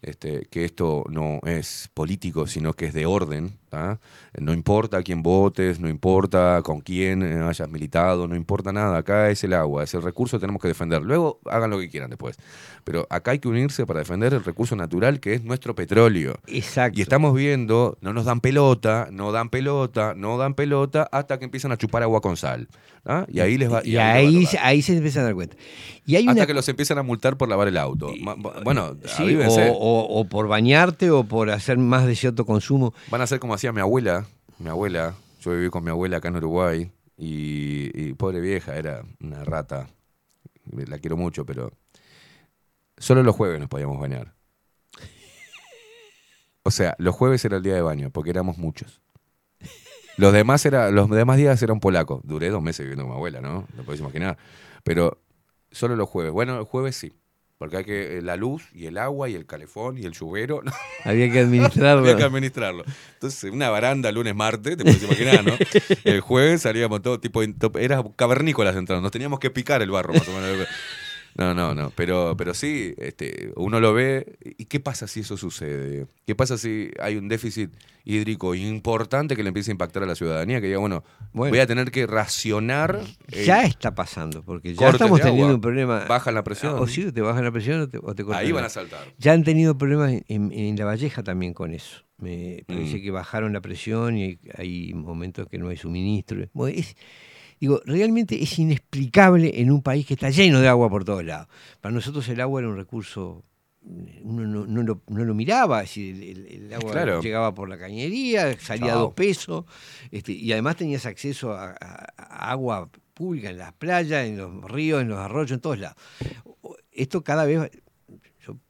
A: Este, que esto no es político, sino que es de orden. ¿Tá? No importa quién votes, no importa con quién eh, hayas militado, no importa nada. Acá es el agua, es el recurso que tenemos que defender. Luego hagan lo que quieran después. Pero acá hay que unirse para defender el recurso natural que es nuestro petróleo.
O: Exacto.
A: Y estamos viendo, no nos dan pelota, no dan pelota, no dan pelota, hasta que empiezan a chupar agua con sal. ¿tá? Y ahí les va.
O: Y,
A: ahí va
O: ahí, se empiezan a dar cuenta. Y hay
A: hasta
O: una,
A: que los empiezan a multar por lavar el auto. Bueno,
O: sí, o- o por bañarte o por hacer más de cierto consumo.
A: Van a ser como hacía mi abuela. Mi abuela, yo viví con mi abuela acá en Uruguay y, pobre vieja, era una rata. La quiero mucho, pero solo los jueves nos podíamos bañar. O sea, los jueves era el día de baño, porque éramos muchos. Los demás, era, los demás días eran polacos. Duré dos meses viviendo con mi abuela, ¿no? Lo podéis imaginar. Pero solo los jueves. Bueno, el jueves sí. Porque hay que eh, la luz y el agua y el calefón y el lluvero.
O: Había que administrarlo.
A: Había que administrarlo. Entonces, una baranda lunes, martes, te puedes imaginar, ¿no? El jueves salíamos todo tipo. Era cavernícolas entrando. Nos teníamos que picar el barro, más o menos. No, no, no. Pero, pero sí, este, uno lo ve. ¿Y qué pasa si eso sucede? ¿Qué pasa si hay un déficit hídrico importante que le empiece a impactar a la ciudadanía? Que diga, bueno,
O: Bueno.
A: voy a tener que racionar. eh,
O: Ya está pasando, porque ya estamos teniendo
A: agua.
O: un problema.
A: Bajan la presión.
O: O sí, te bajan la presión o te, o te cortan
A: Ahí van a saltar.
O: Ya han tenido problemas en, en- en La Valleja también con eso. Me parece
A: Mm.
O: que bajaron la presión y hay, hay momentos que no hay suministro. Bueno, es- digo, realmente es inexplicable en un país que está lleno de agua por todos lados. Para nosotros el agua era un recurso, uno no, no lo, no lo miraba, es decir, el, agua
A: Claro.
O: llegaba por la cañería, salía a dos pesos, este, y además tenías acceso a, a- a agua pública en las playas, en los ríos, en los arroyos, en todos lados. Esto cada vez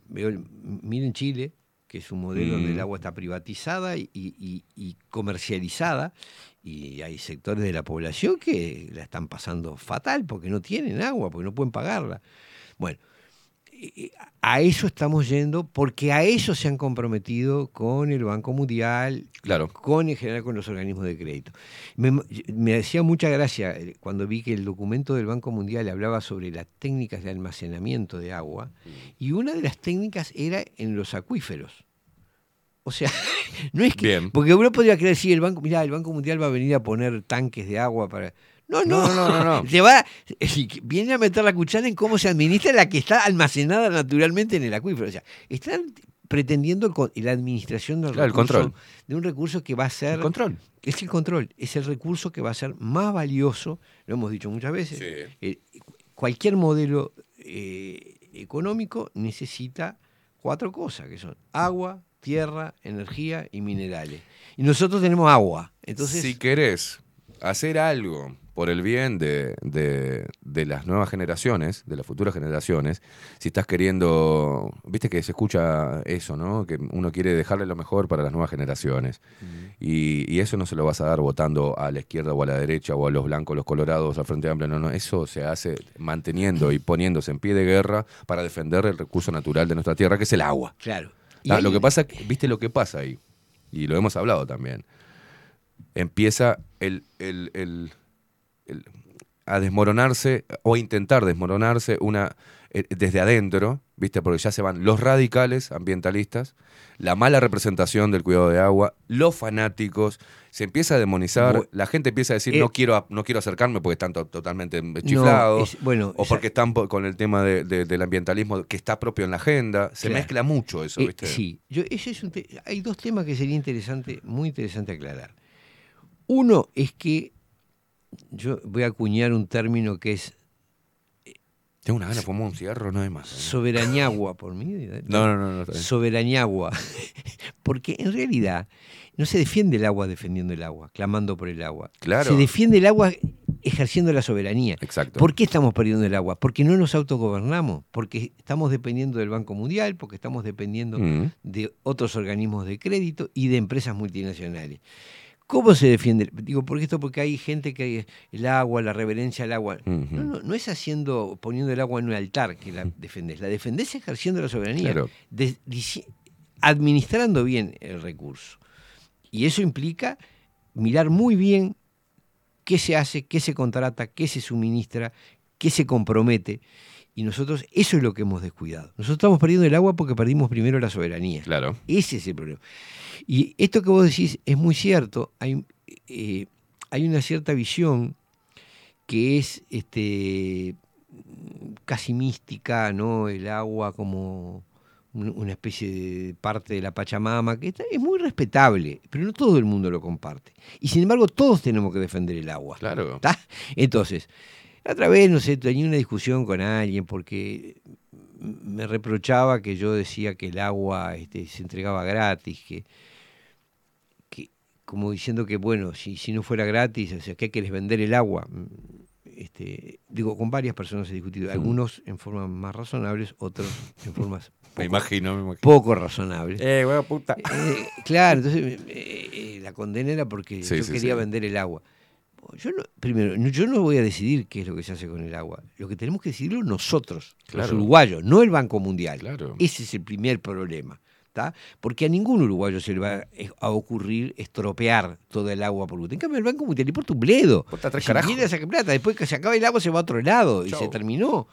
O: veo, el- miren Chile, que es un modelo donde
A: Mm.
O: el agua está privatizada y, y- y comercializada, y hay sectores de la población que la están pasando fatal porque no tienen agua, porque no pueden pagarla. Bueno, a eso estamos yendo porque a eso se han comprometido con el Banco Mundial,
A: Claro.
O: con en general con los organismos de crédito. Me, me hacía mucha gracia eh, cuando vi que el documento del Banco Mundial hablaba sobre las técnicas de almacenamiento de agua y una de las técnicas era en los acuíferos. O sea, no es que.
A: Bien.
O: Porque uno podría creer, sí, el Banco, mirá, el Banco Mundial va a venir a poner tanques de agua para. No, no,
A: No, no, no, no.
O: Se va, viene a meter la cuchara en cómo se administra la que está almacenada naturalmente en el acuífero. O sea, están pretendiendo el la administración del
A: Claro, el
O: recurso,
A: control.
O: de un recurso que va a ser
A: El control.
O: es el control, es el recurso que va a ser más valioso, lo hemos dicho muchas veces. Eh, cualquier modelo eh, económico necesita cuatro cosas, que son agua, tierra, energía y minerales. Y nosotros tenemos agua. Entonces,
A: si querés hacer algo por el bien de, de- de las nuevas generaciones, de las futuras generaciones, si estás queriendo, viste que se escucha eso, ¿no? Que uno quiere dejarle lo mejor para las nuevas generaciones. y, y eso no se lo vas a dar votando a la izquierda o a la derecha o a los blancos, los colorados, al Frente Amplio, no, no, eso se hace manteniendo y poniéndose en pie de guerra para defender el recurso natural de nuestra tierra, que es el agua.
O: claro.
A: Ah, lo que pasa, viste lo que pasa ahí, y lo hemos hablado también. Empieza el, el- el- el- a desmoronarse o a intentar desmoronarse una eh, desde adentro, viste, porque ya se van los radicales ambientalistas, la mala representación del cuidado de agua, los fanáticos, se empieza a demonizar,
O: Bu-
A: la gente empieza a decir
O: Eh,
A: no quiero a- no quiero acercarme porque están to- totalmente chiflados,
O: bueno,
A: o porque están con el tema de- de- del ambientalismo que está propio en la agenda, se
O: Claro.
A: mezcla mucho eso,
O: Eh,
A: viste.
O: sí, yo, ese es un te- hay dos temas que sería interesante, muy interesante aclarar. Uno es que yo voy a acuñar un término que es
A: Tengo una gana fumar un cigarro, no hay más. ¿eh?
O: soberañagua por mí.
A: No, no, no, no.
O: Soberañagua. Porque en realidad no se defiende el agua defendiendo el agua, clamando por el agua.
A: Claro.
O: Se defiende el agua ejerciendo la soberanía.
A: Exacto.
O: ¿Por qué estamos perdiendo el agua? Porque no nos autogobernamos, porque estamos dependiendo del Banco Mundial, porque estamos dependiendo
A: Mm.
O: de otros organismos de crédito y de empresas multinacionales. ¿Cómo se defiende? Digo, porque esto porque hay gente que el agua, la reverencia al agua. No, no, no es haciendo, poniendo el agua en un altar que la defendés. La defendés ejerciendo la soberanía,
A: Claro.
O: de- dici- administrando bien el recurso. Y eso implica mirar muy bien qué se hace, qué se contrata, qué se suministra, qué se compromete. Y nosotros, eso es lo que hemos descuidado. Nosotros estamos perdiendo el agua porque perdimos primero la soberanía.
A: Claro.
O: Ese es el problema. Y esto que vos decís es muy cierto. Hay, eh, hay una cierta visión que es este, casi mística, ¿no? El agua como un- una especie de parte de la Pachamama, que es muy respetable, pero no todo el mundo lo comparte. Y sin embargo, todos tenemos que defender el agua.
A: Claro.
O: ¿Está? Entonces, otra vez, no sé, tenía una discusión con alguien porque me reprochaba que yo decía que el agua este, se entregaba gratis, que como diciendo que, bueno, si, si no fuera gratis, o sea, ¿qué querés vender el agua? Mm, Este, digo, con varias personas he discutido, algunos en formas más razonables, otros en formas
A: Me imagino, me imagino.
O: poco razonables.
A: Eh, huevo puta.
O: Eh, claro, entonces eh, eh, la condena era porque
A: Sí,
O: yo
A: sí,
O: quería
A: sí.
O: vender el agua. Yo no, primero, no- yo no voy a decidir qué es lo que se hace con el agua. Lo que tenemos que decidirlo nosotros, los uruguayos, no el Banco Mundial.
A: Claro.
O: Ese es el primer problema. ¿Tá? Porque a ningún uruguayo se le va a- a ocurrir estropear toda el agua por En cambio, el Banco Mundial le importa un bledo.
A: Importa tres
O: Si quiere sacar plata, después que se acaba el agua se va a otro lado y se terminó.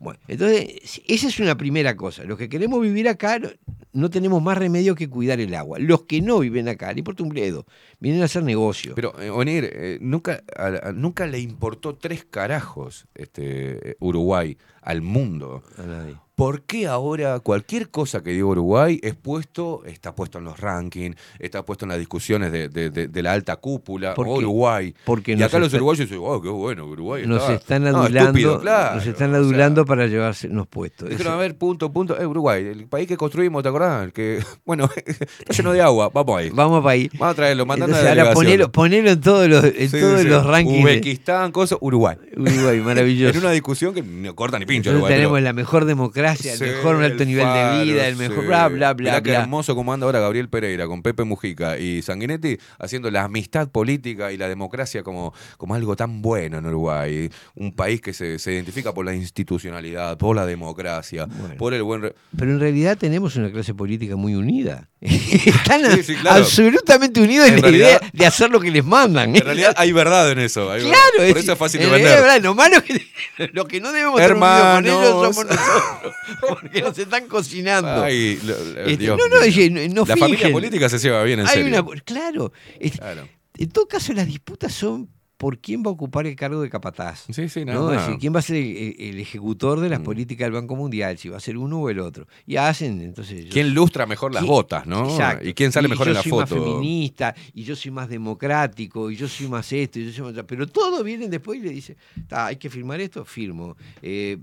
O: Bueno, entonces, esa es una primera cosa. Los que queremos vivir acá no, no tenemos más remedio que cuidar el agua. Los que no viven acá, le importa un bledo. Vienen a hacer negocio.
A: Pero, eh, Onir, eh, nunca, a- a- nunca le importó tres carajos este, eh, Uruguay al mundo.
O: A nadie.
A: ¿Por qué ahora cualquier cosa que diga Uruguay es puesto, está puesto en los rankings, está puesto en las discusiones de, de- de- de la alta cúpula,
O: Porque-
A: oh, Uruguay?
O: porque
A: y acá los
O: está-
A: uruguayos dicen, oh, qué bueno, Uruguay
O: Nos
A: está".
O: están
A: No,
O: adulando,
A: estúpido, claro,
O: nos están
A: o sea,
O: adulando para llevarnos puestos.
A: Dijeron, a ver, punto, punto, eh, Uruguay, el país que construimos, ¿te acordás? El que, bueno, está lleno de agua, vamos ahí.
O: Vamos para ahí.
A: Vamos a traerlo, mandando
O: Entonces,
A: a
O: ahora ponelo, ponelo en todos los, en
A: Sí,
O: todos
A: sí,
O: los rankings.
A: Uzbekistán, cosas, Uruguay.
O: Uruguay, maravilloso.
A: En una discusión que no corta ni pincho. Uruguay,
O: tenemos
A: pero-
O: la mejor democracia democracia, el
A: Sí,
O: mejor, un alto
A: el
O: nivel
A: faro,
O: de vida, el
A: sí.
O: mejor, bla, bla, bla,
A: Mirá qué
O: bla.
A: hermoso como anda ahora Gabriel Pereira con Pepe Mujica y Sanguinetti haciendo la amistad política y la democracia como, como algo tan bueno en Uruguay. Un país que se, se identifica por la institucionalidad, por la democracia, por el buen... re-
O: Pero en realidad tenemos una clase política muy unida. Están
A: Sí, sí, claro.
O: absolutamente unidos en,
A: En
O: la
A: realidad-
O: idea de hacer lo que les mandan.
A: En realidad hay verdad en eso. hay
O: Claro,
A: verdad. por eso es fácil de
O: en
A: vender.
O: verdad, lo malo que lo que no debemos estar unidos con
A: Hermanos.
O: ellos somos nosotros, porque nos están cocinando.
A: Ay, lo- lo-
O: Este,
A: Dios
O: no, no, oye, no- no
A: La familia política se lleva bien, en
O: Hay
A: serio.
O: una- claro, este,
A: Claro.
O: En todo caso, las disputas son por quién va a ocupar el cargo de capataz.
A: Sí, sí, nada
O: ¿no?
A: Mm.
O: Es decir, quién va a ser el, ejecutor de las políticas del Banco Mundial, si va a ser uno o el otro. Y hacen, entonces. yo-
A: ¿Quién lustra mejor las
O: ¿Quién-
A: botas, no?
O: Exacto.
A: Y quién sale
O: Y
A: mejor
O: yo
A: en la
O: soy
A: foto.
O: más feminista, y yo soy más democrático, y yo soy más esto, y yo soy más... Pero todos vienen después y le dicen, "Ta, hay que firmar esto, firmo. Eh,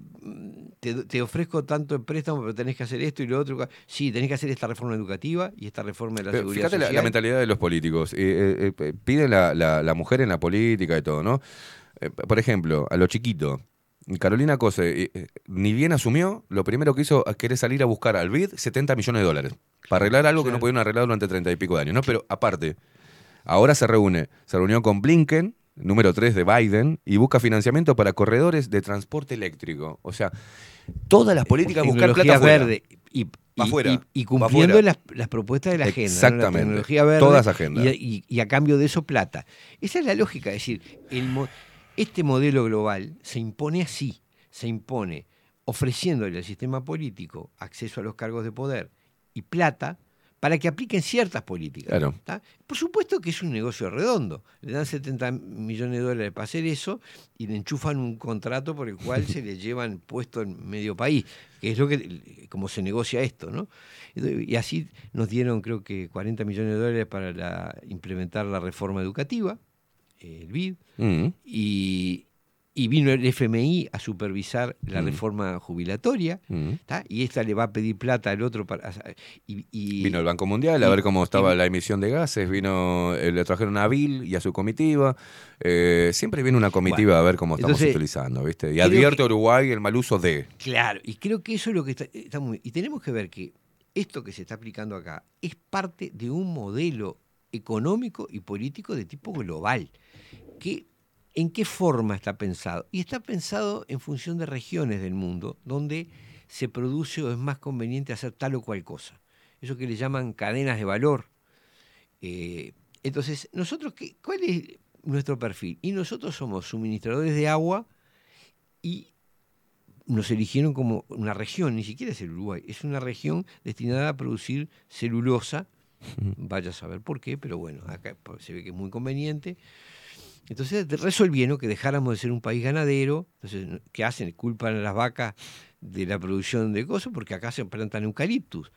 O: te, te ofrezco tanto en préstamo, pero tenés que hacer esto y lo otro. Sí, tenés que hacer esta reforma educativa y esta reforma de la
A: Pero
O: seguridad
A: fíjate la,
O: social.
A: la mentalidad de los políticos. Eh, eh, eh, piden la, la- la mujer en la política y todo, ¿no? Eh, por ejemplo, a lo chiquito. Carolina Cose, ni bien asumió, lo primero que hizo es querer salir a buscar al BID 70 millones de dólares. Para arreglar algo que no pudieron arreglar durante 30 y pico de años, ¿no? Pero aparte, ahora se reúne, se reunió con Blinken, número 3 de Biden, y busca financiamiento para corredores de transporte eléctrico. O sea, todas las políticas buscar plata
O: verde. Y, cumpliendo las, las propuestas de la agenda. ¿no?
A: Exactamente.
O: La tecnología verde.
A: Todas agendas.
O: Y, a cambio de eso, plata. Esa es la lógica. Es decir, el mo- este modelo global se impone así. Se impone ofreciéndole al sistema político acceso a los cargos de poder y plata para que apliquen ciertas políticas.
A: Claro.
O: Por supuesto que es un negocio redondo. Le dan 70 millones de dólares para hacer eso y le enchufan un contrato por el cual se le llevan puesto en medio país, que es lo que como se negocia esto, ¿no? Y así nos dieron creo que 40 millones de dólares para la- implementar la reforma educativa, el BID,
A: Mm.
O: y, y vino el FMI a supervisar la
A: Mm.
O: reforma jubilatoria,
A: Mm.
O: y esta le va a pedir plata al otro para... Y, y-
A: Vino el Banco Mundial a ver cómo estaba la emisión de gases, vino, eh, le trajeron a Bill y a su comitiva. Eh, siempre viene una comitiva
O: Bueno,
A: a ver cómo estamos
O: entonces,
A: utilizando, ¿viste? Y advierte
O: que-
A: a Uruguay el mal uso de.
O: Claro, y creo que eso es lo que está, está muy... Y tenemos que ver que esto que se está aplicando acá es parte de un modelo económico y político de tipo global. Que, ¿En qué forma está pensado? Y está pensado en función de regiones del mundo donde se produce o es más conveniente hacer tal o cual cosa. Eso que le llaman cadenas de valor. Eh, entonces, nosotros, qué, ¿cuál es nuestro perfil? Y nosotros somos suministradores de agua y nos eligieron como una región, ni siquiera es el Uruguay, es una región destinada a producir celulosa, vaya a saber por qué, pero bueno, acá se ve que es muy conveniente. Entonces resolvieron que dejáramos de ser un país ganadero, entonces, ¿qué hacen? Culpan a las vacas de la producción de cosas porque acá se plantan eucaliptus.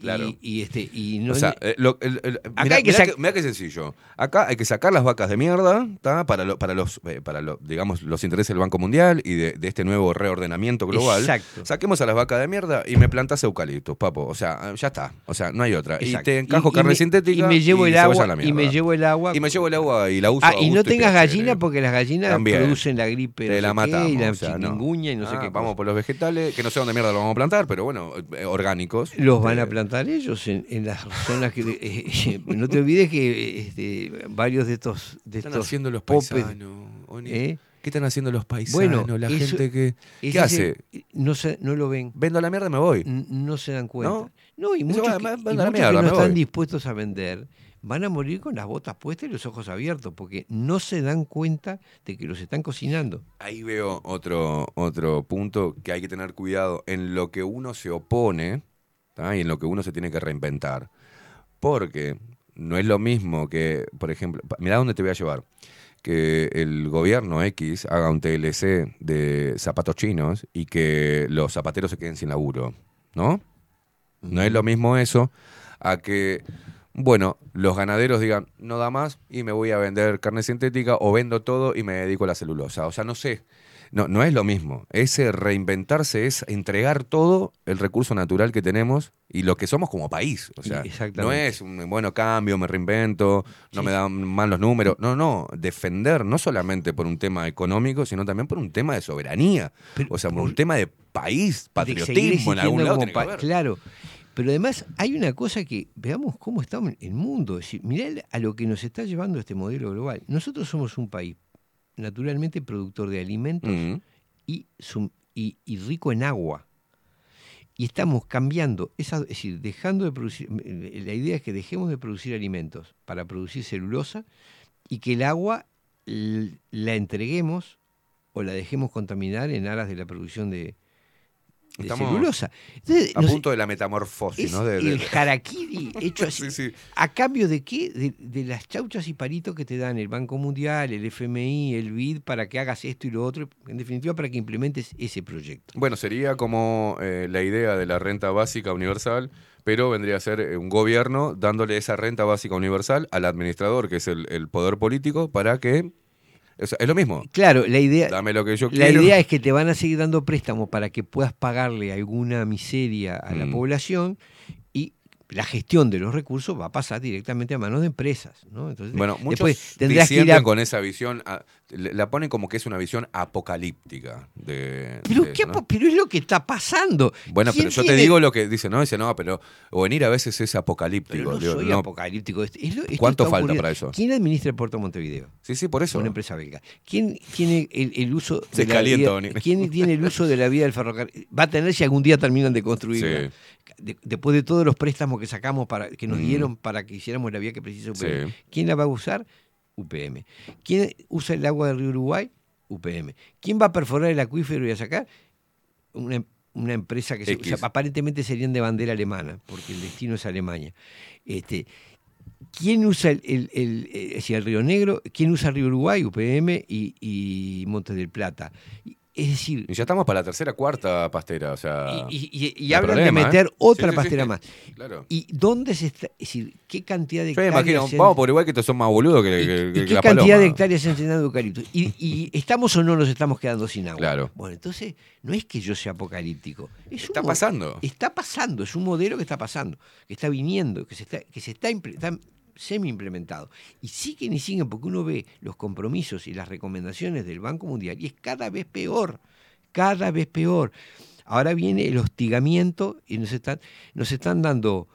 A: Claro.
O: Y, y este, y no,
A: o sea, eh, lo- el- el-
O: Acá
A: mirá,
O: hay que
A: mirá
O: sac-
A: que- mirá qué sencillo. Acá hay que sacar las vacas de mierda ¿tá? para, lo- para, los, eh, para lo- digamos, los intereses del Banco Mundial y de, de este nuevo reordenamiento global.
O: Exacto.
A: Saquemos a las vacas de mierda y me plantas eucaliptos, papo. O sea, ya está. O sea, no hay otra.
O: Exacto.
A: Y te encajo
O: Y-
A: carne
O: me-
A: sintética
O: y me llevo el agua
A: la
O: y me llevo el agua
A: Y me llevo el agua y la uso
O: Ah, y no tengas gallinas porque las gallinas
A: También.
O: producen la gripe
A: Te
O: no
A: la
O: y la
A: o sea, no.
O: y no sé
A: Ah,
O: qué
A: Vamos
O: cosa.
A: por los vegetales, que no sé dónde mierda los vamos a plantar, pero bueno, eh, orgánicos.
O: Los van
A: Eh,
O: a plantar ellos en, en las zonas que... eh, no te olvides que este, varios de estos... De
A: están
O: estos
A: haciendo los paisanos?
O: ¿eh?
A: ¿Qué están haciendo los paisanos?
O: Bueno,
A: la
O: eso-
A: gente que. ¿Qué hace?
O: no, se, no lo ven.
A: Vendo la mierda y me voy.
O: N- No se dan cuenta.
A: ¿No?
O: No, y muchos,
A: va-
O: que,
A: va- va
O: que no están
A: voy.
O: dispuestos a vender van a morir con las botas puestas y los ojos abiertos porque no se dan cuenta de que los están cocinando.
A: Ahí veo otro, otro punto que hay que tener cuidado en lo que uno se opone ¿tá? y en lo que uno se tiene que reinventar. Porque no es lo mismo que, por ejemplo, mirá dónde te voy a llevar. Que el gobierno X haga un TLC de zapatos chinos y que los zapateros se queden sin laburo, ¿no? No es lo mismo eso a que bueno, los ganaderos digan, no da más y me voy a vender carne sintética o vendo todo y me dedico a la celulosa. O sea, no sé. No, no es lo mismo. Ese reinventarse es entregar todo el recurso natural que tenemos y lo que somos como país. O sea, no es un bueno cambio, me reinvento, no me dan mal los números. No, no. Defender no solamente por un tema económico, sino también por un tema de soberanía. o sea, por un tema de país,
O: de
A: patriotismo en algún lado.
O: como
A: tiene que
O: pa-
A: haber.
O: Claro. Pero además hay una cosa que veamos cómo está el mundo. Es decir, mirá a lo que nos está llevando este modelo global. Nosotros somos un país naturalmente productor de alimentos y, sum- y- y rico en agua. Y estamos cambiando, esa, es decir, dejando de producir, la idea es que dejemos de producir alimentos para producir celulosa y que el agua la entreguemos o la dejemos contaminar en aras de la producción de, de
A: Estamos
O: celulosa. Entonces,
A: a punto de la metamorfosis,
O: es
A: ¿no? De- de-
O: el harakiri hecho así.
A: Sí, sí.
O: ¿A cambio de qué? De, de las chauchas y palitos que te dan el Banco Mundial, el FMI, el BID, para que hagas esto y lo otro, en definitiva para que implementes ese proyecto.
A: Bueno, sería como eh, la idea de la renta básica universal, pero vendría a ser eh, un gobierno dándole esa renta básica universal al administrador, que es el, el poder político, para que... o sea, es lo mismo.
O: Claro, la idea,
A: Dame lo que yo
O: la
A: quiero.
O: idea es que te van a seguir dando préstamos para que puedas pagarle alguna miseria a la
A: Mm.
O: población la gestión de los recursos va a pasar directamente a manos de empresas. ¿no? Entonces,
A: Bueno, muchos
O: tendrás que ir a
A: con esa visión, a- la ponen como que es una visión apocalíptica. De,
O: Pero,
A: de
O: ¿qué
A: eso, ¿no?
O: apo- pero es lo que está pasando.
A: Bueno,
O: ¿Quién
A: pero yo te digo lo que dice, ¿no? Dice, no, pero venir a veces es apocalíptico.
O: Pero no
A: Digo,
O: soy
A: no.
O: apocalíptico. Esto
A: ¿Cuánto falta
O: ocurriendo.
A: para eso?
O: ¿Quién administra el puerto de Montevideo?
A: Sí, sí, por eso.
O: Una empresa belga. ¿Quién tiene el, el uso
A: Se
O: de la
A: calienta,
O: vía,
A: Bonini.
O: ¿Quién tiene el uso de la vía del ferrocarril? Va a tener si algún día terminan de construirla.
A: Sí.
O: De- después de todos los préstamos que sacamos para que nos
A: Mm.
O: dieron para que hiciéramos la vía que precisa UPM.
A: Sí.
O: ¿Quién la va a usar? UPM. ¿Quién usa el agua del río Uruguay? UPM. ¿Quién va a perforar el acuífero y a sacar? Una, una empresa que se-
A: X.
O: o sea, aparentemente serían de bandera alemana, porque el destino es Alemania. Este, ¿Quién usa el, el- el- eh, el Río Negro? ¿Quién usa el Río Uruguay, UPM y, y Montes del Plata? Y- Es decir,
A: Y ya estamos para la tercera, cuarta pastera, o sea...
O: y, y- y
A: no hay
O: hablan
A: problema,
O: de meter
A: ¿eh?
O: otra
A: Sí, sí, sí,
O: pastera
A: sí.
O: más.
A: Claro.
O: ¿Y dónde se está? Es decir, ¿qué cantidad de
A: Yo me
O: hectáreas
A: imagino,
O: han-
A: vamos por igual que estos son más boludos que, que-
O: ¿Y
A: que
O: qué
A: la
O: cantidad
A: paloma.
O: de hectáreas se han llenado de eucalipto? ¿Y, estamos o no nos estamos quedando sin agua?
A: Claro.
O: Bueno, entonces no es que yo sea apocalíptico. Es
A: Está
O: un
A: pasando.
O: Está pasando, es un modelo que está pasando, que está viniendo, que se está, que se está, está semi-implementado. Y siguen y siguen porque uno ve los compromisos y las recomendaciones del Banco Mundial y es cada vez peor, cada vez peor. Ahora viene el hostigamiento y nos están, nos están dando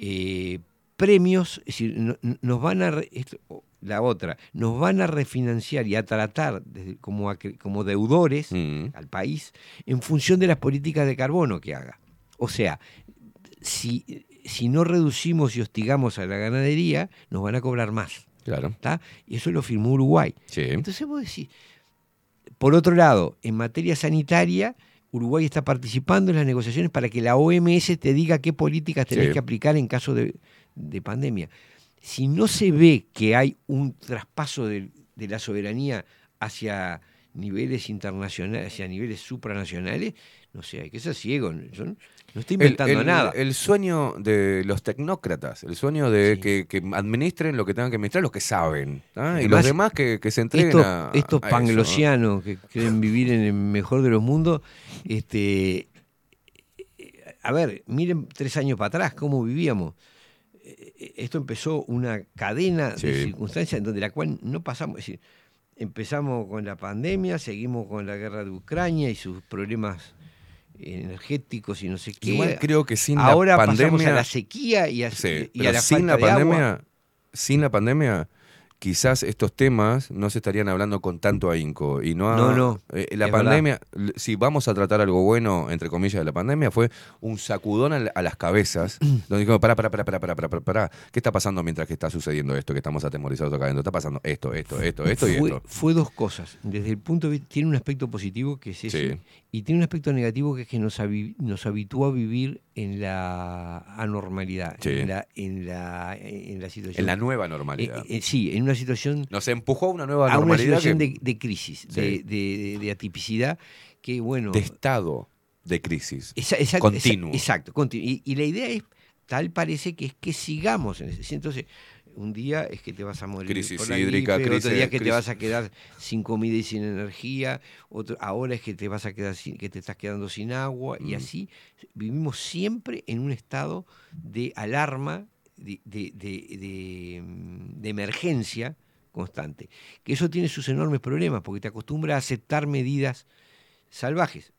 O: eh, premios, es decir, no- no- nos van a... esto- la otra, nos van a refinanciar y a tratar desde- como, como deudores
A: Mm.
O: al país en función de las políticas de carbono que haga. O sea, si, si no reducimos y hostigamos a la ganadería, nos van a cobrar más.
A: Claro.
O: ¿está? Y eso lo firmó Uruguay.
A: Sí.
O: Entonces vos decís, por otro lado, en materia sanitaria, Uruguay está participando en las negociaciones para que la OMS te diga qué políticas tenés
A: Sí.
O: que aplicar en caso de, de pandemia. Si no se ve que hay un traspaso de, de la soberanía hacia niveles internacionales, hacia niveles supranacionales, no sé, hay que ser ciego. Yo no, estoy inventando
A: el, el-
O: nada.
A: El sueño de los tecnócratas, el sueño de que, que administren lo que tengan que administrar los que saben. ¿ah? y los demás que, que se entreguen
O: estos,
A: a,
O: estos
A: a eso, ¿no?
O: panglosianos que creen vivir en el mejor de los mundos, este, a ver, miren tres años para atrás cómo vivíamos. Eh, Esto empezó una cadena de circunstancias en donde la cual no pasamos, es decir, empezamos con la pandemia, seguimos con la guerra de Ucrania y sus problemas energéticos y no sé qué.
A: Igual creo que sin
O: Ahora
A: la
O: pasamos a
A: pandemia.
O: la sequía y a,
A: Sí,
O: y a la
A: sin
O: falta
A: la
O: de agua.
A: pandemia, sin la pandemia, quizás estos temas no se estarían hablando con tanto ahínco. Y no, ha,
O: no,
A: eh, la pandemia, si vamos a tratar algo bueno, entre comillas, de la pandemia, fue un sacudón a, a las cabezas, donde dijo, pará, pará, pará, pará, pará, pará, pará, ¿qué está pasando mientras que está sucediendo esto, que estamos atemorizados acá adentro? Está pasando esto, esto, esto, esto y esto.
O: Fue dos cosas. Desde el punto de vista, tiene un aspecto positivo que es ese,
A: sí.
O: y tiene un aspecto negativo que es que nos, nos habitúa a vivir en la anormalidad, en, la, en, la, en la situación.
A: En la nueva normalidad.
O: Eh, eh, sí, en una situación,
A: Nos empujó a una nueva
O: a una situación
A: que-
O: de, de crisis,
A: Sí.
O: de, de- de atipicidad, que bueno...
A: de estado de crisis.
O: Esa-
A: continuo.
O: esa- Exacto, Y, y la idea es tal parece que es que sigamos en ese. Entonces, un día es que te vas a morir
A: Crisis
O: por la
A: hídrica,
O: gripe,
A: crisis-
O: otro día es que te vas a quedar sin comida y sin energía, otro, ahora es que te vas a quedar sin, que te estás quedando sin agua y
A: Mm.
O: así vivimos siempre en un estado de alarma, mm, de emergencia constante. Que eso tiene sus enormes problemas porque te acostumbra a aceptar medidas salvajes.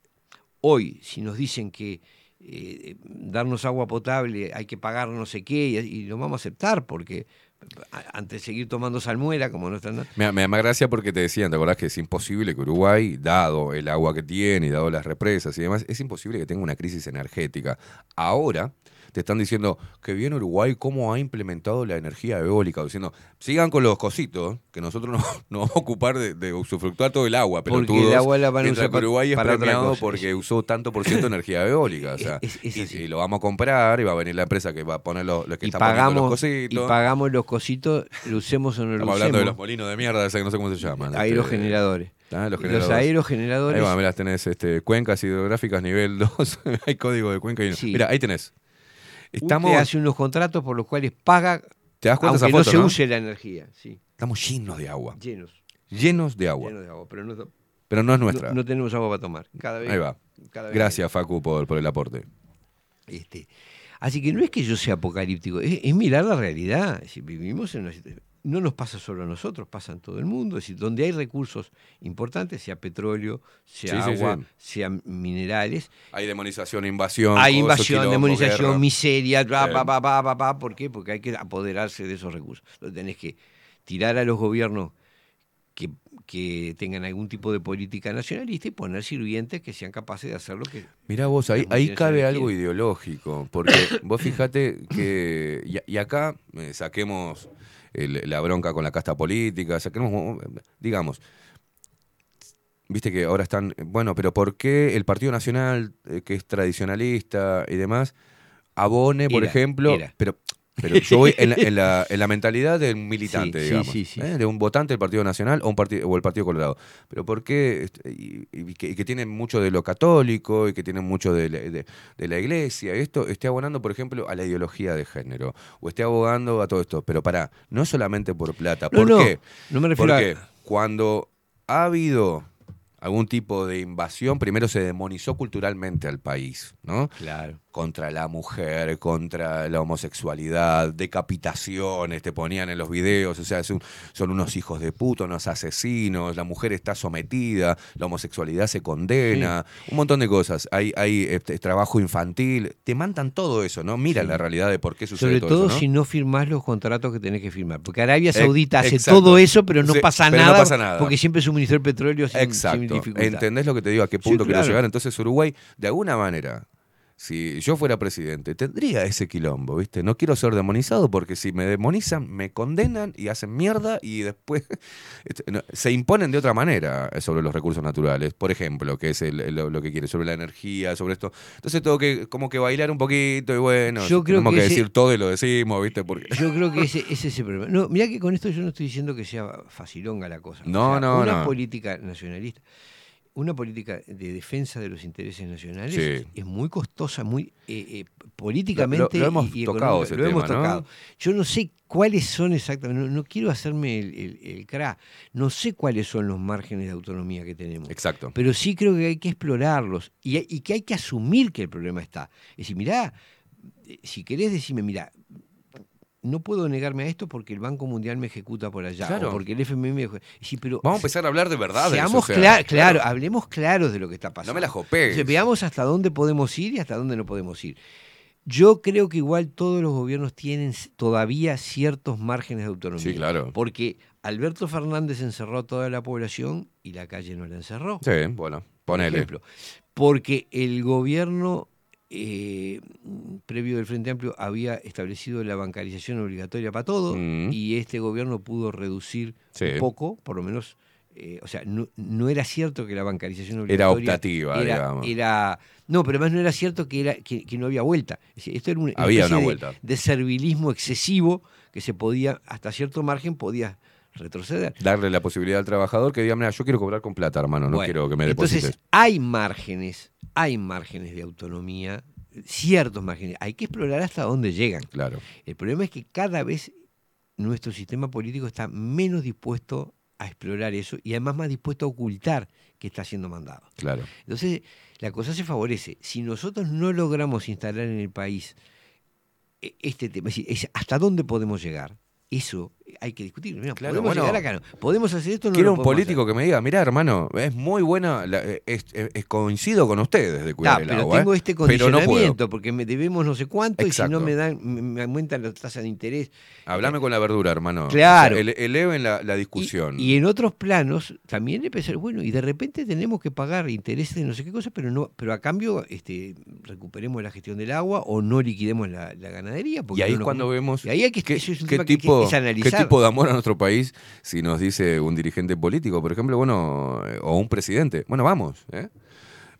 O: Hoy, si nos dicen que eh, darnos agua potable hay que pagar no sé qué, y, lo vamos a aceptar porque antes de seguir tomando salmuera, como no están...
A: Me, me da más gracia porque te decían, ¿te acordás que es imposible que Uruguay, dado el agua que tiene y dado las represas y demás, es imposible que tenga una crisis energética? Ahora te están diciendo que bien Uruguay cómo ha implementado la energía eólica, diciendo, sigan con los cositos, que nosotros nos, nos vamos a ocupar de, de usufructuar todo el agua, pero
O: Porque el agua la van a usar
A: Uruguay es
O: para
A: premiado
O: cosa,
A: porque usó tanto por ciento de energía eólica, o sea,
O: Es- es
A: y, lo vamos a comprar y va a venir la empresa que va a poner los, los que
O: Y
A: está poniendo los
O: pagamos, y
A: cositos.
O: pagamos los cositos, lo usemos o no lo
A: Estamos hablando de los molinos de mierda, ese que no sé cómo se llaman. este,
O: Aerogeneradores.
A: Ah, los,
O: Los
A: generadores.
O: aerogeneradores-
A: Ahí va, mirá, tenés este, cuencas hidrográficas nivel 2. Hay código de cuenca y no.
O: Sí.
A: Mira, ahí tenés. Estamos,
O: Usted hace unos contratos por los cuales paga,
A: ¿Te das cuenta
O: aunque
A: esa
O: no se
A: no?
O: use la energía. Sí,
A: estamos llenos de agua.
O: llenos.
A: Llenos de agua.
O: Llenos de agua, pero no,
A: Pero no es nuestra.
O: no- no tenemos agua para tomar. Cada vez,
A: Ahí va.
O: cada vez
A: Gracias, Facu, por, por el aporte.
O: Este, así que no es que yo sea apocalíptico, es, es mirar la realidad. Si vivimos en una situación- no nos pasa solo a nosotros, pasa en todo el mundo. Es decir, donde hay recursos importantes, sea petróleo, sea
A: Sí,
O: agua,
A: sí.
O: sean minerales,
A: Hay demonización, invasión.
O: hay invasión,
A: quilombo,
O: demonización,
A: guerra.
O: miseria, bla, bla, bla. ¿por qué? Porque hay que apoderarse de esos recursos. Lo tenés que tirar a los gobiernos que, que tengan algún tipo de política nacionalista y poner sirvientes que sean capaces de hacer lo que
A: Mirá vos, ahí, ahí cabe algo ideológico, porque vos fíjate que, y, y acá eh, saquemos el- la bronca con la casta política, saquemos, digamos, viste que ahora están, bueno, pero ¿por qué el Partido Nacional, eh, que es tradicionalista y demás, abone, por
O: Era,
A: ejemplo,
O: era.
A: pero... Pero yo voy en la, en la- en la mentalidad de un militante,
O: Sí,
A: digamos,
O: sí, sí.
A: ¿eh? de un votante del Partido Nacional o, un partido, o el Partido Colorado. Pero ¿por qué? este, Y, y que, y que tienen mucho de lo católico y que tienen mucho de, la- de- de la iglesia. Esto esté abonando, por ejemplo, a la ideología de género. O esté abogando a todo esto. Pero para, no solamente por plata. ¿Por
O: no,
A: qué?
O: no me refiero a-
A: Porque cuando ha habido algún tipo de invasión, primero se demonizó culturalmente al país, ¿no?
O: Claro.
A: Contra la mujer, contra la homosexualidad, decapitaciones, te ponían en los videos, o sea, son, son unos hijos de puto, unos asesinos, la mujer está sometida, la homosexualidad se condena, un montón de cosas. Hay, hay este, trabajo infantil, te mandan todo eso, ¿no? Mira la realidad de por qué sucede
O: Sobre
A: todo,
O: todo
A: eso, ¿no?
O: si no firmás los contratos que tenés que firmar. Porque Arabia Saudita hace
A: exacto.
O: todo eso, pero no,
A: Sí,
O: pasa,
A: pero no
O: nada,
A: pasa nada.
O: Porque siempre suministró el petróleo sin, sin
A: Exacto.
O: dificultad.
A: ¿Entendés lo que te digo? ¿A qué punto quiero
O: claro.
A: llegar? Entonces Uruguay, de alguna manera, si yo fuera presidente, tendría ese quilombo, ¿viste? No quiero ser demonizado porque si me demonizan, me condenan y hacen mierda y después este, se imponen de otra manera sobre los recursos naturales. Por ejemplo, que es el- lo, lo que quiere, sobre la energía, sobre esto. Entonces tengo que como que bailar un poquito y bueno,
O: Yo creo
A: tenemos
O: que
A: que,
O: ese-
A: decir todo y lo decimos, ¿viste? Porque...
O: Yo creo que ese, ese es el problema. No, mirá que con esto yo no estoy diciendo que sea facilonga la cosa.
A: No, no,
O: Una
A: no.
O: política nacionalista, una política de defensa de los intereses nacionales
A: Sí.
O: es muy costosa, muy eh, eh, políticamente
A: Lo- lo hemos
O: y, y
A: tocado ese
O: Lo hemos tocado. Yo no sé cuáles son exactamente, no, no quiero hacerme el, el, el cra, no sé cuáles son los márgenes de autonomía que tenemos.
A: Exacto.
O: Pero sí creo que hay que explorarlos y, y que hay que asumir que el problema está. Es decir, mirá, eh, si querés decirme, mirá, no puedo negarme a esto porque el Banco Mundial me ejecuta por allá,
A: Claro.
O: o porque el FMI me ejecuta. Sí, pero
A: Vamos a empezar a hablar de verdad.
O: seamos cla- claro, hablemos claros de lo que está pasando.
A: No me la jopees.
O: Veamos hasta dónde podemos ir y hasta dónde no podemos ir. Yo creo que igual todos los gobiernos tienen todavía ciertos márgenes de autonomía.
A: Sí, claro.
O: Porque Alberto Fernández encerró a toda la población y la calle no la encerró.
A: Sí, bueno,
O: por
A: ponele.
O: ejemplo. Porque el gobierno eh, previo del Frente Amplio había establecido la bancarización obligatoria para todo
A: Mm.
O: y este gobierno pudo reducir
A: Sí.
O: un poco, por lo menos, eh, o sea, no, no era cierto que la bancarización
A: Era
O: obligatoria
A: optativa,
O: era,
A: digamos.
O: era- no, pero además no era cierto que, era, que, que no había vuelta. Es decir, esto era una
A: Había una
O: de-
A: vuelta.
O: de servilismo excesivo que se podía, hasta cierto margen, podía retroceder.
A: Darle la posibilidad al trabajador que diga, mira, yo quiero cobrar con plata, hermano, no
O: Bueno,
A: quiero que me
O: Entonces,
A: deposites.
O: hay márgenes, hay márgenes de autonomía ciertos márgenes. Hay que explorar hasta dónde llegan.
A: Claro.
O: El problema es que cada vez nuestro sistema político está menos dispuesto a explorar eso y además más dispuesto a ocultar que está siendo mandado.
A: Claro.
O: Entonces, la cosa se favorece. Si nosotros no logramos instalar en el país eh, este tema, es decir, es hasta dónde podemos llegar, eso hay que discutir.
A: Claro,
O: podemos
A: bueno,
O: llegar acá, no. podemos hacer esto, no
A: Quiero un político que me diga, mira, hermano, es muy buena, la- eh, es- es- es- coincido con ustedes de cuidar
O: Ah,
A: el
O: pero
A: agua,
O: tengo
A: ¿eh?
O: este
A: Pero no puedo.
O: condicionamiento porque me debemos no sé cuánto y si no me dan me, me aumentan las tasas de interés.
A: Hablame con la verdura, hermano.
O: Claro.
A: O sea, ele- eleven la, la discusión.
O: Y en otros planos también empezar, bueno, y de repente tenemos que pagar intereses de no sé qué cosa, pero no, pero a cambio este, recuperemos la gestión del agua o no liquidemos la, la ganadería. porque
A: Y ahí es cuando vemos
O: Y ahí hay que,
A: qué,
O: eso es un
A: qué
O: tema que- que
A: tipo, qué tipo de amor a nuestro país si nos dice un dirigente político, por ejemplo, bueno, eh, o un presidente. Bueno, vamos, ¿eh?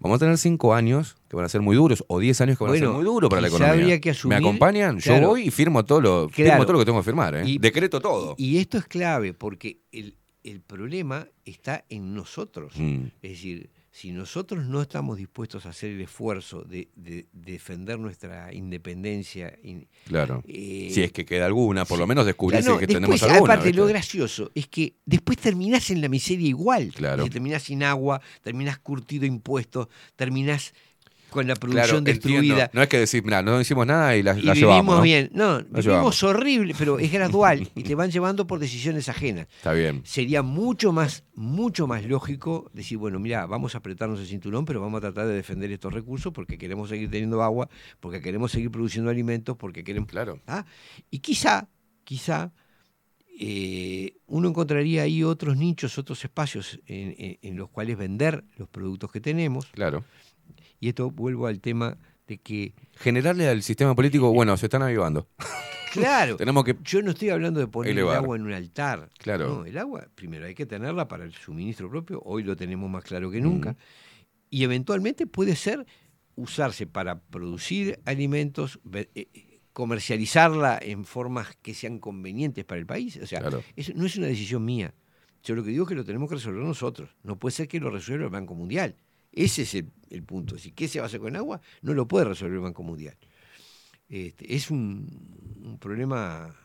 A: Vamos a tener cinco años que van a ser muy duros, o diez años que van a ser muy duros para la economía.
O: habría que asumir-
A: ¿Me acompañan? Yo voy y firmo todo lo, firmo todo lo que tengo que firmar, ¿eh?
O: Y-
A: Decreto todo.
O: Y esto es clave porque el, el problema está en nosotros.
A: Mm.
O: Es decir, si nosotros no estamos dispuestos a hacer el esfuerzo de, de defender nuestra independencia, in-
A: Claro.
O: Eh,
A: si es que queda alguna, por lo menos descubrirse
O: Claro,
A: que
O: después,
A: tenemos alguna.
O: Aparte, lo gracioso es que después terminás en la miseria igual.
A: Claro.
O: Terminás sin agua, terminás curtido impuestos, terminás con la producción
A: Claro,
O: destruida.
A: entiendo. No es que decir, mira, no hicimos nada y la,
O: Y
A: la
O: vivimos
A: llevamos. ¿no?
O: bien. No,
A: La
O: vivimos
A: llevamos.
O: horrible, pero es gradual y te van llevando por decisiones ajenas.
A: Está bien.
O: Sería mucho más, mucho más lógico decir, bueno, mira, vamos a apretarnos el cinturón, pero vamos a tratar de defender estos recursos porque queremos seguir teniendo agua, porque queremos seguir produciendo alimentos, porque queremos.
A: Claro.
O: ¿Ah? Y quizá, quizá, eh, uno encontraría ahí otros nichos, otros espacios en, en- en los cuales vender los productos que tenemos.
A: Claro.
O: Y esto vuelvo al tema de que
A: Generarle al sistema político, bueno, se están avivando.
O: Claro.
A: Tenemos que
O: Yo no estoy hablando de poner
A: elevar.
O: el agua en un altar.
A: Claro.
O: No, el agua, primero hay que tenerla para el suministro propio. Hoy lo tenemos más claro que nunca. Y eventualmente puede ser usarse para producir alimentos, eh, eh, comercializarla en formas que sean convenientes para el país. O sea,
A: Claro.
O: eso no es una decisión mía. Yo lo que digo es que lo tenemos que resolver nosotros. No puede ser que lo resuelva el Banco Mundial. Ese es el, el punto. Si qué se va a hacer con agua, no lo puede resolver el Banco Mundial. Este, es un, un problema.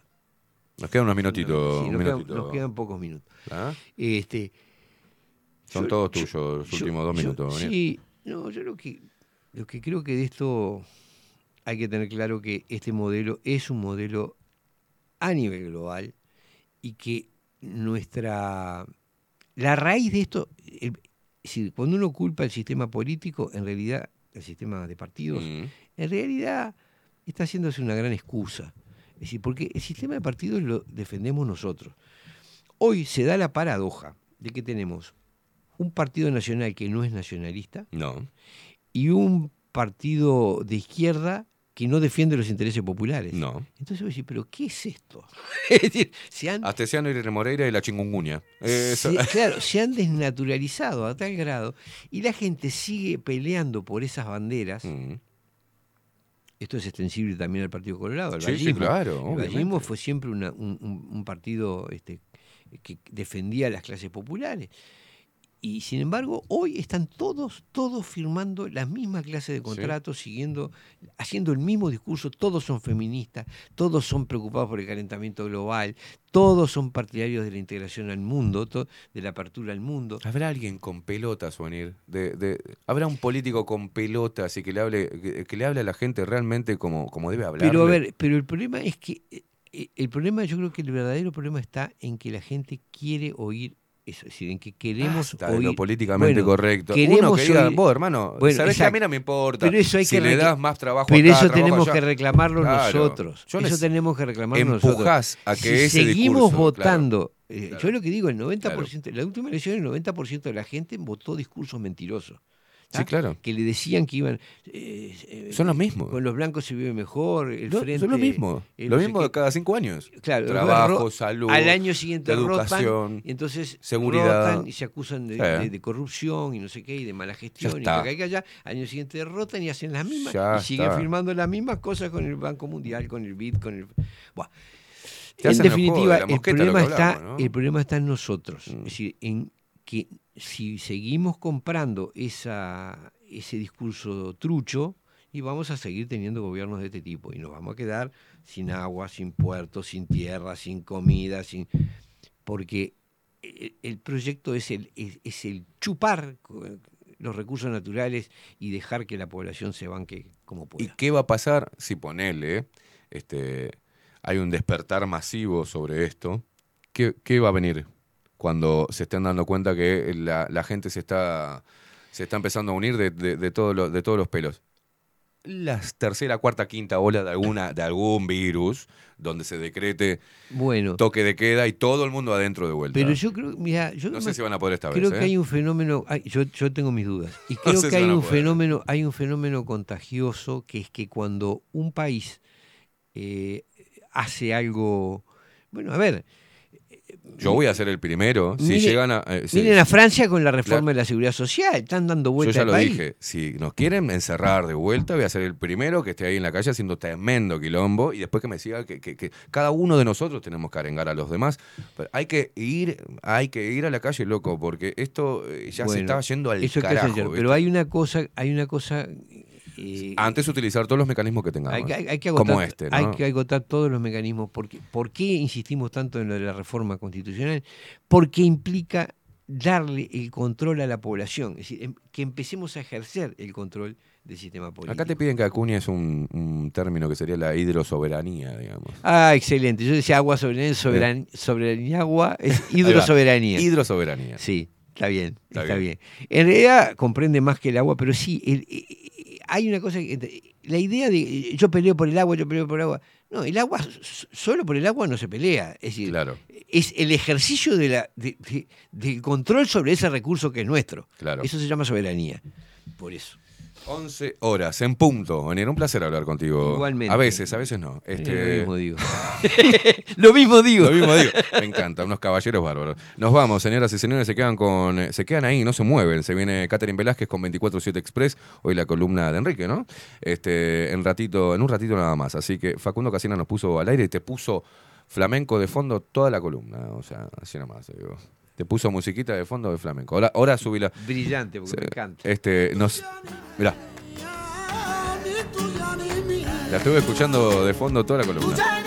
A: Nos quedan unos minutitos.
O: Sí, nos, quedan,
A: minutito.
O: nos quedan pocos minutos.
A: ¿Ah?
O: Este,
A: Son
O: yo-
A: todos
O: yo-
A: tuyos los
O: yo-
A: últimos dos minutos.
O: Sí, no, yo lo que, lo que creo que de esto hay que tener claro que este modelo es un modelo a nivel global y que nuestra. La raíz de esto. el- es decir, cuando uno culpa el sistema político, en realidad, el sistema de partidos,
A: Mm.
O: en realidad está haciéndose una gran excusa. Es decir, porque el sistema de partidos lo defendemos nosotros. Hoy se da la paradoja de que tenemos un partido nacional que no es nacionalista
A: No.
O: y un partido de izquierda que no defiende los intereses populares.
A: No.
O: Entonces voy a decir, ¿pero qué es esto? se han,
A: Astesiano y Moreira y la chingunguña.
O: Se- claro, se han desnaturalizado a tal grado y la gente sigue peleando por esas banderas.
A: Mm.
O: Esto es extensible también al Partido Colorado, al
A: Sí, sí, claro,
O: El vallismo fue siempre una- un, un- un partido este, que defendía a las clases populares. Y sin embargo, hoy están todos, todos firmando la misma clase de contratos, siguiendo, haciendo el mismo discurso, todos son feministas, todos son preocupados por el calentamiento global, todos son partidarios de la integración al mundo, de la apertura al mundo.
A: ¿Habrá alguien con pelotas, Juanir? De, de- ¿Habrá un político con pelotas y que le hable, que, que le hable a la gente realmente como, como debe hablar?
O: Pero a ver, pero el problema es que eh, el problema, yo creo que el verdadero problema está en que la gente quiere oír eso, es decir, en que queremos
A: Basta de
O: oír
A: lo políticamente
O: Bueno,
A: correcto. Uno
O: Queremos
A: que diga,
O: oír-
A: vos, hermano,
O: Bueno,
A: sabés que a mí no me importa.
O: Pero eso hay
A: si
O: que
A: le das más trabajo
O: Pero
A: acá,
O: eso
A: trabajo
O: tenemos
A: allá.
O: que reclamarlo
A: Claro.
O: nosotros.
A: Yo
O: eso tenemos que reclamarlo nosotros.
A: a que
O: si
A: ese
O: seguimos
A: discurso,
O: votando, eh, yo lo que digo, el 90%,
A: Claro.
O: la última elección, el 90% de la gente votó discursos mentirosos.
A: Sí, claro.
O: Que le decían que iban. eh, eh,
A: Son los mismos.
O: Con los blancos se vive mejor. El
A: No,
O: frente,
A: son lo mismo.
O: eh,
A: lo
O: no
A: mismo de cada cinco años.
O: Claro,
A: Trabajo, salud,
O: Al año siguiente
A: educación,
O: rotan, y entonces
A: seguridad.
O: rotan y se acusan de,
A: Sí.
O: de- de corrupción y no sé qué, y de mala gestión, y hay que allá. Al año siguiente derrotan y hacen las mismas,
A: Ya
O: y siguen
A: está.
O: firmando las mismas cosas con el Banco Mundial, con el BID, con el... Buah. En
A: hacen el juego
O: definitiva, el problema, está.
A: Mm.
O: el problema está en nosotros. Es decir, en si seguimos comprando esa, ese discurso trucho y vamos a seguir teniendo gobiernos de este tipo y nos vamos a quedar sin agua, sin puertos, sin tierra, sin comida, sin porque el, proyecto es el, es, el chupar los recursos naturales y dejar que la población se banque como pueda.
A: ¿Y qué va a pasar si ponele, este, hay un despertar masivo sobre esto? ¿Qué, qué va a venir cuando se estén dando cuenta que la, la gente se está, se está empezando a unir de, de, de todo lo- de todos los pelos? La tercera, cuarta, quinta ola de, alguna, de algún virus donde se decrete
O: Bueno,
A: toque de queda y todo el mundo adentro de vuelta.
O: pero yo creo, mira, yo
A: no sé si van a poder esta
O: creo
A: vez.
O: que
A: ¿eh?
O: hay un fenómeno, yo, yo tengo mis dudas, y
A: No
O: creo
A: sé
O: que
A: si
O: hay un
A: poder.
O: fenómeno, hay un fenómeno contagioso que es que cuando un país eh, hace algo, bueno, a ver,
A: Yo voy a ser el primero. Si llegan a. eh,
O: miren a Francia con la reforma de la seguridad social, están dando
A: Yo
O: vuelta
A: ya lo
O: país.
A: dije, si nos quieren encerrar de vuelta, voy a ser el primero que esté ahí en la calle haciendo tremendo quilombo y después que me siga que, que- que cada uno de nosotros tenemos que arengar a los demás. Pero hay que ir, hay que ir a la calle, loco, porque esto eh, ya se estaba yendo al
O: eso que
A: carajo.
O: ayer,
A: ¿viste?
O: pero hay una cosa, hay una cosa eh,
A: Antes utilizar todos los mecanismos que tengamos.
O: hay, que- hay- hay que agotar,
A: como este, ¿no?
O: hay que agotar todos los mecanismos. Porque, ¿Por qué insistimos tanto en lo de la reforma constitucional? Porque implica darle el control a la población, es decir, em- que empecemos a ejercer el control del sistema político.
A: Acá te piden que acuñes un, un término que sería la hidrosoberanía, digamos.
O: Ah, excelente. Yo decía agua soberanía, soberan, soberanía agua, es hidrosoberanía.
A: Hidrosoberanía.
O: Sí, está bien,
A: Está
O: está,
A: bien.
O: bien. En realidad comprende más que el agua, pero sí, el- eh, hay una cosa que... La idea de yo peleo por el agua, yo peleo por el agua. No, el agua, solo por el agua no se pelea. Es decir,
A: Claro,
O: es el ejercicio de la, de- de- del control sobre ese recurso que es nuestro.
A: claro.
O: Eso se llama soberanía. Por eso.
A: 11 horas en punto. Venir, un placer hablar contigo.
O: Igualmente.
A: A veces, a veces no. Este,
O: lo mismo digo. lo mismo digo.
A: Lo mismo digo. Me encanta, unos caballeros bárbaros. Nos vamos, señoras y señores, se quedan con se quedan ahí, no se mueven. Se viene Catherine Velázquez con 24/7 Express, hoy la columna de Enrique, ¿no? Este, en ratito, en un ratito nada más. Así que Facundo Casina nos puso al aire y te puso flamenco de fondo toda la columna, o sea, así nomás, digo. Te puso musiquita de fondo de flamenco. Ahora, ahora subila.
O: Brillante, porque me encanta.
A: Este, nos. Mirá. La estuve escuchando de fondo toda la columna.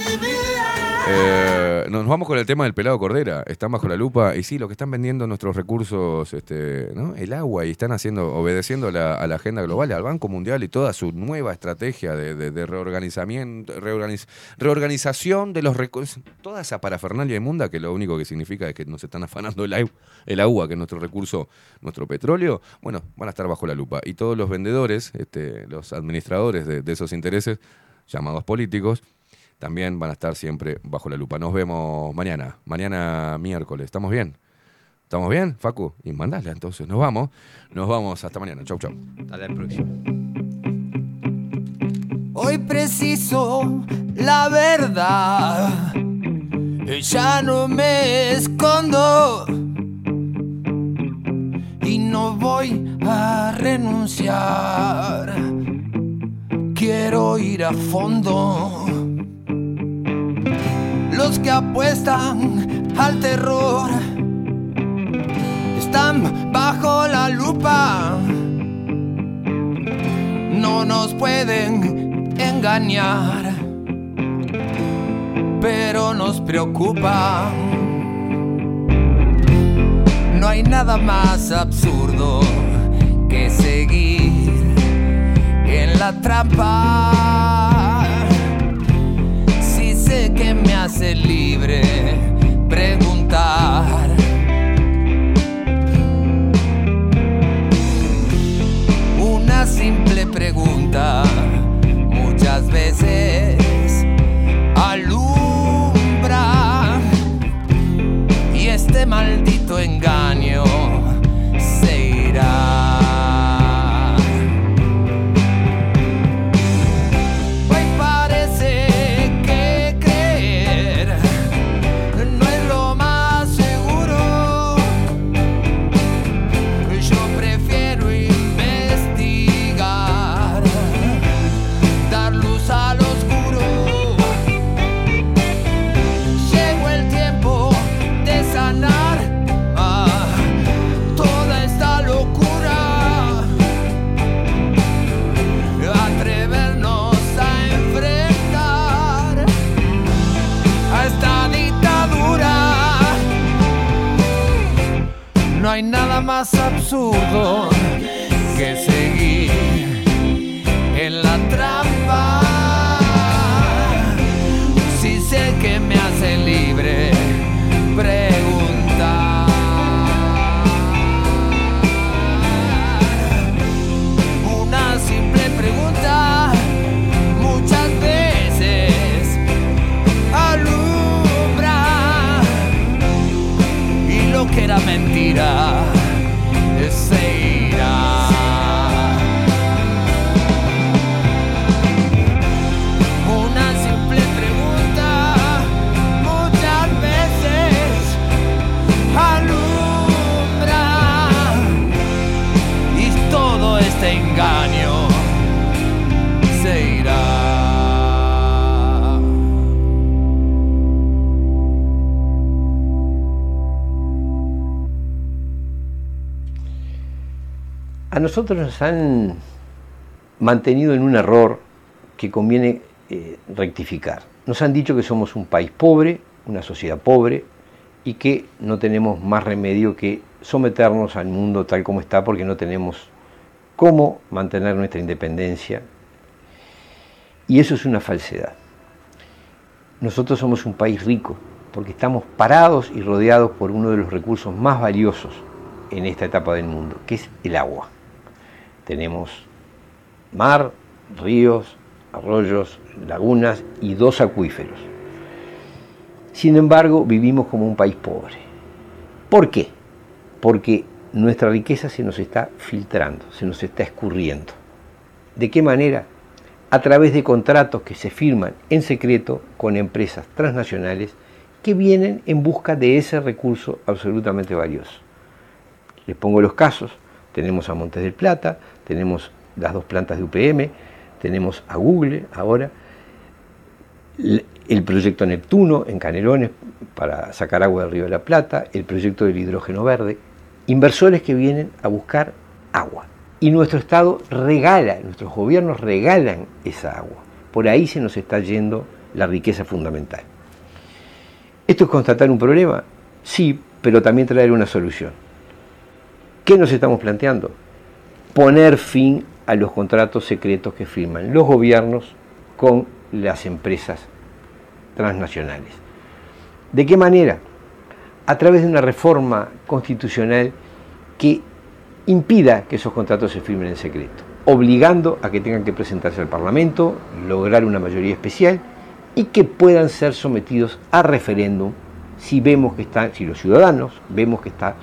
A: Eh, nos vamos con el tema del pelado Cordera. Están bajo la lupa y sí, lo que están vendiendo nuestros recursos, este, ¿no? el agua, y están haciendo, obedeciendo a la agenda global, al Banco Mundial y toda su nueva estrategia de, reorganizamiento, reorganiz- reorganización de los recursos, toda esa parafernalia inmunda que lo único que significa es que nos están afanando el, agua, que es nuestro recurso, nuestro petróleo, bueno, van a estar bajo la lupa. Y todos los vendedores, este, los administradores de esos intereses, llamados políticos, también van a estar siempre bajo la lupa. Nos vemos mañana, mañana miércoles. ¿Estamos bien? ¿Estamos bien, Facu? Y mandala entonces. Nos vamos. Nos vamos. Hasta mañana. Chau, chau.
O: Hasta la próxima.
P: Hoy preciso la verdad. Ya no me escondo. Y no voy a renunciar. Quiero ir a fondo. Los que apuestan al terror están bajo la lupa no nos pueden engañar, pero nos preocupa. No hay nada más absurdo que seguir en la trampa. Sé que me hace libre preguntar. Una simple pregunta muchas veces absurdo
O: nosotros nos han mantenido en un error que conviene eh, rectificar. Nos han dicho que somos un país pobre, una sociedad pobre, y que no tenemos más remedio que someternos al mundo tal como está porque no tenemos cómo mantener nuestra independencia. Y eso es una falsedad. Nosotros somos un país rico porque estamos parados y rodeados por uno de los recursos más valiosos en esta etapa del mundo, que es el agua. Tenemos mar, ríos, arroyos, lagunas y dos acuíferos. Sin embargo, vivimos como un país pobre. ¿Por qué? Porque nuestra riqueza se nos está filtrando, se nos está escurriendo. ¿De qué manera? A través de contratos que se firman en secreto con empresas transnacionales que vienen en busca de ese recurso absolutamente valioso. Les pongo los casos. Tenemos a Montes del Plata, tenemos las dos plantas de UPM, tenemos a Google ahora, el proyecto Neptuno en Canelones para sacar agua del Río de la Plata, el proyecto del hidrógeno verde, inversores que vienen a buscar agua. Y nuestro Estado regala, nuestros gobiernos regalan esa agua. Por ahí se nos está yendo la riqueza fundamental. ¿Esto es constatar un problema? Sí, pero también traer una solución. ¿Qué nos estamos planteando? Poner fin a los contratos secretos que firman los gobiernos con las empresas transnacionales. ¿De qué manera? A través de una reforma constitucional que impida que esos contratos se firmen en secreto, obligando a que tengan que presentarse al Parlamento, lograr una mayoría especial y que puedan ser sometidos a referéndum si vemos que están, si los ciudadanos vemos que está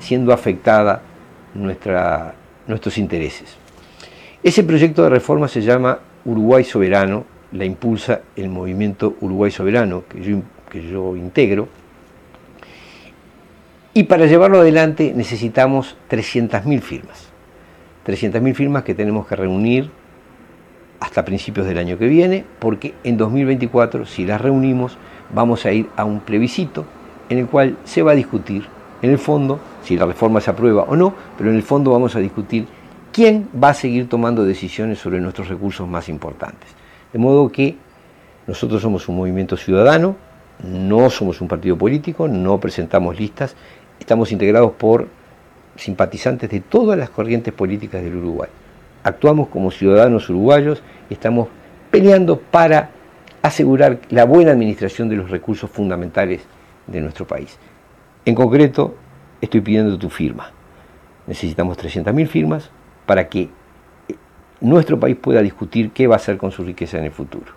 O: siendo afectada nuestra, nuestros intereses. Ese proyecto de reforma se llama Uruguay Soberano, la impulsa el movimiento Uruguay Soberano, que yo, que yo integro, y para llevarlo adelante necesitamos 300.000 firmas. 300.000 firmas que tenemos que reunir hasta principios del año que viene, porque en 2024, si las reunimos, vamos a ir a un plebiscito en el cual se va a discutir, en el fondo, si la reforma se aprueba o no, pero en el fondo vamos a discutir quién va a seguir tomando decisiones sobre nuestros recursos más importantes. De modo que nosotros somos un movimiento ciudadano, no somos un partido político, no presentamos listas, estamos integrados por simpatizantes de todas las corrientes políticas del Uruguay. Actuamos como ciudadanos uruguayos estamos peleando para asegurar la buena administración de los recursos fundamentales de nuestro país. En concreto, estoy pidiendo tu firma. Necesitamos 300.000 firmas para que nuestro país pueda discutir qué va a hacer con su riqueza en el futuro.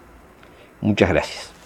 O: Muchas gracias.